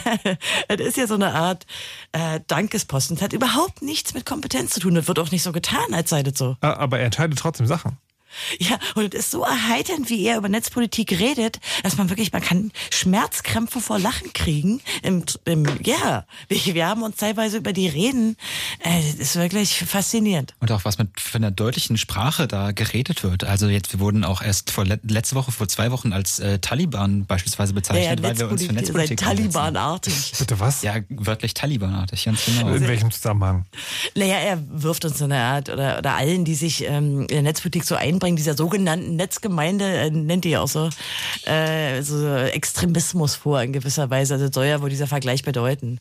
das ist ja so eine Art äh, Dankesposten. Das hat überhaupt nichts mit Kompetenz zu tun. Das wird auch nicht so getan, als sei das so. Aber er entscheidet trotzdem Sachen. Ja, und es ist so erheiternd, wie er über Netzpolitik redet, dass man wirklich, man kann Schmerzkrämpfe vor Lachen kriegen. Im, im, ja, wir, wir haben uns teilweise über die Reden. Äh, das ist wirklich faszinierend. Und auch was mit für einer deutlichen Sprache da geredet wird. Also jetzt, wir wurden auch erst vor letzte Woche, vor zwei Wochen als äh, Taliban beispielsweise bezeichnet, ja, ja, weil wir uns für Netzpolitik Talibanartig. Bitte was? Ja, wörtlich Talibanartig, ganz genau. In welchem Zusammenhang? Naja, er wirft uns so eine Art, oder, oder allen, die sich ähm, in der Netzpolitik so ein Einbringen dieser sogenannten Netzgemeinde, äh, nennt die auch so, äh, so Extremismus vor in gewisser Weise. Also soll ja wohl dieser Vergleich bedeuten.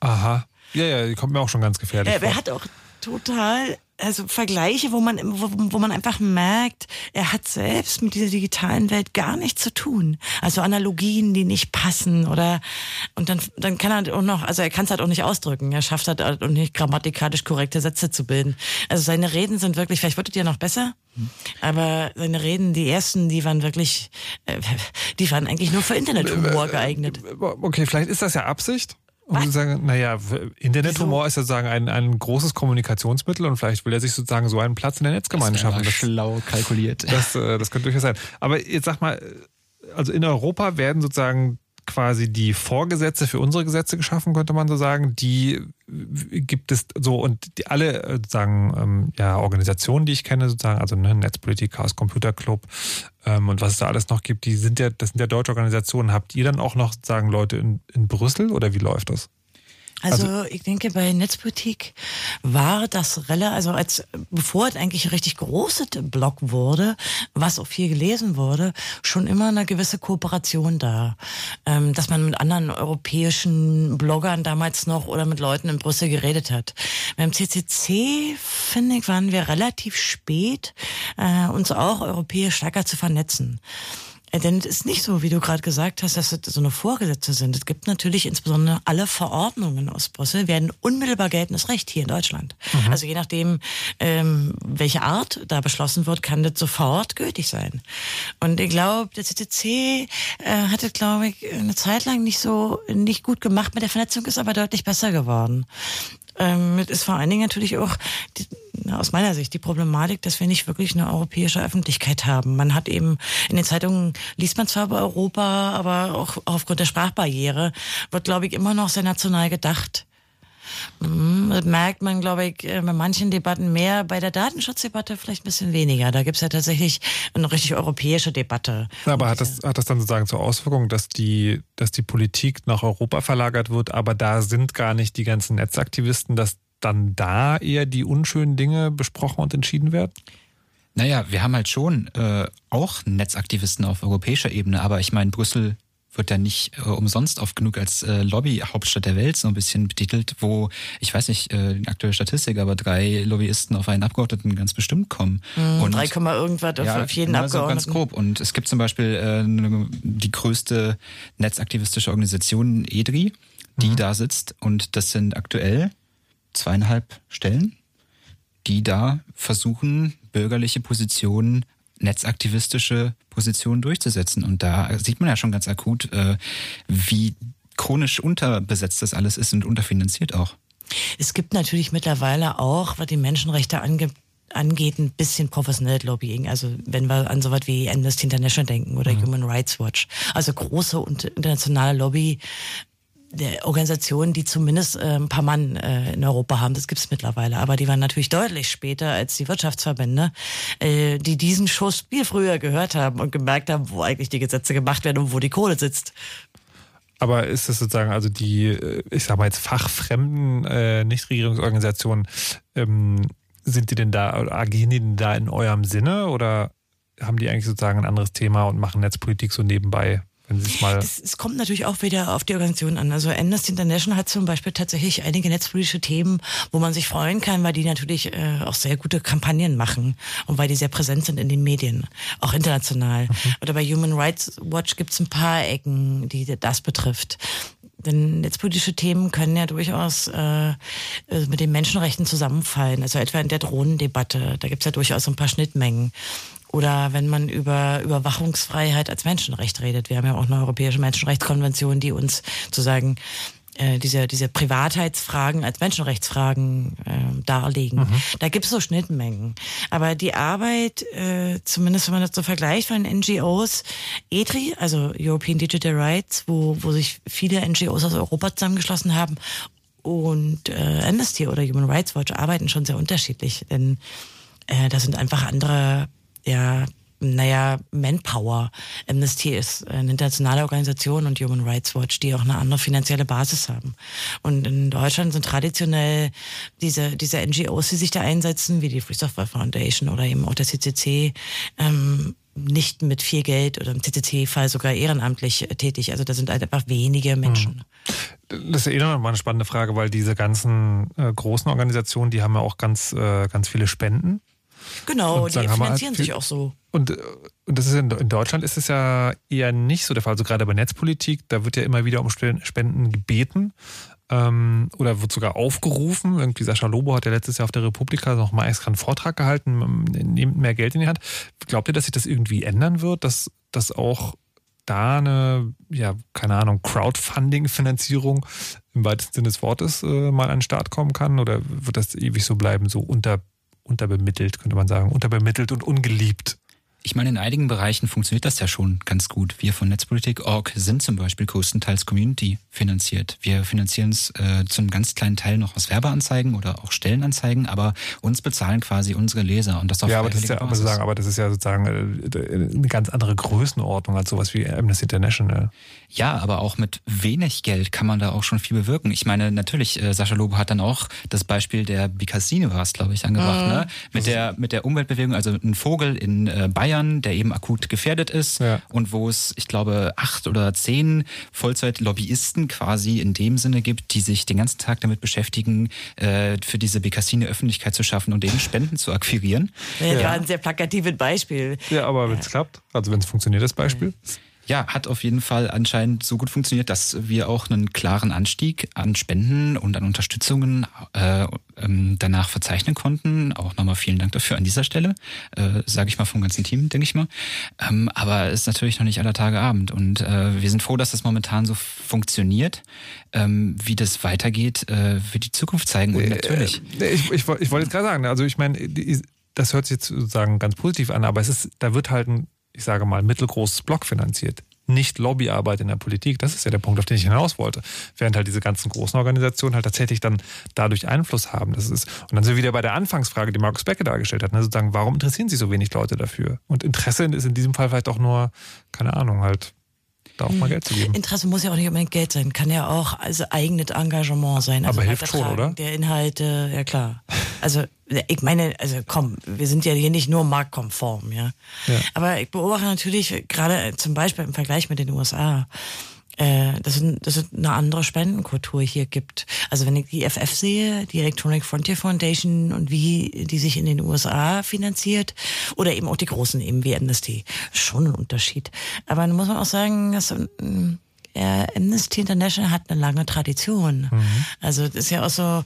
Aha. Ja, ja, die kommt mir auch schon ganz gefährlich. Er, er hat auch total also Vergleiche, wo man, wo, wo man einfach merkt, er hat selbst mit dieser digitalen Welt gar nichts zu tun. Also Analogien, die nicht passen oder und dann, dann kann er auch noch, also er kann es halt auch nicht ausdrücken. Er schafft halt auch nicht grammatikalisch korrekte Sätze zu bilden. Also seine Reden sind wirklich, vielleicht wird es ja noch besser, aber seine Reden, die ersten, die waren wirklich, äh, die waren eigentlich nur für Internethumor geeignet. Okay, vielleicht ist das ja Absicht. Und Was? sagen, naja, Internethumor ist sozusagen ein, ein großes Kommunikationsmittel und vielleicht will er sich sozusagen so einen Platz in der Netzgemeinde das schaffen. Das schlau kalkuliert. Das, äh, das könnte durchaus sein. Aber jetzt sag mal, also in Europa werden sozusagen quasi die Vorgesetze für unsere Gesetze geschaffen, könnte man so sagen. Die gibt es so und die, alle äh, sozusagen ähm, ja, Organisationen, die ich kenne, sozusagen, also ne, Netzpolitik, Chaos Computer Club ähm, und was es da alles noch gibt, die sind ja, das sind ja deutsche Organisationen. Habt ihr dann auch noch sozusagen Leute in, in Brüssel oder wie läuft das? Also, also, ich denke, bei Netzpolitik war das relativ, also als bevor es eigentlich ein richtig großes Blog wurde, was auch viel gelesen wurde, schon immer eine gewisse Kooperation da. Ähm, dass man mit anderen europäischen Bloggern damals noch oder mit Leuten in Brüssel geredet hat. Beim CCC, finde ich, waren wir relativ spät, äh, uns auch europäisch stärker zu vernetzen. Denn es ist nicht so, wie du gerade gesagt hast, dass es so eine Vorgesetzte sind. Es gibt natürlich insbesondere alle Verordnungen aus Brüssel werden unmittelbar geltendes Recht hier in Deutschland. Mhm. Also je nachdem, ähm, welche Art da beschlossen wird, kann das sofort gültig sein. Und ich glaube, der CCC äh, hat es, glaube ich, eine Zeit lang nicht so nicht gut gemacht mit der Vernetzung, ist aber deutlich besser geworden. Ähm, ist vor allen Dingen natürlich auch die, aus meiner Sicht die Problematik, dass wir nicht wirklich eine europäische Öffentlichkeit haben. Man hat eben in den Zeitungen liest man zwar über Europa, aber auch aufgrund der Sprachbarriere wird, glaube ich, immer noch sehr national gedacht. Mhm, das merkt man, glaube ich, äh, bei manchen Debatten mehr, bei der Datenschutzdebatte vielleicht ein bisschen weniger. Da gibt es ja tatsächlich eine richtig europäische Debatte. Aber hat das, hat das dann sozusagen zur Auswirkung, dass die, dass die Politik nach Europa verlagert wird, aber da sind gar nicht die ganzen Netzaktivisten, dass dann da eher die unschönen Dinge besprochen und entschieden werden? Naja, wir haben halt schon äh, auch Netzaktivisten auf europäischer Ebene, aber ich meine, Brüssel wird ja nicht äh, umsonst oft genug als äh, Lobby-Hauptstadt der Welt so ein bisschen betitelt, wo, ich weiß nicht, äh, die aktuelle Statistik, aber drei Lobbyisten auf einen Abgeordneten ganz bestimmt kommen. Mhm, und 3, irgendwas ja, auf jeden Abgeordneten. So ganz grob. Und es gibt zum Beispiel äh, die größte netzaktivistische Organisation, EDRI, die mhm. da sitzt. Und das sind aktuell zweieinhalb Stellen, die da versuchen, bürgerliche Positionen netzaktivistische Positionen durchzusetzen. Und da sieht man ja schon ganz akut, äh, wie chronisch unterbesetzt das alles ist und unterfinanziert auch. Es gibt natürlich mittlerweile auch, was die Menschenrechte angeht, angeht, ein bisschen professionelles Lobbying. Also wenn wir an so was wie Amnesty International denken oder mhm. Human Rights Watch. Also große und internationale Lobby Organisationen, die zumindest äh, ein paar Mann äh, in Europa haben, das gibt es mittlerweile, aber die waren natürlich deutlich später als die Wirtschaftsverbände, äh, die diesen Schuss viel früher gehört haben und gemerkt haben, wo eigentlich die Gesetze gemacht werden und wo die Kohle sitzt. Aber ist das sozusagen, also die, äh, ich sag mal jetzt fachfremden äh, Nichtregierungsorganisationen, ähm, sind die denn da, agieren die denn da in eurem Sinne oder haben die eigentlich sozusagen ein anderes Thema und machen Netzpolitik so nebenbei? Wenn Sie es mal. Es, kommt natürlich auch wieder auf die Organisation an. Also Amnesty International hat zum Beispiel tatsächlich einige netzpolitische Themen, wo man sich freuen kann, weil die natürlich äh, auch sehr gute Kampagnen machen und weil die sehr präsent sind in den Medien, auch international. Mhm. Oder bei Human Rights Watch gibt es ein paar Ecken, die das betrifft. Denn netzpolitische Themen können ja durchaus äh, äh, mit den Menschenrechten zusammenfallen. Also etwa in der Drohnendebatte, da gibt es ja durchaus ein paar Schnittmengen. Oder wenn man über Überwachungsfreiheit als Menschenrecht redet. Wir haben ja auch eine europäische Menschenrechtskonvention, die uns zu sagen, äh, diese, diese Privatheitsfragen als Menschenrechtsfragen äh, darlegen. Mhm. Da gibt es so Schnittmengen. Aber die Arbeit, äh, zumindest wenn man das so vergleicht von NGOs, ETRI, also European Digital Rights, wo, wo sich viele NGOs aus Europa zusammengeschlossen haben, und äh, Amnesty oder Human Rights Watch arbeiten schon sehr unterschiedlich, denn äh, da sind einfach andere ja, naja, Manpower. Amnesty ist eine internationale Organisation und Human Rights Watch, die auch eine andere finanzielle Basis haben. Und in Deutschland sind traditionell diese, diese NGOs, die sich da einsetzen, wie die Free Software Foundation oder eben auch der CCC, ähm, nicht mit viel Geld oder im CCC-Fall sogar ehrenamtlich tätig. Also da sind halt einfach wenige Menschen. Hm. Das ist eh noch mal eine spannende Frage, weil diese ganzen äh, großen Organisationen, die haben ja auch ganz, äh, ganz viele Spenden. Genau, die finanzieren sich auch so. Und, und das ist in, in, Deutschland ist es ja eher nicht so der Fall. Also gerade bei Netzpolitik, da wird ja immer wieder um Spenden gebeten ähm, oder wird sogar aufgerufen. Irgendwie Sascha Lobo hat ja letztes Jahr auf der Republika noch mal extra einen Vortrag gehalten, nehmt mehr Geld in die Hand. Glaubt ihr, dass sich das irgendwie ändern wird, dass, dass auch da eine, ja, keine Ahnung, Crowdfunding-Finanzierung im weitesten Sinne des Wortes äh, mal an den Start kommen kann? Oder wird das ewig so bleiben, so unter unterbemittelt, könnte man sagen, unterbemittelt und ungeliebt. Ich meine, in einigen Bereichen funktioniert das ja schon ganz gut. Wir von Netzpolitik.org sind zum Beispiel größtenteils Community finanziert. Wir finanzieren es äh, zum ganz kleinen Teil noch aus Werbeanzeigen oder auch Stellenanzeigen, aber uns bezahlen quasi unsere Leser und das auf Ja, aber das ist ja, aber, sagen, aber das ist ja sozusagen äh, eine ganz andere Größenordnung als sowas wie Amnesty International. Ja, aber auch mit wenig Geld kann man da auch schon viel bewirken. Ich meine, natürlich, äh, Sascha Lobo hat dann auch das Beispiel der Bicasine war es, glaube ich, angebracht, mhm. ne? Mit der, mit der Umweltbewegung, also ein Vogel in äh, Bayern, der eben akut gefährdet ist ja. und wo es, ich glaube, acht oder zehn Vollzeit-Lobbyisten quasi in dem Sinne gibt, die sich den ganzen Tag damit beschäftigen, äh, für diese Bicasine Öffentlichkeit zu schaffen und eben Spenden zu akquirieren. Ja, ja. war ein sehr plakatives Beispiel. Ja, aber wenn es klappt, also wenn es funktioniert, das Beispiel. Ja, hat auf jeden Fall anscheinend so gut funktioniert, dass wir auch einen klaren Anstieg an Spenden und an Unterstützungen äh, ähm, danach verzeichnen konnten. Auch nochmal vielen Dank dafür an dieser Stelle, äh, sage ich mal vom ganzen Team, denke ich mal. Ähm, aber es ist natürlich noch nicht aller Tage Abend und äh, wir sind froh, dass das momentan so funktioniert. Ähm, wie das weitergeht, äh, wird die Zukunft zeigen und natürlich. Äh, ich, ich, ich wollte jetzt gerade sagen, also ich meine, das hört sich jetzt sozusagen ganz positiv an, aber es ist, da wird halt ein, ich sage mal, mittelgroßes Block finanziert nicht Lobbyarbeit in der Politik. Das ist ja der Punkt, auf den ich hinaus wollte. Während halt diese ganzen großen Organisationen halt tatsächlich dann dadurch Einfluss haben. Das ist, und dann sind wir wieder bei der Anfangsfrage, die Markus Becke dargestellt hat. Ne? Sozusagen, warum interessieren sich so wenig Leute dafür? Und Interesse ist in diesem Fall vielleicht auch nur, keine Ahnung, halt da auch mal Geld zu geben. Interesse muss ja auch nicht unbedingt Geld sein, kann ja auch also eigenes Engagement sein. Also Aber hilft schon, oder? Der Inhalte, ja klar. Also ich meine, also komm, wir sind ja hier nicht nur marktkonform, ja. ja. Aber ich beobachte natürlich gerade zum Beispiel im Vergleich mit den USA, äh, dass, dass es eine andere Spendenkultur hier gibt. Also wenn ich die FF sehe, die Electronic Frontier Foundation und wie die sich in den USA finanziert oder eben auch die großen eben wie Amnesty, schon ein Unterschied. Aber dann muss man auch sagen, dass äh, Amnesty International hat eine lange Tradition. Mhm. Also das ist ja auch so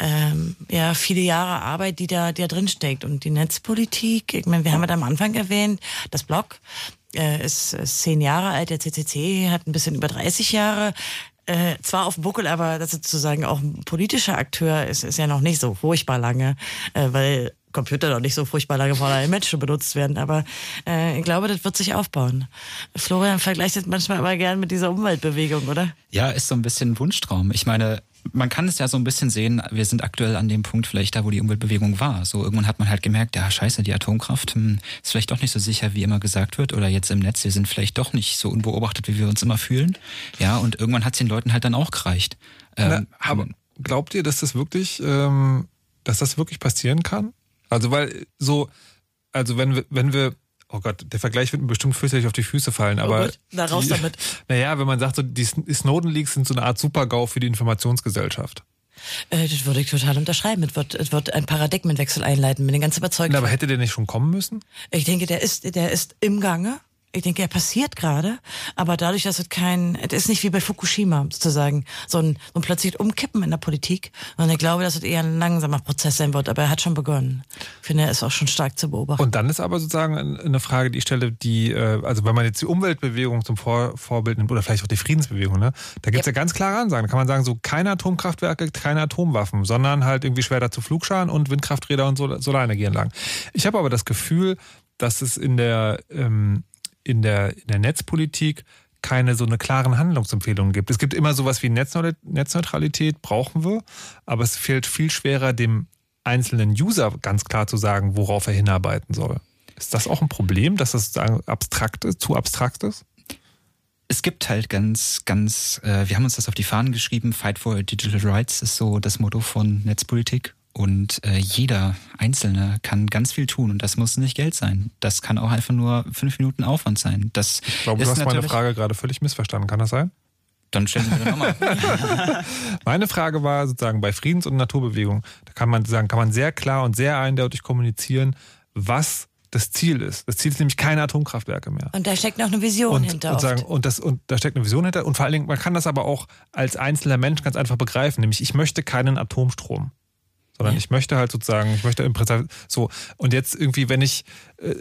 ähm, ja viele Jahre Arbeit, die da, die da drin steckt und die Netzpolitik. Ich meine, wir haben ja am Anfang erwähnt, das Blog äh, ist, ist zehn Jahre alt, der CCC hat ein bisschen über 30 Jahre. Äh, zwar auf dem Buckel, aber das sozusagen auch ein politischer Akteur ist, ist ja noch nicht so furchtbar lange, äh, weil Computer noch nicht so furchtbar lange von einem Menschen benutzt werden. Aber äh, ich glaube, das wird sich aufbauen. Florian vergleicht es manchmal aber gern mit dieser Umweltbewegung, oder? Ja, ist so ein bisschen Wunschtraum. Ich meine, man kann es ja so ein bisschen sehen, wir sind aktuell an dem Punkt vielleicht da, wo die Umweltbewegung war. So irgendwann hat man halt gemerkt, ja scheiße, die Atomkraft hm, ist vielleicht doch nicht so sicher, wie immer gesagt wird. Oder jetzt im Netz, wir sind vielleicht doch nicht so unbeobachtet, wie wir uns immer fühlen. Ja, und irgendwann hat es den Leuten halt dann auch gereicht. Ähm, Na, aber glaubt ihr, dass das wirklich, ähm, dass das wirklich passieren kann? Also weil so, also wenn wir, wenn wir oh Gott, der Vergleich wird mir bestimmt fürchterlich auf die Füße fallen, aber. Oh Na raus die, damit. Naja, wenn man sagt, so, die Snowden-Leaks sind so eine Art Super-GAU für die Informationsgesellschaft. Äh, das würde ich total unterschreiben. Es wird, es wird einen Paradigmenwechsel einleiten, bin ich ganz überzeugt. Na, aber hätte der nicht schon kommen müssen? Ich denke, der ist, der ist im Gange ich denke, er passiert gerade, aber dadurch, dass es kein, es ist nicht wie bei Fukushima sozusagen, so ein, so ein plötzlich Umkippen in der Politik. Und ich glaube, dass es eher ein langsamer Prozess sein wird, aber er hat schon begonnen. Ich finde, er ist auch schon stark zu beobachten. Und dann ist aber sozusagen eine Frage, die ich stelle, die, äh, also wenn man jetzt die Umweltbewegung zum Vor Vorbild nimmt oder vielleicht auch die Friedensbewegung, ne, da gibt es ja. ja ganz klare Ansagen. Da kann man sagen, so keine Atomkraftwerke, keine Atomwaffen, sondern halt irgendwie Schwerter zu Flugscharen und Windkrafträder und Solarenergie entlang. Ich habe aber das Gefühl, dass es in der ähm, in der, in der Netzpolitik keine so eine klaren Handlungsempfehlungen gibt. Es gibt immer sowas wie Netzneutralität, brauchen wir, aber es fehlt viel schwerer, dem einzelnen User ganz klar zu sagen, worauf er hinarbeiten soll. Ist das auch ein Problem, dass das abstrakt ist, zu abstrakt ist? Es gibt halt ganz, ganz, äh, wir haben uns das auf die Fahnen geschrieben, Fight for Digital Rights ist so das Motto von Netzpolitik. Und äh, jeder Einzelne kann ganz viel tun und das muss nicht Geld sein. Das kann auch einfach nur fünf Minuten Aufwand sein. Das ich glaube, du hast meine Frage gerade völlig missverstanden. Kann das sein? Dann stellen Sie mir nochmal. Meine Frage war sozusagen bei Friedens- und Naturbewegung, da kann man sagen, kann man sehr klar und sehr eindeutig kommunizieren, was das Ziel ist. Das Ziel ist nämlich keine Atomkraftwerke mehr. Und da steckt noch eine Vision und, hinter. Und, sagen, und, das, und da steckt eine Vision hinter. Und vor allen Dingen, man kann das aber auch als einzelner Mensch ganz einfach begreifen. Nämlich, ich möchte keinen Atomstrom sondern ja. ich möchte halt sozusagen, ich möchte im Prinzip so. Und jetzt irgendwie, wenn ich, äh,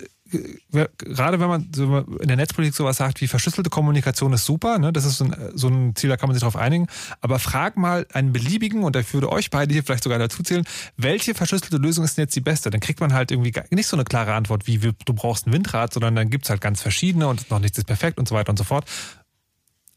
gerade wenn man in der Netzpolitik sowas sagt wie verschlüsselte Kommunikation ist super, ne? das ist so ein, so ein Ziel, da kann man sich drauf einigen, aber frag mal einen beliebigen, und ich würde euch beide hier vielleicht sogar dazu zählen, welche verschlüsselte Lösung ist denn jetzt die beste? Dann kriegt man halt irgendwie nicht so eine klare Antwort wie du brauchst ein Windrad, sondern dann gibt's halt ganz verschiedene und noch nichts ist perfekt und so weiter und so fort.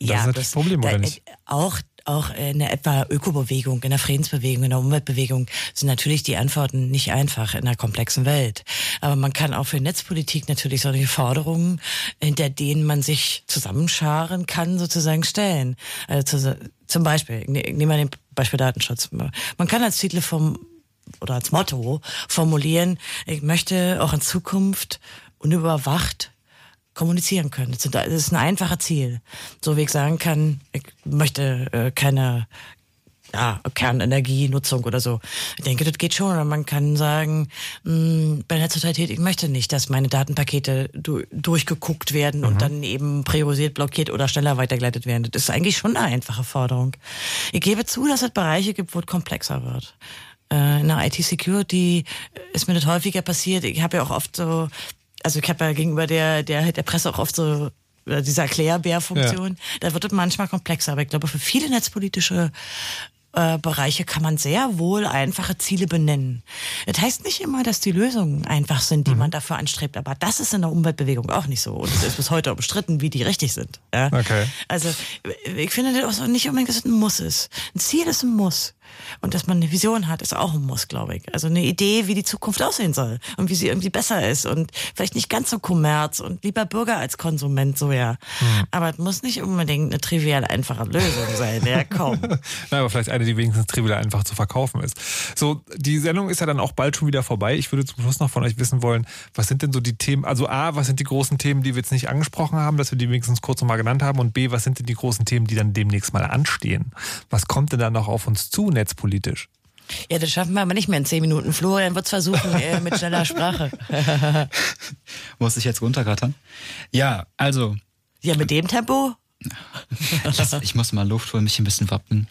Das ja, ist natürlich das Problem, oder nicht? Auch auch in der etwa Ökobewegung, in der Friedensbewegung, in der Umweltbewegung sind natürlich die Antworten nicht einfach in einer komplexen Welt. Aber man kann auch für Netzpolitik natürlich solche Forderungen, hinter denen man sich zusammenscharen kann, sozusagen stellen. Also zum Beispiel, ich nehme mal den Beispiel Datenschutz. Man kann als Titel vom oder als Motto formulieren, ich möchte auch in Zukunft unüberwacht kommunizieren können. Das ist ein einfaches Ziel. So wie ich sagen kann, ich möchte äh, keine ja, Kernenergienutzung oder so. Ich denke, das geht schon. Oder man kann sagen, mh, hm, bei Netzneutralität, ich möchte nicht, dass meine Datenpakete du durchgeguckt werden mhm. und dann eben priorisiert, blockiert oder schneller weitergeleitet werden. Das ist eigentlich schon eine einfache Forderung. Ich gebe zu, dass es Bereiche gibt, wo es komplexer wird. Äh, in der IT-Security ist mir das häufiger passiert. Ich habe ja auch oft so, also ich habe ja gegenüber der, der, der Presse auch oft so diese Erklärbärfunktion. Ja. Da wird es manchmal komplexer. Aber ich glaube, für viele netzpolitische äh, Bereiche kann man sehr wohl einfache Ziele benennen. Das heißt nicht immer, dass die Lösungen einfach sind, die mhm. man dafür anstrebt, aber das ist in der Umweltbewegung auch nicht so. Und es ist bis heute umstritten, wie die richtig sind. Ja? Okay. Also ich finde das auch nicht unbedingt, dass es ein Muss ist. Ein Ziel ist ein Muss. Und dass man eine Vision hat, ist auch ein Muss, glaube ich. Also eine Idee, wie die Zukunft aussehen soll und wie sie irgendwie besser ist und vielleicht nicht ganz so Kommerz und lieber Bürger als Konsument so ja. Hm. Aber es muss nicht unbedingt eine trivial einfache Lösung sein. Ja, kaum. Na, aber vielleicht eine, die wenigstens trivial einfach zu verkaufen ist. So, die Sendung ist ja dann auch bald schon wieder vorbei. Ich würde zum Schluss noch von euch wissen wollen, was sind denn so die Themen, also A, was sind die großen Themen, die wir jetzt nicht angesprochen haben, dass wir die wenigstens kurz nochmal genannt haben und B, was sind denn die großen Themen, die dann demnächst mal anstehen? Was kommt denn da noch auf uns zu, netzpolitisch? Ja, das schaffen wir aber nicht mehr in zehn Minuten. Florian wird es versuchen äh, mit schneller Sprache. Muss ich jetzt runterrattern? Ja, also. Ja, mit dem Tempo? ich muss mal Luft holen, mich ein bisschen wappnen.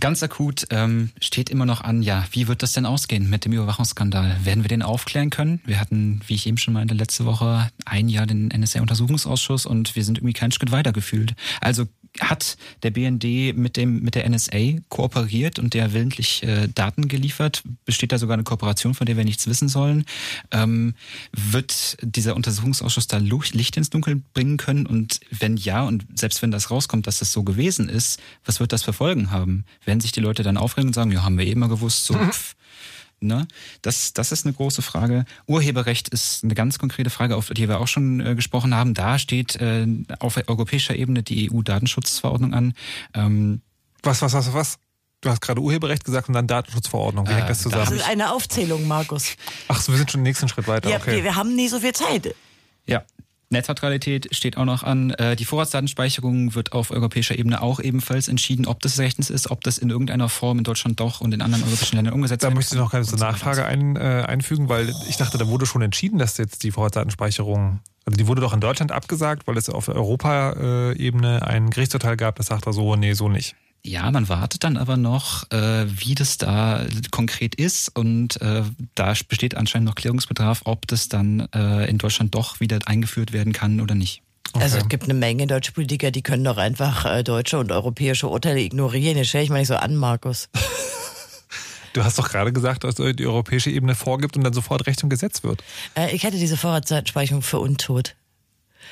Ganz akut ähm, steht immer noch an, ja, wie wird das denn ausgehen mit dem Überwachungsskandal? Werden wir den aufklären können? Wir hatten, wie ich eben schon meinte, letzte Woche ein Jahr den NSA-Untersuchungsausschuss und wir sind irgendwie keinen Schritt weiter gefühlt. Also hat der BND mit dem mit der NSA kooperiert und der willentlich äh, Daten geliefert? Besteht da sogar eine Kooperation, von der wir nichts wissen sollen? Ähm, wird dieser Untersuchungsausschuss da Licht ins Dunkel bringen können? Und wenn ja, und selbst wenn das rauskommt, dass das so gewesen ist, was wird das für Folgen haben? Werden sich die Leute dann aufregen und sagen, ja, haben wir eh mal gewusst, so pff, Ne? Das, das ist eine große Frage. Urheberrecht ist eine ganz konkrete Frage, auf die wir auch schon äh, gesprochen haben. Da steht äh, auf europäischer Ebene die EU-Datenschutzverordnung an. Ähm, was, was, was, was? Du hast gerade Urheberrecht gesagt und dann Datenschutzverordnung. Wie äh, hängt das zusammen? Das ist eine Aufzählung, Markus. Ach so, wir sind schon den nächsten Schritt weiter. Ja, okay. wir, wir haben nie so viel Zeit. Ja, Netzneutralität steht auch noch an. Äh, die Vorratsdatenspeicherung wird auf europäischer Ebene auch ebenfalls entschieden, ob das rechtens ist, ob das in irgendeiner Form in Deutschland doch und in anderen europäischen Ländern umgesetzt wird. Da möchte ich noch keine so Nachfrage ein, äh, einfügen, weil ich dachte, da wurde schon entschieden, dass jetzt die Vorratsdatenspeicherung, also die wurde doch in Deutschland abgesagt, weil es auf Europaebene ein Gerichtsurteil gab, das sagt so, nee, so nicht. Ja, man wartet dann aber noch, äh, wie das da konkret ist und äh, da besteht anscheinend noch Klärungsbedarf, ob das dann äh, in Deutschland doch wieder eingeführt werden kann oder nicht. Okay. Also es gibt eine Menge deutsche Politiker, die können doch einfach äh, deutsche und europäische Urteile ignorieren. Jetzt stelle ich mal nicht so an, Markus. Du hast doch gerade gesagt, dass die europäische Ebene vorgibt und dann sofort Recht und Gesetz wird. Äh, ich hätte diese Vorratsdatenspeicherung für untot.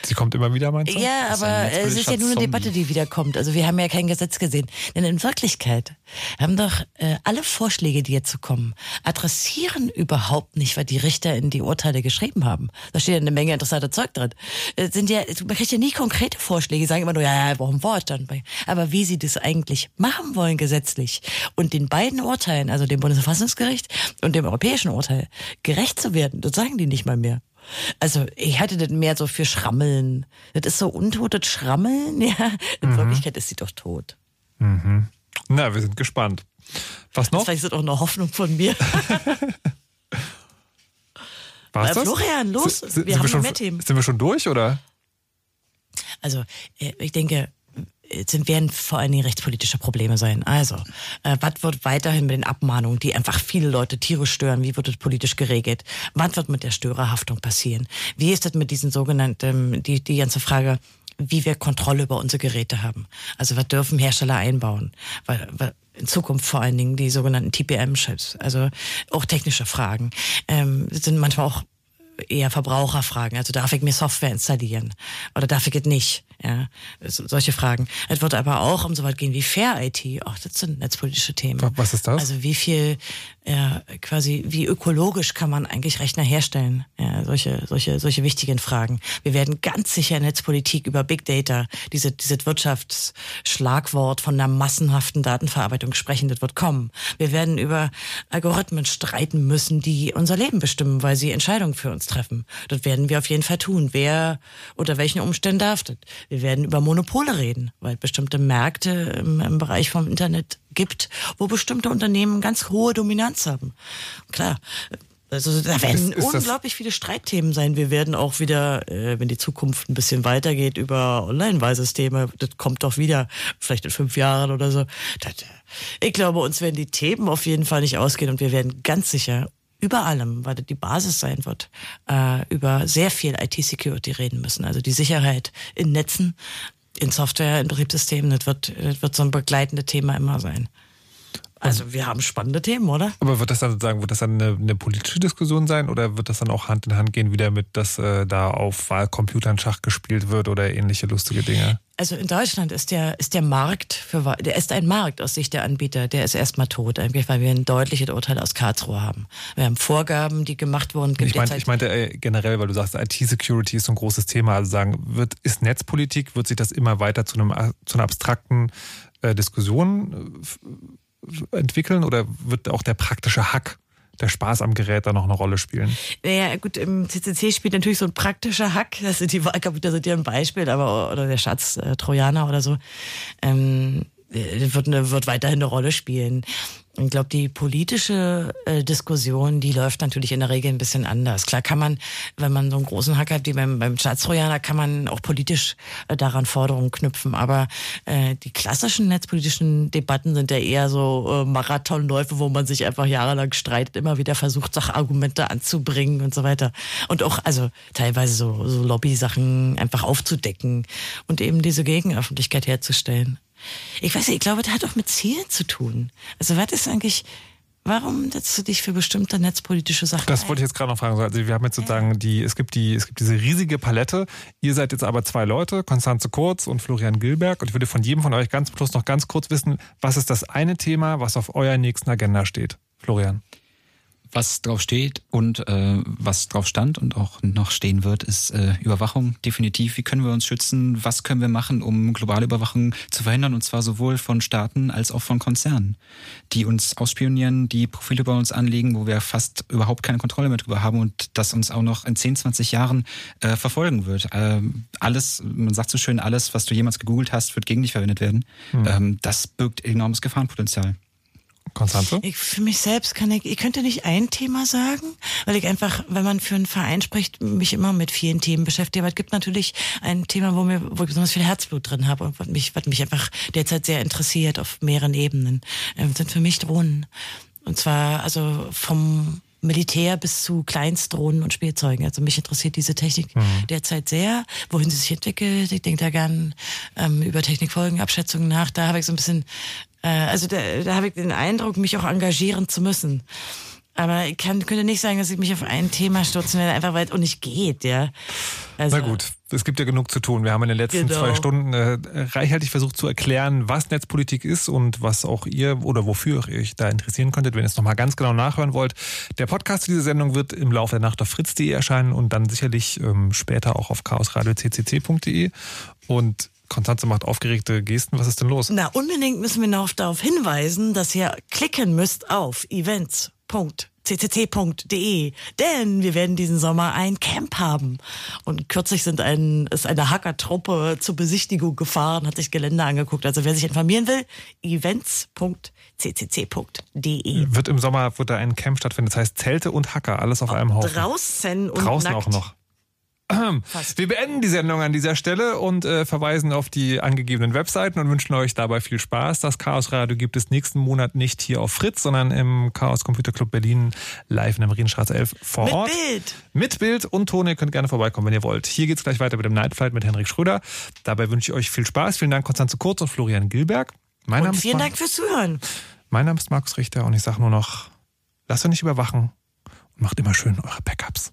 Sie kommt immer wieder, meinst du? Ja, aber es ist ja nur eine Debatte, die wiederkommt. Also wir haben ja kein Gesetz gesehen. Denn in Wirklichkeit haben doch äh, alle Vorschläge, die jetzt so kommen, adressieren überhaupt nicht, was die Richter in die Urteile geschrieben haben. Da steht ja eine Menge interessanter Zeug drin. Äh, sind ja, man kriegt ja nie konkrete Vorschläge, sagen immer nur, ja, ja, wir brauchen Vorstand bei. Aber wie sie das eigentlich machen wollen gesetzlich und den beiden Urteilen, also dem Bundesverfassungsgericht und dem europäischen Urteil, gerecht zu werden, das sagen die nicht mal mehr. Also ich hatte das mehr so für Schrammeln. Das ist so untotes Schrammeln, ja. In mhm. Wirklichkeit ist sie doch tot. Mhm. Na, wir sind gespannt. Was noch? Vielleicht ist das auch eine Hoffnung von mir. Was äh, Florian, los, sind, wir haben wir schon, mehr Themen. Sind wir schon durch, oder? Also, äh, ich denke, sind, werden vor allen Dingen rechtspolitische Probleme sein. Also, äh, was wird weiterhin mit den Abmahnungen, die einfach viele Leute tierisch stören, wie wird das politisch geregelt? Was wird mit der Störerhaftung passieren? Wie ist das mit diesen sogenannten, die, die ganze Frage, wie wir Kontrolle über unsere Geräte haben? Also, was dürfen Hersteller einbauen? Weil, weil in Zukunft vor allen Dingen die sogenannten TPM-Chips, also auch technische Fragen, ähm, sind manchmal auch eher Verbraucherfragen. Also darf ich mir Software installieren oder darf ich es nicht? Ja, solche Fragen. Es wird aber auch um so weit gehen wie Fair IT. Auch das sind netzpolitische Themen. Was ist das? Also wie viel, ja, quasi, wie ökologisch kann man eigentlich Rechner herstellen? Ja, solche, solche, solche wichtigen Fragen. Wir werden ganz sicher in Netzpolitik über Big Data, diese, dieses Wirtschaftsschlagwort von einer massenhaften Datenverarbeitung sprechen. Das wird kommen. Wir werden über Algorithmen streiten müssen, die unser Leben bestimmen, weil sie Entscheidungen für uns treffen. Das werden wir auf jeden Fall tun. Wer unter welchen Umständen darf das? Wir werden über Monopole reden, weil bestimmte Märkte im, im Bereich vom Internet gibt, wo bestimmte Unternehmen ganz hohe Dominanz haben. Klar. Also da werden Ist- ist unglaublich viele Streitthemen sein. Wir werden auch wieder, äh, wenn die Zukunft ein bisschen weitergeht, über Online-Wahlsysteme, das kommt doch wieder, vielleicht in fünf Jahren oder so. Das, äh, ich glaube, uns werden die Themen auf jeden Fall nicht ausgehen und wir werden ganz sicher über allem, weil das die Basis sein wird, äh, über sehr viel IT-Security reden müssen. Also die Sicherheit in Netzen, in Software, in Betriebssystemen, das wird, das wird so ein begleitendes Thema immer sein. Also wir haben spannende Themen, oder? Aber wird das dann sozusagen, wird das dann eine, eine politische Diskussion sein oder wird das dann auch Hand in Hand gehen wieder mit, dass äh, da auf Wahlcomputern Schach gespielt wird oder ähnliche lustige Dinge? Also in Deutschland ist der, ist der Markt für, der ist ein Markt aus Sicht der Anbieter, der ist erstmal tot, eigentlich, weil wir ein deutliches Urteil aus Karlsruhe haben. Wir haben Vorgaben, die gemacht wurden. Ich, mein, derzeit- ich meinte äh, generell, weil du sagst, IT-Security ist so ein großes Thema. Also sagen, wird, ist Netzpolitik, wird sich das immer weiter zu, einem, zu einer abstrakten äh, Diskussion äh, entwickeln oder wird auch der praktische Hack, der Spaß am Gerät da noch eine Rolle spielen? Naja, gut, im CCC spielt natürlich so ein praktischer Hack. Das sind die Wahlcomputer sind ja ein Beispiel, aber oder der Schatz äh, Trojaner oder so. Ähm, äh, wird, eine, wird weiterhin eine Rolle spielen. Ich glaube, die politische äh, Diskussion, die läuft natürlich in der Regel ein bisschen anders. Klar kann man, wenn man so einen großen Hack hat wie beim, beim Staatstrojaner, kann man auch politisch äh, daran Forderungen knüpfen. Aber äh, die klassischen netzpolitischen Debatten sind ja eher so äh, Marathonläufe, wo man sich einfach jahrelang streitet, immer wieder versucht, Sachargumente anzubringen und so weiter. Und auch, also teilweise so, so Lobby-Sachen einfach aufzudecken und eben diese Gegenöffentlichkeit herzustellen. Ich weiß nicht, ich glaube, das hat auch mit Zielen zu tun. Also was ist eigentlich, warum setzt du dich für bestimmte netzpolitische Sachen Das ein? wollte ich jetzt gerade noch fragen. Also wir haben jetzt sozusagen die, es gibt die, es gibt diese riesige Palette. Ihr seid jetzt aber zwei Leute, Konstanze Kurz und Florian Gilberg. Und ich würde von jedem von euch ganz Schluss noch ganz kurz wissen, was ist das eine Thema, was auf eurer nächsten Agenda steht? Florian. Was drauf steht und äh, was drauf stand und auch noch stehen wird, ist äh, Überwachung. Definitiv. Wie können wir uns schützen? Was können wir machen, um globale Überwachung zu verhindern? Und zwar sowohl von Staaten als auch von Konzernen, die uns ausspionieren, die Profile bei uns anlegen, wo wir fast überhaupt keine Kontrolle mehr drüber haben und das uns auch noch in 10, 20 Jahren äh, verfolgen wird. Ähm, alles, man sagt so schön, alles, was du jemals gegoogelt hast, wird gegen dich verwendet werden. Hm. Ähm, das birgt enormes Gefahrenpotenzial. Konstanze? Ich, für mich selbst kann ich, ich könnte nicht ein Thema sagen, weil ich einfach, wenn man für einen Verein spricht, mich immer mit vielen Themen beschäftige. Aber es gibt natürlich ein Thema, wo, mir, wo ich besonders viel Herzblut drin habe und was mich, was mich einfach derzeit sehr interessiert auf mehreren Ebenen, ähm, sind für mich Drohnen. Und zwar also vom Militär bis zu Kleinstdrohnen und Spielzeugen. Also mich interessiert diese Technik Mhm. derzeit sehr, wohin sie sich entwickelt. Ich denke da gern ähm, über Technikfolgenabschätzungen nach. Da habe ich so ein bisschen, also da, da habe ich den Eindruck, mich auch engagieren zu müssen. Aber ich kann, könnte nicht sagen, dass ich mich auf ein Thema stürzen werde, einfach weil es auch nicht geht, ja. Also, Na gut, es gibt ja genug zu tun. Wir haben in den letzten Genau. zwei Stunden äh, reichhaltig versucht zu erklären, was Netzpolitik ist und was auch ihr oder wofür ihr euch da interessieren könntet, wenn ihr es nochmal ganz genau nachhören wollt. Der Podcast zu dieser Sendung wird im Laufe der Nacht auf fritz.de erscheinen und dann sicherlich ähm, später auch auf chaosradio.ccc.de. Und Konstanze macht aufgeregte Gesten. Was ist denn los? Na, unbedingt müssen wir noch darauf hinweisen, dass ihr klicken müsst auf events.ccc.de, denn wir werden diesen Sommer ein Camp haben. Und kürzlich sind ein, ist eine Hackertruppe zur Besichtigung gefahren, hat sich Gelände angeguckt. Also wer sich informieren will, events.ccc.de. Wird im Sommer wird da ein Camp stattfinden. Das heißt Zelte und Hacker, alles auf einem Haufen. Draußen und Draußen nackt. auch noch. Wir beenden die Sendung an dieser Stelle und äh, verweisen auf die angegebenen Webseiten und wünschen euch dabei viel Spaß. Das Chaos Radio gibt es nächsten Monat nicht hier auf Fritz, sondern im Chaos Computer Club Berlin live in der Marienstraße 11 vor Mit Ort. Bild. Mit Bild und Ton. Ihr könnt gerne vorbeikommen, wenn ihr wollt. Hier geht's gleich weiter mit dem Night Flight mit Henrik Schröder. Dabei wünsche ich euch viel Spaß. Vielen Dank, Konstanze Kurz und Florian Gilberg. Mein, Name Und ist vielen Mar- Dank fürs Zuhören. mein Name ist Markus Richter und ich sage nur noch, lasst euch nicht überwachen und macht immer schön eure Backups.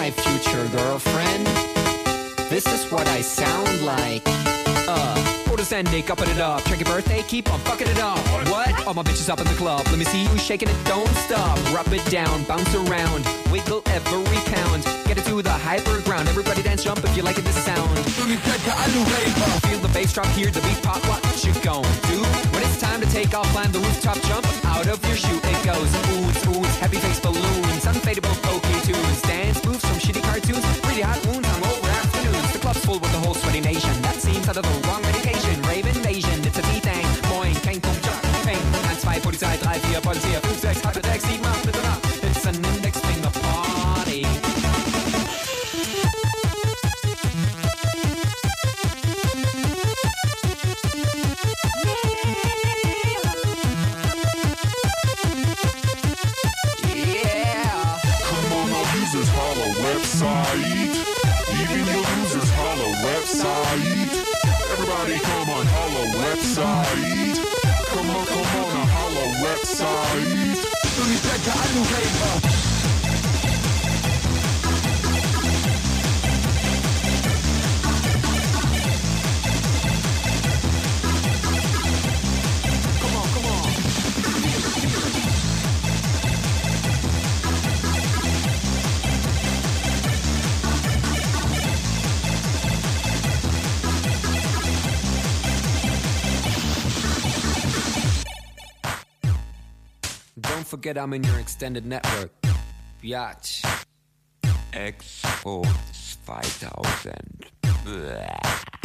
My future girlfriend. This is what I sound like. Uh, orders ending, upping it up. Check your birthday, keep on fucking it up. What? All my bitches up in the club. Let me see you shaking it, don't stop. Rub it down, bounce around, wiggle every pound. Get it to the hyper ground. Everybody dance, jump if you like it, this sound. Feel the bass drop, hear the beat pop. What you gon' do? When it's time to take off, climb the rooftop, jump out of your shoe. It goes oohs, oohs, heavy face balloons, unfadable pokey tunes, dance cartoons, really hot wounds on over afternoons. The club's full with the whole sweaty nation. That seems out of the I got no forget I'm in your extended network. Biatch. Expos 2000. Blah.